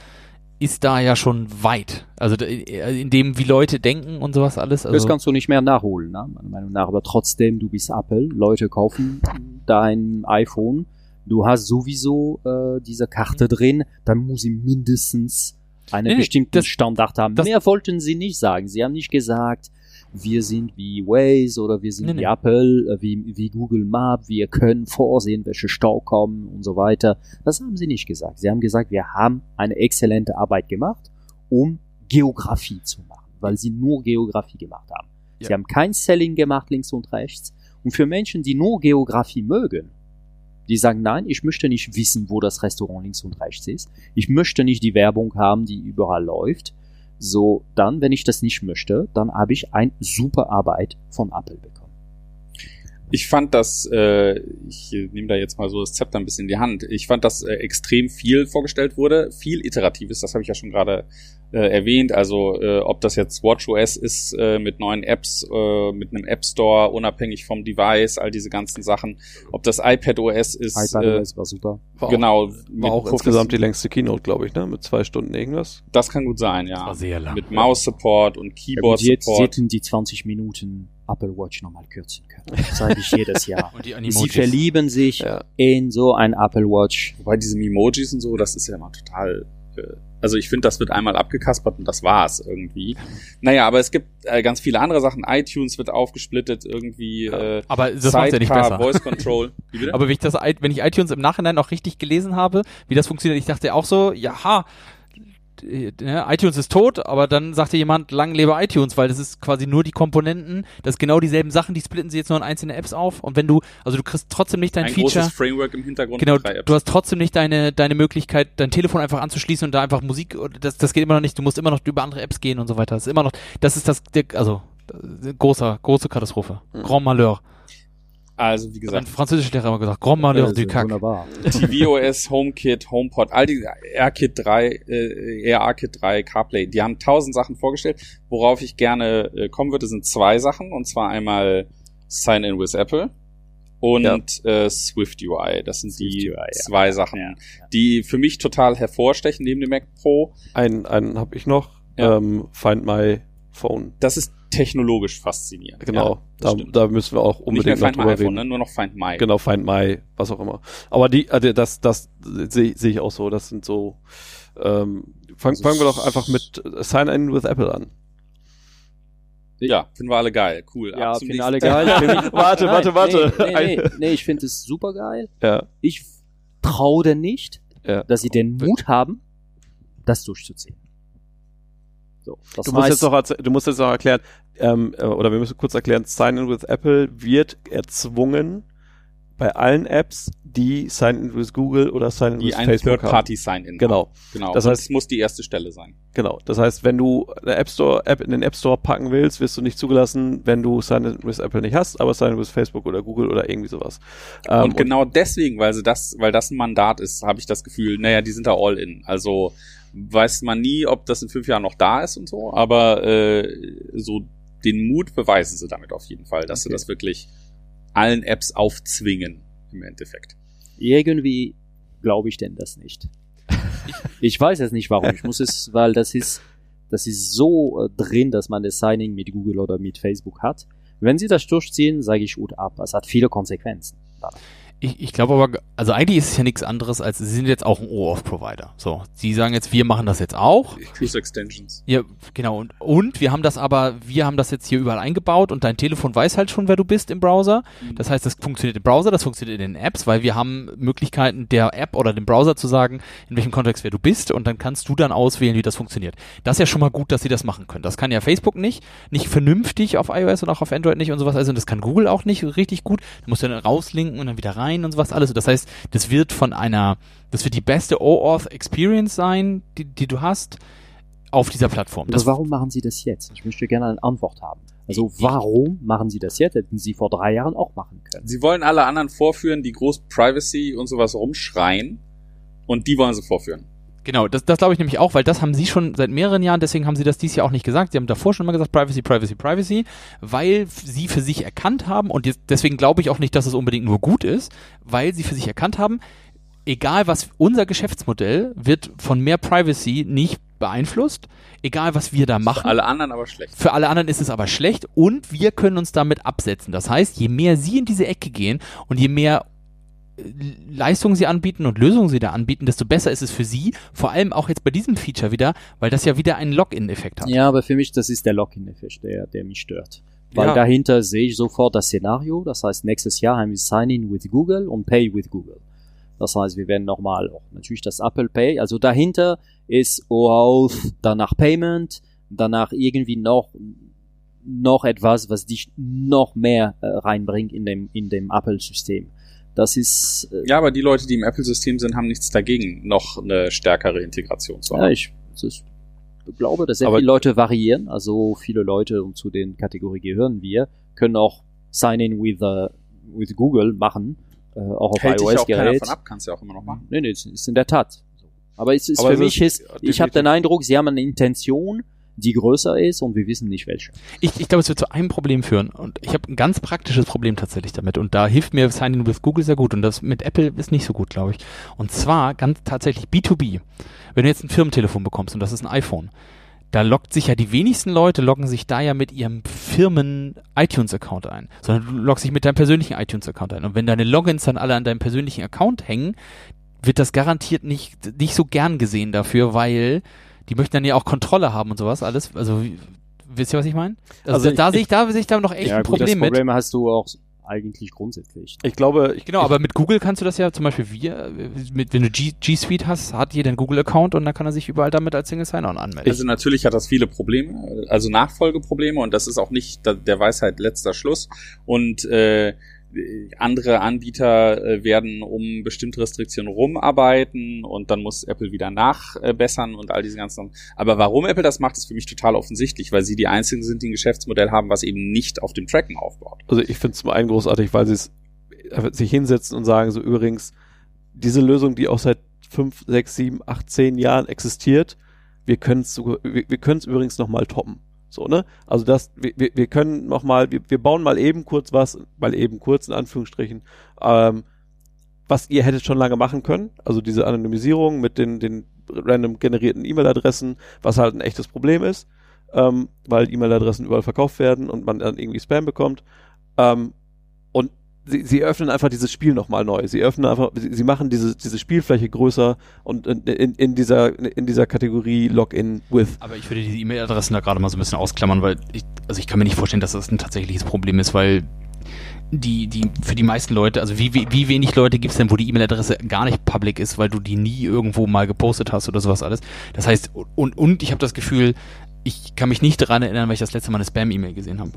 ist da ja schon weit. Also in dem, wie Leute denken und sowas alles. Also das kannst du nicht mehr nachholen, ne? meiner Meinung nach. Aber trotzdem, du bist Apple, Leute kaufen dein iPhone, du hast sowieso äh, diese Karte drin, dann muss sie mindestens einen nee, bestimmten Standard haben. Mehr wollten sie nicht sagen. Sie haben nicht gesagt, wir sind wie Waze oder wir sind nee, wie nee. Apple, äh, wie, wie Google Map, wir können vorsehen, welche Stau kommen und so weiter. Das haben sie nicht gesagt. Sie haben gesagt, wir haben eine exzellente Arbeit gemacht, um Geografie zu machen, weil sie nur Geografie gemacht haben. Ja. Sie haben kein Selling gemacht links und rechts. Und für Menschen, die nur Geografie mögen, die sagen, nein, ich möchte nicht wissen, wo das Restaurant links und rechts ist. Ich möchte nicht die Werbung haben, die überall läuft. So, dann, wenn ich das nicht möchte, dann habe ich ein super Arbeit von Apple bekommen. Ich fand das, äh, ich nehme da jetzt mal so das Zepter ein bisschen in die Hand. Ich fand, dass äh, extrem viel vorgestellt wurde, viel iteratives, das habe ich ja schon gerade äh, erwähnt. Also äh, ob das jetzt WatchOS ist äh, mit neuen Apps, äh, mit einem App Store, unabhängig vom Device, all diese ganzen Sachen. Ob das iPadOS ist. iPadOS äh, war super. War genau. Auch, war auch insgesamt die längste Keynote, glaube ich, ne? Mit zwei Stunden irgendwas. Das kann gut sein, ja. Das war sehr lang. Mit Mouse-Support und Keyboard-Support. Ja, sie hätten die 20 Minuten Apple Watch nochmal kürzen können. Das sage ich jedes Jahr. Sie verlieben sich ja. in so ein Apple Watch. Wobei diese Emojis und so, das ist ja immer total äh, also ich finde, das wird einmal abgekaspert und das war's irgendwie. Naja, aber es gibt äh, ganz viele andere Sachen. iTunes wird aufgesplittet irgendwie. Äh, aber das macht ja nicht besser. Voice Control. aber wenn ich das, wenn ich iTunes im Nachhinein auch richtig gelesen habe, wie das funktioniert, ich dachte auch so, ja, ne, iTunes ist tot, aber dann sagte jemand, lang lebe iTunes, weil das ist quasi nur die Komponenten, das ist genau dieselben Sachen, die splitten sie jetzt nur in einzelne Apps auf und wenn du, also du kriegst trotzdem nicht dein Ein Feature. Großes Framework im Hintergrund. Genau, du hast trotzdem nicht deine, deine Möglichkeit, dein Telefon einfach anzuschließen und da einfach Musik, das, das geht immer noch nicht, du musst immer noch über andere Apps gehen und so weiter. Das ist immer noch, das ist das, also äh, großer, große Katastrophe. Mhm. Grand Malheur. Also wie gesagt, französischer Lehrer hat immer gesagt, Grand Malheur Das du Cac. Wunderbar. tvOS, HomeKit, HomePod, all die AirKit 3, äh, AirKit 3, CarPlay, die haben tausend Sachen vorgestellt. Worauf ich gerne äh, kommen würde, sind zwei Sachen. Und zwar einmal Sign in with Apple und äh, Swift UI. Das sind die Swift UI, ja. zwei Sachen, Ja, die für mich total hervorstechen neben dem Mac Pro. Einen, einen habe ich noch. Ja. Ähm, Find My Phone. Das ist technologisch faszinierend. Genau. Ja, da, stimmt. da müssen wir auch Nicht mehr unbedingt noch Find My drüber iPhone, reden. ne? nur noch Find My. Genau, Find My, was auch immer. Aber die, also das, das sehe seh ich auch so. Das sind so. Ähm, fang, Also fangen wir doch einfach mit Sign In with Apple an. Ja, finden wir alle geil. Cool. Ja, zum Finale nächsten. geil. Warte, Nein, warte, warte. Nee, nee, nee, nee ich finde es super geil. Ja, Ich traue denn nicht, Ja. dass sie den Mut haben, das durchzuziehen. So, das du musst heißt, jetzt noch, du musst jetzt noch erklären, ähm, äh, oder wir müssen kurz erklären, Sign In with Apple wird erzwungen bei allen Apps, die Sign In with Google oder Sign In Die with Facebook haben. Third-Party-Sign-In. Genau, Genau. Das Das heißt- es muss die erste Stelle sein. genau. Das heißt, wenn du eine App Store App in den App Store packen willst, wirst du nicht zugelassen, wenn du Sign In with Apple nicht hast, aber Sign In with Facebook oder Google oder irgendwie sowas. Ähm, und genau deswegen, weil sie das, weil das ein Mandat ist, habe ich das Gefühl, naja, die sind da all in. Also weiß man nie, ob das in fünf Jahren noch da ist und so, aber äh, so den Mut beweisen sie damit auf jeden Fall, dass sie Okay. das wirklich allen Apps aufzwingen im Endeffekt. irgendwie glaube ich denn das nicht. Ich weiß jetzt nicht warum. Ich muss es, weil das ist, das ist so äh, drin, dass man das Signing mit Google oder mit Facebook hat. Wenn sie das durchziehen, sage ich gut ab. Es hat viele Konsequenzen. Ich, ich glaube aber, also eigentlich ist es ja nichts anderes als, sie sind jetzt auch ein OAuth-Provider. So, sie sagen jetzt, wir machen das jetzt auch. Plus Extensions. Ja, genau. Und, und wir haben das aber, wir haben das jetzt hier überall eingebaut und dein Telefon weiß halt schon, wer du bist im Browser. Das heißt, das funktioniert im Browser, das funktioniert in den Apps, weil wir haben Möglichkeiten der App oder dem Browser zu sagen, in welchem Kontext wer du bist und dann kannst du dann auswählen, wie das funktioniert. Das ist ja schon mal gut, dass sie das machen können. Das kann ja Facebook nicht, nicht vernünftig auf iOS und auch auf Android nicht und sowas. Also das kann Google auch nicht richtig gut. Da musst du dann rauslinken und dann wieder rein und sowas alles. Das heißt, das wird von einer, das wird die beste OAuth Experience sein, die, die du hast auf dieser Plattform. Das warum machen sie das jetzt? Ich möchte gerne eine Antwort haben. Also warum machen sie das jetzt? Hätten sie vor drei Jahren auch machen können. Sie wollen alle anderen vorführen, die groß Privacy und sowas rumschreien. Und die wollen sie vorführen. Genau, das, das glaube ich nämlich auch, weil das haben sie schon seit mehreren Jahren, deswegen haben sie das dieses Jahr auch nicht gesagt. Sie haben davor schon immer gesagt, Privacy, Privacy, Privacy, weil sie für sich erkannt haben, und jetzt, deswegen glaube ich auch nicht, dass es unbedingt nur gut ist, weil sie für sich erkannt haben, egal was unser Geschäftsmodell wird von mehr Privacy nicht beeinflusst, egal was wir da machen. Für alle anderen aber schlecht. Für alle anderen ist es aber schlecht und wir können uns damit absetzen. Das heißt, je mehr sie in diese Ecke gehen und je mehr Leistungen sie anbieten und Lösungen sie da anbieten, desto besser ist es für sie. Vor allem auch jetzt bei diesem Feature wieder, weil das ja wieder einen Login-Effekt hat. Ja, aber für mich, das ist der Login-Effekt, der, der mich stört. Weil Ja. dahinter sehe ich sofort das Szenario. Das heißt, nächstes Jahr haben wir Sign-in with Google und Pay with Google. Das heißt, wir werden nochmal auch natürlich das Apple Pay. Also dahinter ist OAuth, danach Payment, danach irgendwie noch noch etwas, was dich noch mehr äh, reinbringt in dem in dem Apple-System. Das ist äh, Ja, aber die Leute, die im Apple-System sind, haben nichts dagegen, noch eine stärkere Integration zu haben. Ja, ich, ist, ich glaube, dass sehr Aber- viele Leute variieren. Also viele Leute, und zu den Kategorie gehören wir, können auch Sign-in with, uh, with Google machen, äh, auch auf iOS-Gerät. von ab, kannst du ja auch immer noch machen. Nee, nee, es ist in der Tat. so. Aber es ist Aber für es mich ist- ist, ich habe den Eindruck, sie haben eine Intention, die größer ist und wir wissen nicht welche. Ich, ich glaube, es wird zu einem Problem führen. Und ich habe ein ganz praktisches Problem tatsächlich damit. Und da hilft mir Sign-in with Google sehr gut. Und das mit Apple ist nicht so gut, glaube ich. Und zwar ganz tatsächlich B2B. Wenn du jetzt ein Firmentelefon bekommst und das ist ein iPhone, da loggt sich ja die wenigsten Leute loggen sich da ja mit ihrem Firmen iTunes Account ein, sondern du loggst dich mit deinem persönlichen iTunes Account ein. Und wenn deine Logins dann alle an deinem persönlichen Account hängen, wird das garantiert nicht nicht so gern gesehen dafür, weil die möchten dann ja auch Kontrolle haben und sowas alles. Also wie- wisst ihr, was ich meine? Also, Also da, da ich- sehe ich da sehe ich da noch echt ein gut, Problem das mit. Problem hast du auch eigentlich grundsätzlich. Ich glaube, ich, Genau, aber mit Google kannst du das ja zum Beispiel wir, äh, mit, wenn du G, G Suite hast, hat jeder einen Google-Account und dann kann er sich überall damit als Single Sign-On anmelden. Also natürlich hat das viele Probleme, also Nachfolgeprobleme und das ist auch nicht der Weisheit letzter Schluss. Und äh, andere Anbieter äh, werden um bestimmte Restriktionen rumarbeiten und dann muss Apple wieder nachbessern und all diese ganzen. Aber warum Apple das macht, ist für mich total offensichtlich, weil sie die einzigen sind, die ein Geschäftsmodell haben, was eben nicht auf dem Tracken aufbaut. Also ich finde es zum einen großartig, weil sie es äh, sich hinsetzen und sagen, so übrigens, diese Lösung, die auch seit fünf, sechs, sieben, acht, zehn Jahren existiert, wir können es wir, wir können es übrigens nochmal toppen. So, ne? Also das, wir, wir können noch mal, wir, wir bauen mal eben kurz was, mal eben kurz in Anführungsstrichen, ähm, was ihr hättet schon lange machen können. Also diese Anonymisierung mit den, den random generierten E-Mail-Adressen, was halt ein echtes Problem ist, ähm, weil E-Mail-Adressen überall verkauft werden und man dann irgendwie Spam bekommt. Ähm, sie, sie öffnen einfach dieses Spiel nochmal neu. Sie öffnen einfach, sie, sie machen diese, diese Spielfläche größer und in, in, in dieser, in dieser Kategorie Login with. Aber ich würde diese E-Mail-Adressen da gerade mal so ein bisschen ausklammern, weil ich, also ich kann mir nicht vorstellen, dass das ein tatsächliches Problem ist, weil die, die, für die meisten Leute, also wie, wie, wie wenig Leute gibt es denn, wo die E-Mail-Adresse gar nicht public ist, weil du die nie irgendwo mal gepostet hast oder sowas alles. Das heißt, und, und ich habe das Gefühl, ich kann mich nicht daran erinnern, weil ich das letzte Mal eine Spam-E-Mail gesehen habe.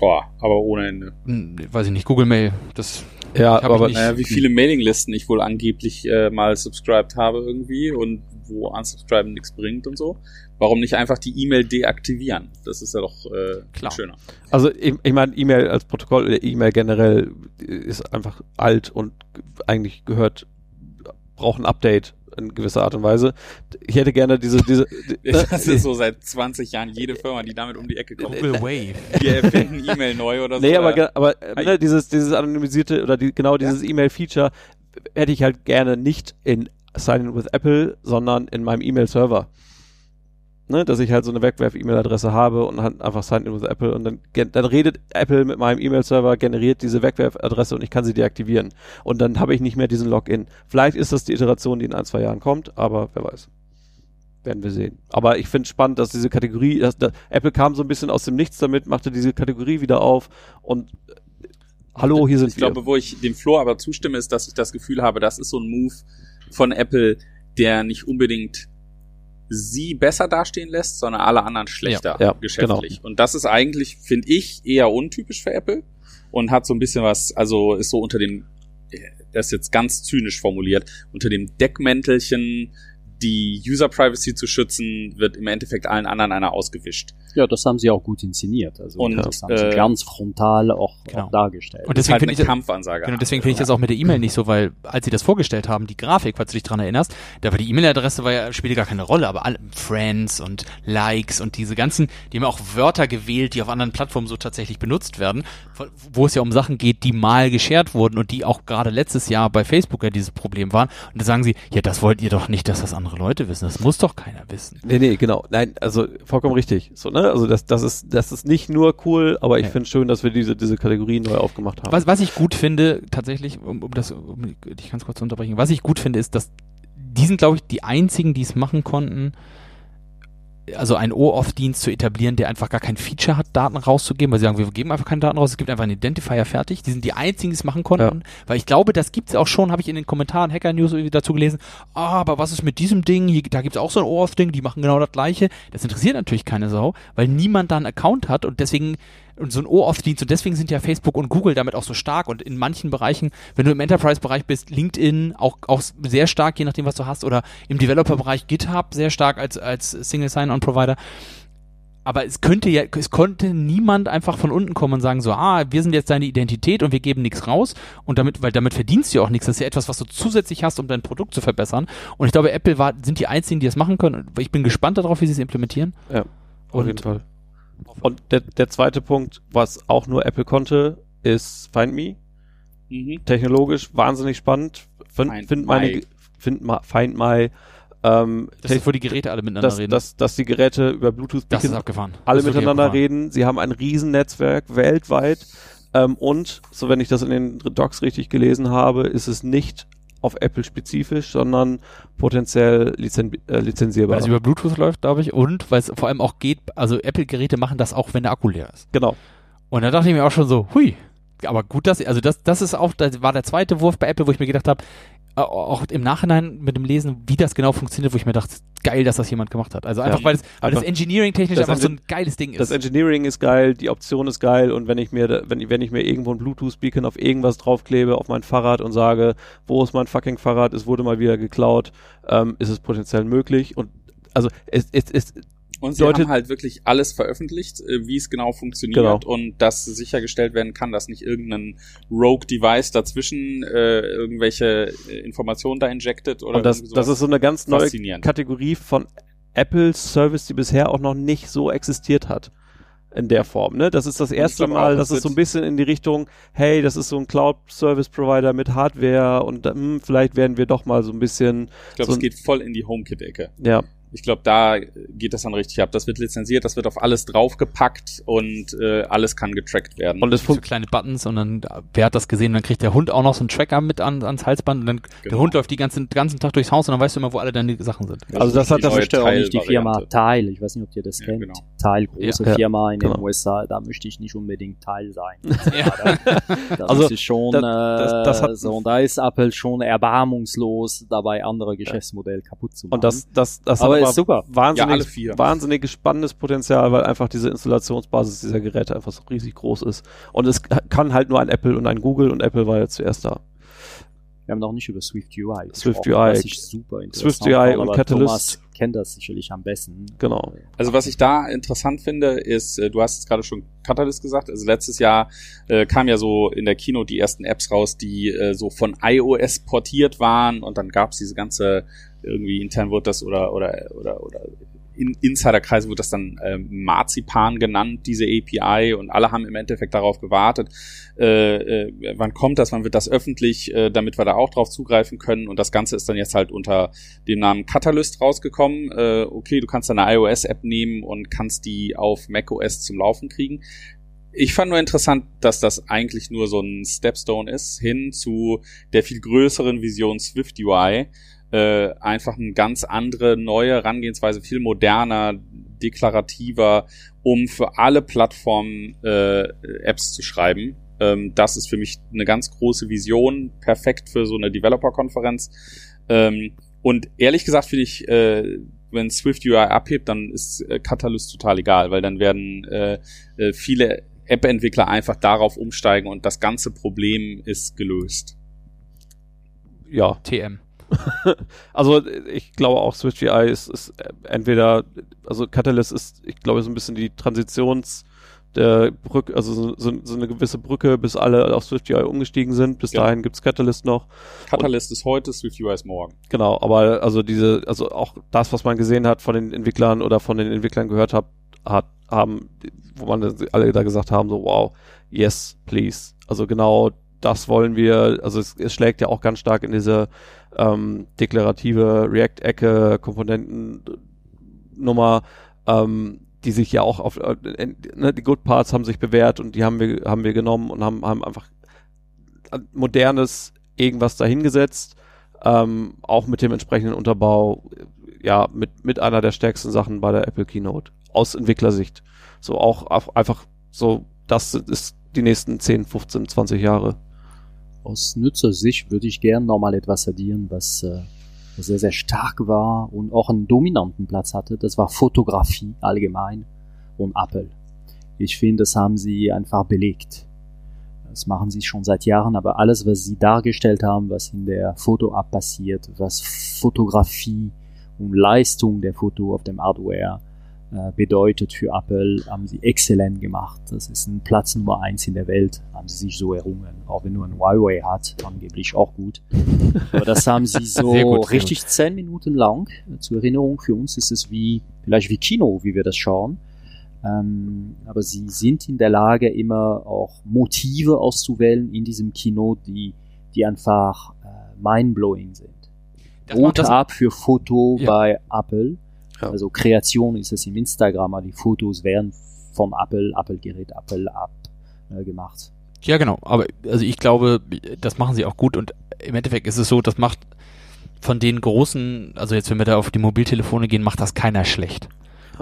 Boah, aber ohne Ende. Hm, weiß ich nicht, Google Mail, das Ja, aber nicht. Naja, wie viele Mailinglisten ich wohl angeblich äh, mal subscribed habe irgendwie und wo unsubscriben nichts bringt und so. Warum nicht einfach die E-Mail deaktivieren? Das ist ja doch äh, Klar. schöner. Also ich, ich meine, E-Mail als Protokoll oder E-Mail generell ist einfach alt und eigentlich gehört, braucht ein Update in gewisser Art und Weise. Ich hätte gerne diese, diese, Das ist so seit 20 Jahren jede Firma, die damit um die Ecke kommt. Google Wave. Wir erfinden E-Mail neu oder so. Nee, aber, aber ne, dieses, dieses anonymisierte oder die, genau dieses E-Mail-Feature hätte ich halt gerne nicht in Sign in with Apple, sondern in meinem E-Mail-Server. Ne, dass ich halt so eine Wegwerf-E-Mail-Adresse habe und halt einfach Sign in with Apple und dann, dann redet Apple mit meinem E-Mail-Server, generiert diese Wegwerf-Adresse und ich kann sie deaktivieren. Und dann habe ich nicht mehr diesen Login. Vielleicht ist das die Iteration, die in ein, zwei Jahren kommt, aber wer weiß. Werden wir sehen. Aber ich finde spannend, dass diese Kategorie, dass, dass Apple kam so ein bisschen aus dem Nichts damit, machte diese Kategorie wieder auf und äh, hallo, hier sind ich wir. glaube, wo ich dem Flo aber zustimme, ist, dass ich das Gefühl habe, das ist so ein Move von Apple, der nicht unbedingt sie besser dastehen lässt, sondern alle anderen schlechter Ja, ja, geschäftlich. Und das ist eigentlich, finde ich, eher untypisch für Apple und hat so ein bisschen was, also ist so unter dem, äh, das ist jetzt ganz zynisch formuliert, unter dem Deckmäntelchen die User Privacy zu schützen, wird im Endeffekt allen anderen einer ausgewischt. Ja, das haben sie auch gut inszeniert. Also Und, das haben sie äh, ganz frontal auch, Genau. auch dargestellt. Und deswegen halt finde ich, Kampfansage. Genau, deswegen finde ich das auch mit der E-Mail nicht so, weil als sie das vorgestellt haben, die Grafik, falls du dich dran erinnerst, da war die E-Mail-Adresse war ja, spielte gar keine Rolle, aber alle Friends und Likes und diese ganzen, die haben auch Wörter gewählt, die auf anderen Plattformen so tatsächlich benutzt werden, wo- wo es ja um Sachen geht, die mal geshared wurden und die auch gerade letztes Jahr bei Facebook ja dieses Problem waren. Und da sagen sie, ja, das wollt ihr doch nicht, dass das andere Leute wissen. Das muss doch keiner wissen. Nee, nee, genau. Nein, also vollkommen richtig. So, ne? Also das, das ist, das ist nicht nur cool, aber ich Ja. finde schön, dass wir diese, diese Kategorie neu aufgemacht haben. Was, was ich gut finde, tatsächlich, um, um das, um dich ganz kurz zu unterbrechen, was ich gut finde, ist, dass die sind, glaube ich, die einzigen, die es machen konnten, also einen OAuth-Dienst zu etablieren, der einfach gar kein Feature hat, Daten rauszugeben, weil sie sagen, wir geben einfach keine Daten raus, es gibt einfach einen Identifier fertig. Die sind die einzigen, die es machen konnten, weil ich glaube, das gibt's auch schon, habe ich in den Kommentaren Hacker News irgendwie dazu gelesen. Ah, aber was ist mit diesem Ding? Hier, da gibt's auch so ein OAuth-Ding, die machen genau das gleiche. Das interessiert natürlich keine Sau, weil niemand da einen Account hat und deswegen und so ein OAuth-Dienst und deswegen sind ja Facebook und Google damit auch so stark und in manchen Bereichen, wenn du im Enterprise-Bereich bist, LinkedIn auch, auch sehr stark, je nachdem, was du hast, oder im Developer-Bereich GitHub sehr stark als, als Single Sign-On-Provider. Aber es könnte ja, es konnte niemand einfach von unten kommen und sagen so, ah, wir sind jetzt deine Identität und wir geben nichts raus und damit, weil damit verdienst du ja auch nichts. Das ist ja etwas, was du zusätzlich hast, um dein Produkt zu verbessern. Und ich glaube, Apple war, sind die einzigen, die das machen können. Ich bin gespannt darauf, wie sie es implementieren. Ja, auf Und- jeden Fall. Und der, der zweite Punkt, was auch nur Apple konnte, ist Find Me. Mhm. Technologisch wahnsinnig spannend. Find, Find find meine, My. find my, Find My. Ähm, Das ist, wo die Geräte alle miteinander dass, reden. dass, dass die Geräte über Bluetooth das ist abgefahren. alle Das miteinander abgefahren. reden. Sie haben ein Riesennetzwerk weltweit. Ähm, und, so wenn ich das in den Docs richtig gelesen habe, ist es nicht auf Apple spezifisch, sondern potenziell lizen äh, lizenzierbar. Weil es über Bluetooth läuft, glaube ich, und weil es vor allem auch geht, also Apple-Geräte machen das auch, wenn der Akku leer ist. genau. Und da dachte ich mir auch schon so, hui, aber gut, dass, also das, das ist auch, das war der zweite Wurf bei Apple, wo ich mir gedacht habe, äh, auch im Nachhinein mit dem Lesen, wie das genau funktioniert, wo ich mir dachte, geil, dass das jemand gemacht hat. Also einfach, Ja, weil, es, weil das einfach- Engineering-technisch das einfach so ein geiles Ding ist. Das Engineering ist geil, die Option ist geil und wenn ich mir, wenn, wenn ich mir irgendwo ein Bluetooth-Beacon auf irgendwas draufklebe, auf mein Fahrrad und sage, wo ist mein fucking Fahrrad, es wurde mal wieder geklaut, ähm, ist es potenziell möglich und also es, es, es Und sie Leute- haben halt wirklich alles veröffentlicht, äh, wie es genau funktioniert Genau. und dass sichergestellt werden kann, dass nicht irgendein Rogue-Device dazwischen äh, irgendwelche äh, Informationen da injected oder und das, das ist so eine ganz neue. Kategorie von Apple Service, die bisher auch noch nicht so existiert hat. In der Form, ne? Das ist das erste glaube Mal, dass es so ein bisschen in die Richtung, hey, das ist so ein Cloud-Service-Provider mit Hardware und hm, vielleicht werden wir doch mal so ein bisschen, ich glaube, so es geht voll in die HomeKit-Ecke. ja, Ich glaube, da geht das dann richtig ab. Das wird lizenziert, das wird auf alles draufgepackt und äh, alles kann getrackt werden. und es so kleine Buttons und dann, wer hat das gesehen, dann kriegt der Hund auch noch so einen Tracker mit an, ans Halsband und dann der Genau. Hund läuft die ganzen, ganzen Tag durchs Haus und dann weißt du immer, wo alle deine Sachen sind. Also das hat das möchte auch nicht die Firma. Teil, ich weiß nicht, ob ihr das Ja, kennt. genau. Teil, große Ja, Firma in den genau. USA, da möchte ich nicht unbedingt Teil sein. Ja. Das Also, ist schon, das- das- das äh, hat- so, und da ist Apple schon erbarmungslos dabei, andere Geschäftsmodelle kaputt zu machen. und das, das, das aber ist super. wahnsinnig, Ja, alle vier. wahnsinnig spannendes Potenzial, weil einfach diese Installationsbasis dieser Geräte einfach so riesig groß ist. Und es kann halt nur ein Apple und ein Google und Apple war jetzt zuerst da. Wir haben noch nicht über Swift UI Swift UI. super interessant Swift UI und Catalyst. Thomas kennt das sicherlich am besten. Genau. Also was ich da interessant finde, ist, äh, du hast es gerade schon Catalyst gesagt, also letztes Jahr äh, kam ja so in der Kino die ersten Apps raus, die äh, so von iOS portiert waren und dann gab's diese ganze, irgendwie intern wurde das oder oder oder oder in Insiderkreisen wird das dann ähm, Marzipan genannt, diese API und alle haben im Endeffekt darauf gewartet, äh, äh, wann kommt das, wann wird das öffentlich, äh, damit wir da auch drauf zugreifen können und das Ganze ist dann jetzt halt unter dem Namen Catalyst rausgekommen. Äh, okay, du kannst eine iOS-App nehmen und kannst die auf macOS zum Laufen kriegen. Ich fand nur interessant, dass das eigentlich nur so ein Stepstone ist, hin zu der viel größeren Vision Swift UI. Äh, einfach eine ganz andere, neue Herangehensweise, viel moderner, deklarativer, um für alle Plattformen äh, Apps zu schreiben. Ähm, das ist für mich eine ganz große Vision, perfekt für so eine Developer-Konferenz. Ähm, und ehrlich gesagt finde ich, äh, wenn Swift UI abhebt, dann ist äh, Catalyst total egal, weil dann werden äh, äh, viele App-Entwickler einfach darauf umsteigen und das ganze Problem ist gelöst. Ja, TM. also ich glaube auch Switch UI ist, ist äh, entweder, also Catalyst ist, ich glaube, so ein bisschen die Transitions der Brücke, also so, so, so eine gewisse Brücke, bis alle auf Swift UI umgestiegen sind. Bis Ja. dahin gibt's Catalyst noch. Catalyst ist heute, Swift UI ist morgen. Genau, aber also diese, also auch das, was man gesehen hat von den Entwicklern oder von den Entwicklern gehört hat, hat haben, wo man alle da gesagt haben, so wow, yes, please. Also genau das wollen wir, also es, es schlägt ja auch ganz stark in diese ähm, deklarative React-Ecke, Komponentennummer, ähm, die sich ja auch auf, äh, ne, die Good Parts haben sich bewährt und die haben wir, haben wir genommen und haben, haben einfach modernes irgendwas dahingesetzt, ähm, auch mit dem entsprechenden Unterbau, äh, ja, mit, mit einer der stärksten Sachen bei der Apple Keynote. Aus Entwicklersicht. So auch auf, einfach so, das ist die nächsten 10, 15, 20 Jahre. Aus Nutzersicht würde ich gern nochmal etwas addieren, was äh, sehr, sehr stark war und auch einen dominanten Platz hatte. Das war Fotografie allgemein und Apple. Ich finde, das haben sie einfach belegt. Das machen sie schon seit Jahren, aber alles, was sie dargestellt haben, was in der Foto-App passiert, was Fotografie und Leistung der Foto auf dem Hardware bedeutet für Apple, haben sie exzellent gemacht. Das ist ein Platz Nummer eins in der Welt, haben sie sich so errungen. Auch wenn nur ein Huawei hat, angeblich auch gut. Aber das haben sie so gut, richtig zehn Minuten lang. Äh, Zur Erinnerung, für uns ist es wie, vielleicht wie Kino, wie wir das schauen. Ähm, aber sie sind in der Lage, immer auch Motive auszuwählen in diesem Kino, die, die einfach äh, mindblowing sind. Das das- ab für Foto Ja. bei Apple. Ja. Also Kreation ist es im Instagram, aber die Fotos werden von Apple, Apple-Gerät, Apple-App äh, gemacht. Ja, genau. Aber also ich glaube, das machen sie auch gut und im Endeffekt ist es so, das macht von den großen, also jetzt wenn wir da auf die Mobiltelefone gehen, macht das keiner schlecht.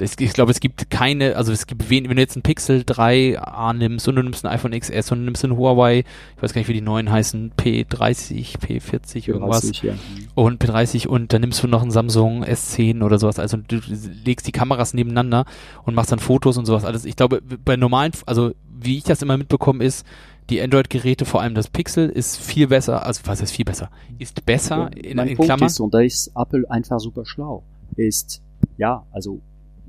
Ich, ich glaube, es gibt keine, also es gibt wen, wenn du jetzt ein Pixel 3 A nimmst und du nimmst ein iPhone XS und du nimmst ein Huawei, ich weiß gar nicht, wie die neuen heißen, P30, P40, irgendwas. P30, ja. Und P30 und dann nimmst du noch ein Samsung S10 oder sowas. Also du legst die Kameras nebeneinander und machst dann Fotos und sowas. Alles. Ich glaube, bei normalen, also wie ich das immer mitbekommen ist, die Android-Geräte, vor allem das Pixel, ist viel besser, also was heißt viel besser? Ist besser in, mein in Punkt Klammern. ist, und da ist Apple einfach super schlau, ist, ja, also,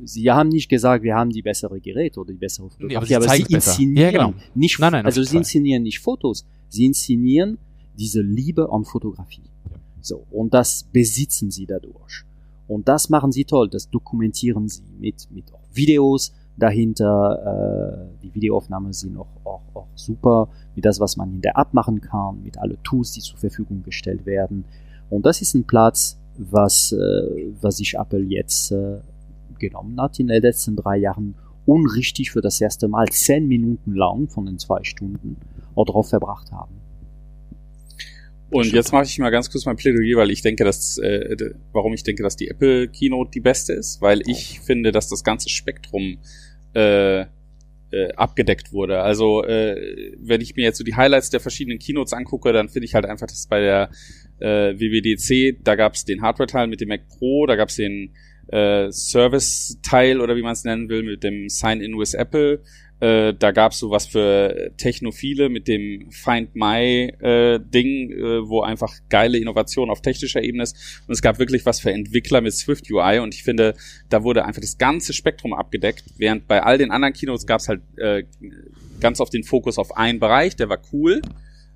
sie haben nicht gesagt, wir haben die bessere Geräte oder die bessere Nee, aber Fotografie, sie aber sie inszenieren Ja, genau. nicht, Nein, nein, also sie inszenieren nicht Fotos, sie inszenieren diese Liebe an Fotografie. So, und das besitzen sie dadurch. Und das machen sie toll, das dokumentieren sie mit, mit Videos dahinter, äh, die Videoaufnahmen sind auch, auch, auch super, mit das, was man in der App machen kann, mit alle Tools, die zur Verfügung gestellt werden. Und das ist ein Platz, was, äh, was sich Apple jetzt äh, genommen hat in den letzten drei Jahren und richtig für das erste Mal zehn Minuten lang von den zwei Stunden auch drauf verbracht haben. Und jetzt mache ich mal ganz kurz mein Plädoyer, weil ich denke, dass äh, warum ich denke, dass die Apple Keynote die beste ist, weil ich finde, dass das ganze Spektrum äh, äh, abgedeckt wurde. Also äh, wenn ich mir jetzt so die Highlights der verschiedenen Keynotes angucke, dann finde ich halt einfach, dass bei der äh, WWDC, da gab es den Hardware-Teil mit dem Mac Pro, da gab es den äh, Service-Teil oder wie man es nennen will, mit dem Sign-in with Apple. Äh, da gab's sowas für Technophile mit dem Find My äh, äh, wo einfach geile Innovation auf technischer Ebene ist. Und es gab wirklich was für Entwickler mit Swift UI. Und ich finde, da wurde einfach das ganze Spektrum abgedeckt. Während bei all den anderen Keynotes gab's halt äh, ganz oft den Fokus auf einen Bereich, der war cool.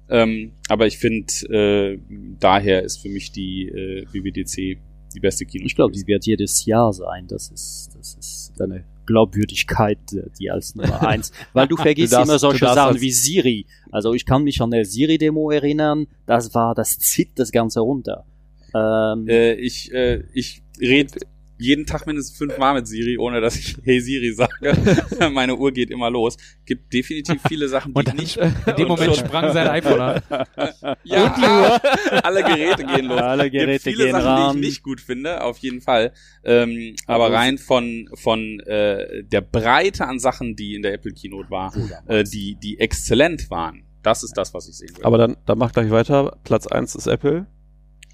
Ähm, aber ich finde, äh, daher ist für mich die äh, WWDC die beste Keynote. Ich glaube, die wird jedes Jahr sein. Das ist, das ist eine Glaubwürdigkeit, die als Nummer eins. Weil du vergisst Du darfst- immer solche Sachen wie Siri. Also ich kann mich an der Siri-Demo erinnern. Das war, das zieht das Ganze runter. Ähm, Äh, ich äh, ich rede jeden Tag mindestens fünfmal mit Siri, ohne dass ich Hey Siri sage. Meine Uhr geht immer los. Gibt definitiv viele Sachen, die Und ich dann, nicht. in dem Moment sprang sein iPhone an. Ja, alle Geräte gehen los. Alle Gibt Geräte viele gehen Sachen, ran. die ich nicht gut finde, auf jeden Fall. Ähm, aber Aber- rein von von äh, der Breite an Sachen, die in der Apple Keynote war, äh, die die exzellent waren. Das ist das, was ich sehen will. Aber dann, dann mach gleich weiter. Platz eins ist Apple.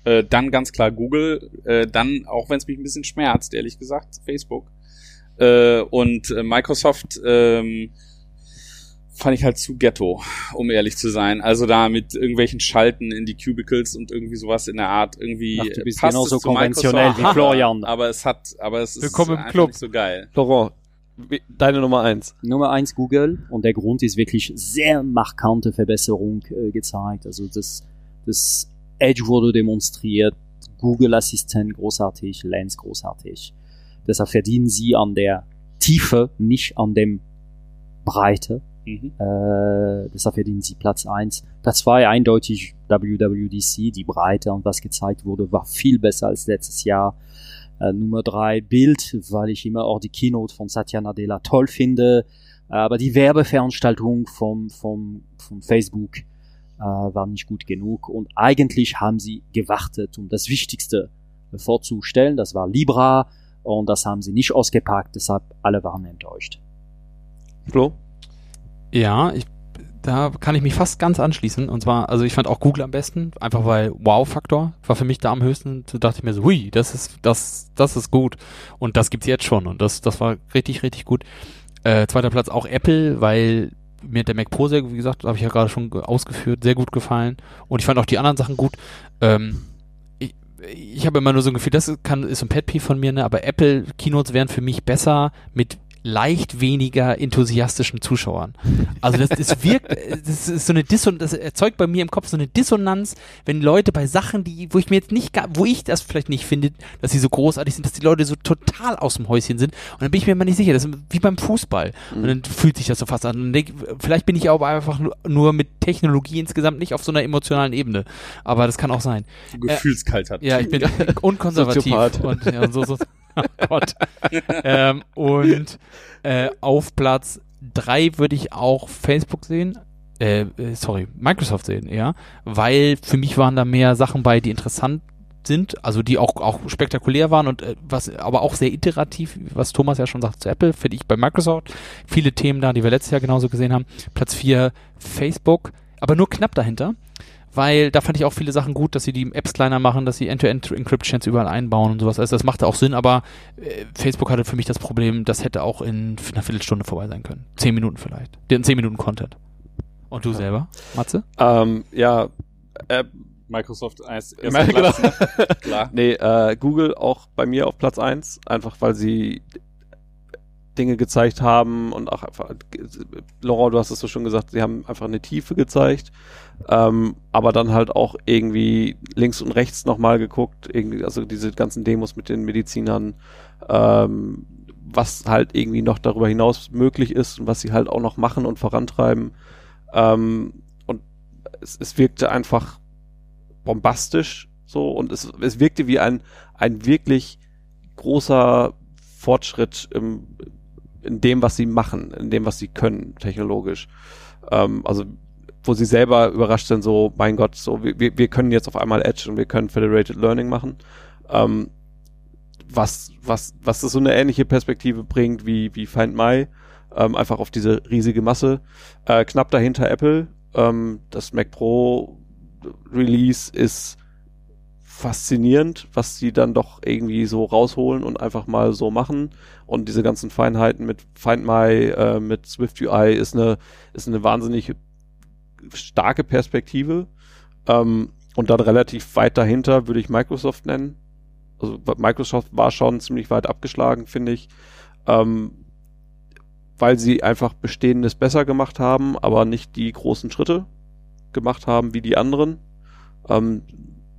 Äh, dann ganz klar Google, äh, dann, auch wenn es mich ein bisschen schmerzt, ehrlich gesagt, Facebook. Äh, und äh, Microsoft ähm, fand ich halt zu ghetto, um ehrlich zu sein. Also da mit irgendwelchen Schalten in die Cubicles und irgendwie sowas in der Art irgendwie Ach, du bist passt genauso konventionell Microsoft, wie Florian. Aber es hat, aber es ist Willkommen im einfach Club. nicht so geil. Wie- deine Nummer eins. Nummer eins Google und der Grund ist wirklich sehr markante Verbesserung äh, gezeigt. Also das, das Edge wurde demonstriert, Google Assistent großartig, Lens großartig. Deshalb verdienen sie an der Tiefe, nicht an dem Breite. Mhm. Äh, deshalb verdienen sie Platz eins. Platz zwei eindeutig WWDC, die Breite und was gezeigt wurde, war viel besser als letztes Jahr. Äh, Nummer drei Bild, weil ich immer auch die Keynote von Satya Nadella toll finde. Äh, Aber die Werbeveranstaltung vom, vom, vom Facebook äh, war nicht gut genug. Und eigentlich haben sie gewartet, um das Wichtigste vorzustellen. Das war Libra und das haben sie nicht ausgepackt. Deshalb alle waren enttäuscht. Flo? Ja, ich, da kann ich mich fast ganz anschließen. Und zwar, also ich fand auch Google am besten, einfach weil Wow-Faktor war für mich da am höchsten. Da dachte ich mir so, hui, das ist, das, das ist gut. Und das gibt's jetzt schon. Und das, das war richtig, richtig gut. Äh, zweiter Platz auch Apple, weil mir hat der Mac Pro sehr, wie gesagt, habe ich ja gerade schon ge- ausgeführt, sehr gut gefallen. Und ich fand auch die anderen Sachen gut. Ähm, ich, ich habe immer nur so ein Gefühl, das kann, ist so ein Pet Peeve von mir, ne? aber Apple Keynotes wären für mich besser mit leicht weniger enthusiastischen Zuschauern. Also das, das wirkt, das ist so eine Dissonanz, das erzeugt bei mir im Kopf so eine Dissonanz, wenn Leute bei Sachen, die, wo ich mir jetzt nicht, wo ich das vielleicht nicht finde, dass sie so großartig sind, dass die Leute so total aus dem Häuschen sind. Und dann bin ich mir immer nicht sicher, das ist wie beim Fußball. Und dann fühlt sich das so fast an. Und denk, vielleicht bin ich aber einfach nur, nur mit Technologie insgesamt nicht auf so einer emotionalen Ebene. Aber das kann auch sein. Gefühlskalt hat. Ja, ich bin unkonservativ. Und, ja, und so, so. Oh Gott. ähm, und äh, auf Platz drei würde ich auch Facebook sehen. Äh, äh, sorry, Microsoft sehen, ja. Weil für mich waren da mehr Sachen bei, die interessant sind, also die auch, auch spektakulär waren und äh, was, aber auch sehr iterativ, was Thomas ja schon sagt zu Apple, finde ich bei Microsoft. Viele Themen da, die wir letztes Jahr genauso gesehen haben. Platz 4 Facebook, aber nur knapp dahinter, weil da fand ich auch viele Sachen gut, dass sie die Apps kleiner machen, dass sie End-to-End-Encryptions überall einbauen und sowas. Also das machte auch Sinn, aber äh, Facebook hatte für mich das Problem, das hätte auch in einer Viertelstunde vorbei sein können. Zehn Minuten vielleicht. Den zehn Minuten Content. Und du Ja. selber, Matze? Ähm, ja, äh, Microsoft als Ja, erster genau. Platz. Klar. nee, äh, Google auch bei mir auf Platz eins, einfach weil sie Dinge gezeigt haben und auch einfach, Laurent, du hast es so schon gesagt, sie haben einfach eine Tiefe gezeigt, ähm, aber dann halt auch irgendwie links und rechts nochmal geguckt, irgendwie, also diese ganzen Demos mit den Medizinern, ähm, was halt irgendwie noch darüber hinaus möglich ist und was sie halt auch noch machen und vorantreiben. Ähm, und es, es wirkte einfach bombastisch so und es, es wirkte wie ein, ein wirklich großer Fortschritt im, in dem, was sie machen, in dem, was sie können, technologisch. Ähm, also wo sie selber überrascht sind, so, mein Gott, so, wir, wir können jetzt auf einmal Edge und wir können Federated Learning machen. Ähm, was, was, was das so eine ähnliche Perspektive bringt wie, wie Find My, ähm, einfach auf diese riesige Masse. Äh, knapp dahinter Apple. Ähm, das Mac Pro Release ist faszinierend, was sie dann doch irgendwie so rausholen und einfach mal so machen. Und diese ganzen Feinheiten mit Find My, äh, mit Swift UI ist eine, ist eine wahnsinnig starke Perspektive. Ähm, und dann relativ weit dahinter würde ich Microsoft nennen. Also Microsoft war schon ziemlich weit abgeschlagen, finde ich. Ähm, weil sie einfach Bestehendes besser gemacht haben, aber nicht die großen Schritte gemacht haben wie die anderen. Ähm,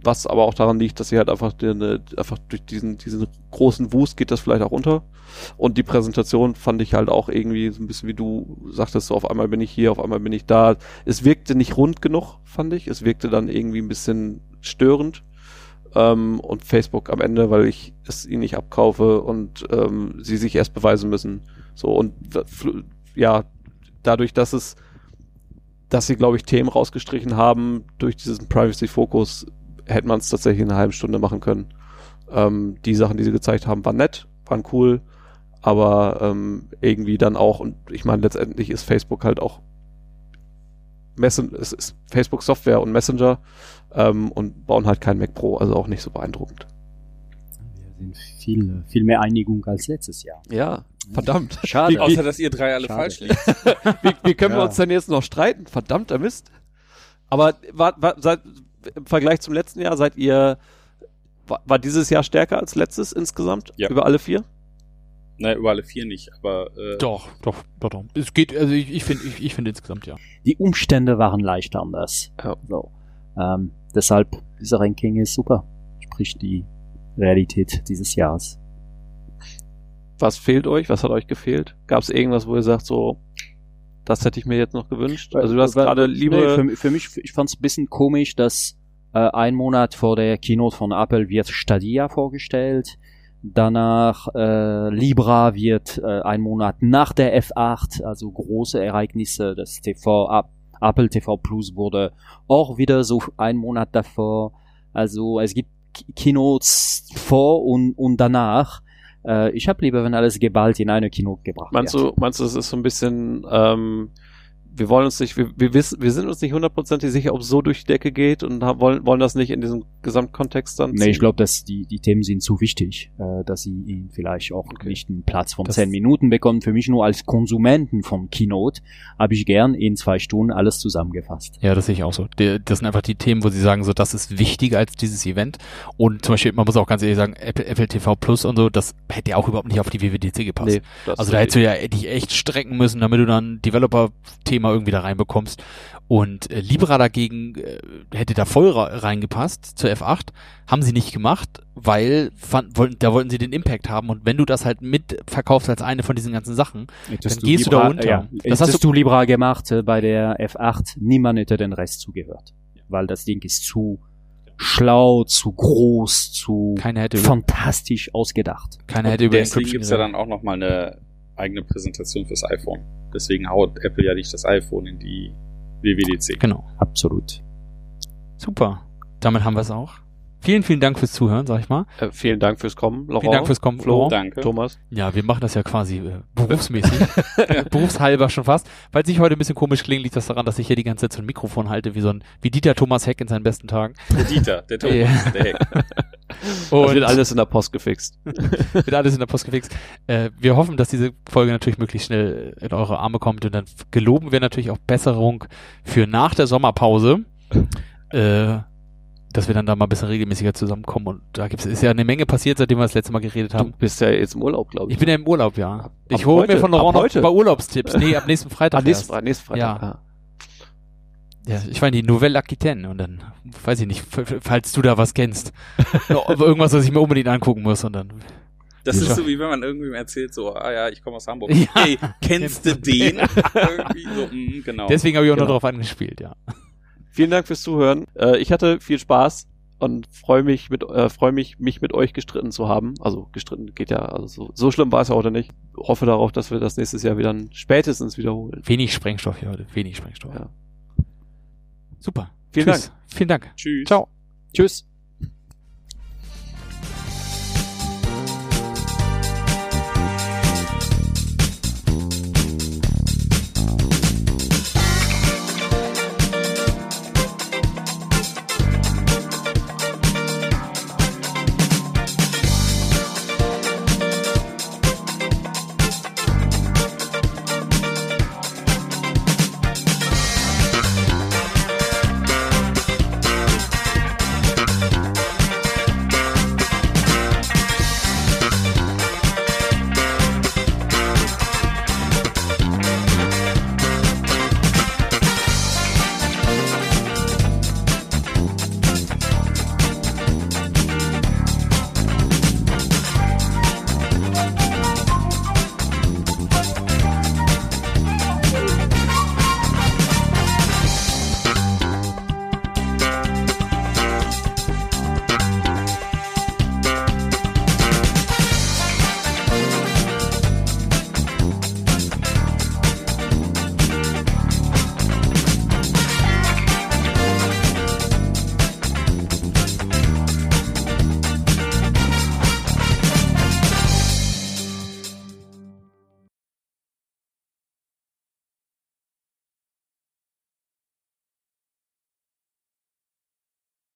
was aber auch daran liegt, dass sie halt einfach, den, einfach durch diesen, diesen großen Wust geht das vielleicht auch unter. Und die Präsentation fand ich halt auch irgendwie so ein bisschen wie du sagtest, so auf einmal bin ich hier, auf einmal bin ich da. Es wirkte nicht rund genug, fand ich. Es wirkte dann irgendwie ein bisschen störend. Ähm, und Facebook am Ende, weil ich es ihnen nicht abkaufe und ähm, sie sich erst beweisen müssen. So und ja, dadurch, dass es, dass sie, glaube ich, Themen rausgestrichen haben durch diesen Privacy-Fokus, hätte man es tatsächlich in einer halben Stunde machen können. Ähm, die Sachen, die sie gezeigt haben, waren nett, waren cool, aber ähm, irgendwie dann auch, und ich meine, letztendlich ist Facebook halt auch Messen, es ist Facebook Software und Messenger ähm, und bauen halt kein Mac Pro, also auch nicht so beeindruckend. Wir sind viel, viel mehr Einigung als letztes Jahr. Ja, verdammt. Schade. Außer, dass ihr drei alle Schade. falsch liegt. wie, wie können wir Ja. uns denn jetzt noch streiten? Verdammter Mist. Aber war, war, seit, im Vergleich zum letzten Jahr seid ihr, war, war dieses Jahr stärker als letztes insgesamt? Ja. Über alle vier? Nein, über alle vier nicht, aber äh, Doch, doch, doch, doch. Es geht, also ich, ich finde, ich, ich finde insgesamt ja. Die Umstände waren leicht anders. Ja. So. Ähm, deshalb, dieser Ranking ist super. Spricht die Realität dieses Jahres. Was fehlt euch? Was hat euch gefehlt? Gab es irgendwas, wo ihr sagt, so, das hätte ich mir jetzt noch gewünscht? Also du hast gerade nee, liebe... für, für mich, ich fand es ein bisschen komisch, dass äh, ein Monat vor der Keynote von Apple wird Stadia vorgestellt. Danach äh, Libra wird äh, ein Monat nach der F8, also große Ereignisse. Das TV Ap- Apple TV Plus wurde auch wieder so ein Monat davor. Also es gibt Keynotes vor und, und danach. Äh, ich habe lieber, wenn alles geballt in eine Keynote gebracht Meinst wird. du, meinst du, es ist so ein bisschen, ähm, wir wollen uns nicht, wir, wir wissen, wir sind uns nicht hundertprozentig sicher, ob es so durch die Decke geht und haben, wollen, wollen das nicht in diesem Gesamtkontext dann Nee, ich glaube, dass die, die Themen sind zu wichtig, äh, dass sie ihn vielleicht auch Okay. nicht einen Platz von zehn Minuten bekommen. Für mich nur als Konsumenten von Keynote habe ich gern in zwei Stunden alles zusammengefasst. Ja, das sehe ich auch so. Die, das sind einfach die Themen, wo sie sagen, so, das ist wichtiger als dieses Event. Und zum Beispiel, man muss auch ganz ehrlich sagen, Apple, Apple TV Plus und so, das hätte ja auch überhaupt nicht auf die WWDC gepasst. Nee, Also da hättest du ja dich echt strecken müssen, damit du dann Developer-Thema irgendwie da reinbekommst. Und äh, Libra dagegen äh, hätte da voll reingepasst zur F8. Haben sie nicht gemacht, weil fand, wollten, da wollten sie den Impact haben. Und wenn du das halt mitverkaufst als eine von diesen ganzen Sachen, Hättest Dann gehst du da runter. Ja, Das hast du Libra gemacht äh, bei der F8. Niemand hätte den Rest zugehört. Weil das Ding ist zu schlau, zu groß, zu keiner hätte, fantastisch ausgedacht. keiner hätte über deswegen Encryption gibt's ja dann auch nochmal eine eigene Präsentation fürs iPhone. Deswegen haut Apple ja nicht das iPhone in die WWDC. Genau. Absolut. Super. Damit haben wir es auch. Vielen, vielen Dank fürs Zuhören, sag ich mal. Äh, vielen Dank fürs Kommen, Laurent. Vielen Dank fürs Kommen, Flo, Laurent. Danke. Thomas. Ja, wir machen das ja quasi äh, berufsmäßig. Berufshalber schon fast. Falls ich heute ein bisschen komisch klinge, liegt das daran, dass ich hier die ganze Zeit so ein Mikrofon halte, wie so ein, wie Dieter Thomas Heck in seinen besten Tagen. Der Dieter, der Thomas, der Heck. Das Und wird alles in der Post gefixt. wird alles in der Post gefixt. Äh, wir hoffen, dass diese Folge natürlich möglichst schnell in eure Arme kommt und dann geloben wir natürlich auch Besserung für nach der Sommerpause. Äh, dass wir dann da mal ein bisschen regelmäßiger zusammenkommen und da gibt's ist ja eine Menge passiert, seitdem wir das letzte Mal geredet Du haben. bist ja jetzt im Urlaub, glaube ich. Ich bin ja im Urlaub, ja. Ab- Ich ab hole mir heute? von Ab Laurent noch heute? ein paar Urlaubstipps. Nee, ab nächsten Freitag. Ah, nächsten erst. Freitag, nächsten Freitag. Ja. Ah. Ja, ich war in die Nouvelle Aquitaine und dann, weiß ich nicht, falls du da was kennst. Irgendwas, was ich mir unbedingt angucken muss und dann. Das ist so, wie wenn man irgendwem erzählt, so, ah ja, ich komme aus Hamburg. Ja. Hey, kennst du den? Irgendwie so, mm, genau. Deswegen habe ich auch Genau. noch drauf angespielt, ja. Vielen Dank fürs Zuhören. Äh, ich hatte viel Spaß und freue mich mit äh, freue mich mich mit euch gestritten zu haben. Also gestritten geht ja also so, so schlimm war es ja heute nicht. Hoffe darauf, dass wir das nächstes Jahr wieder spätestens wiederholen. Wenig Sprengstoff hier heute, wenig Sprengstoff. Ja. Super. Vielen Tschüss. Vielen Dank. Tschüss. Ciao. Tschüss.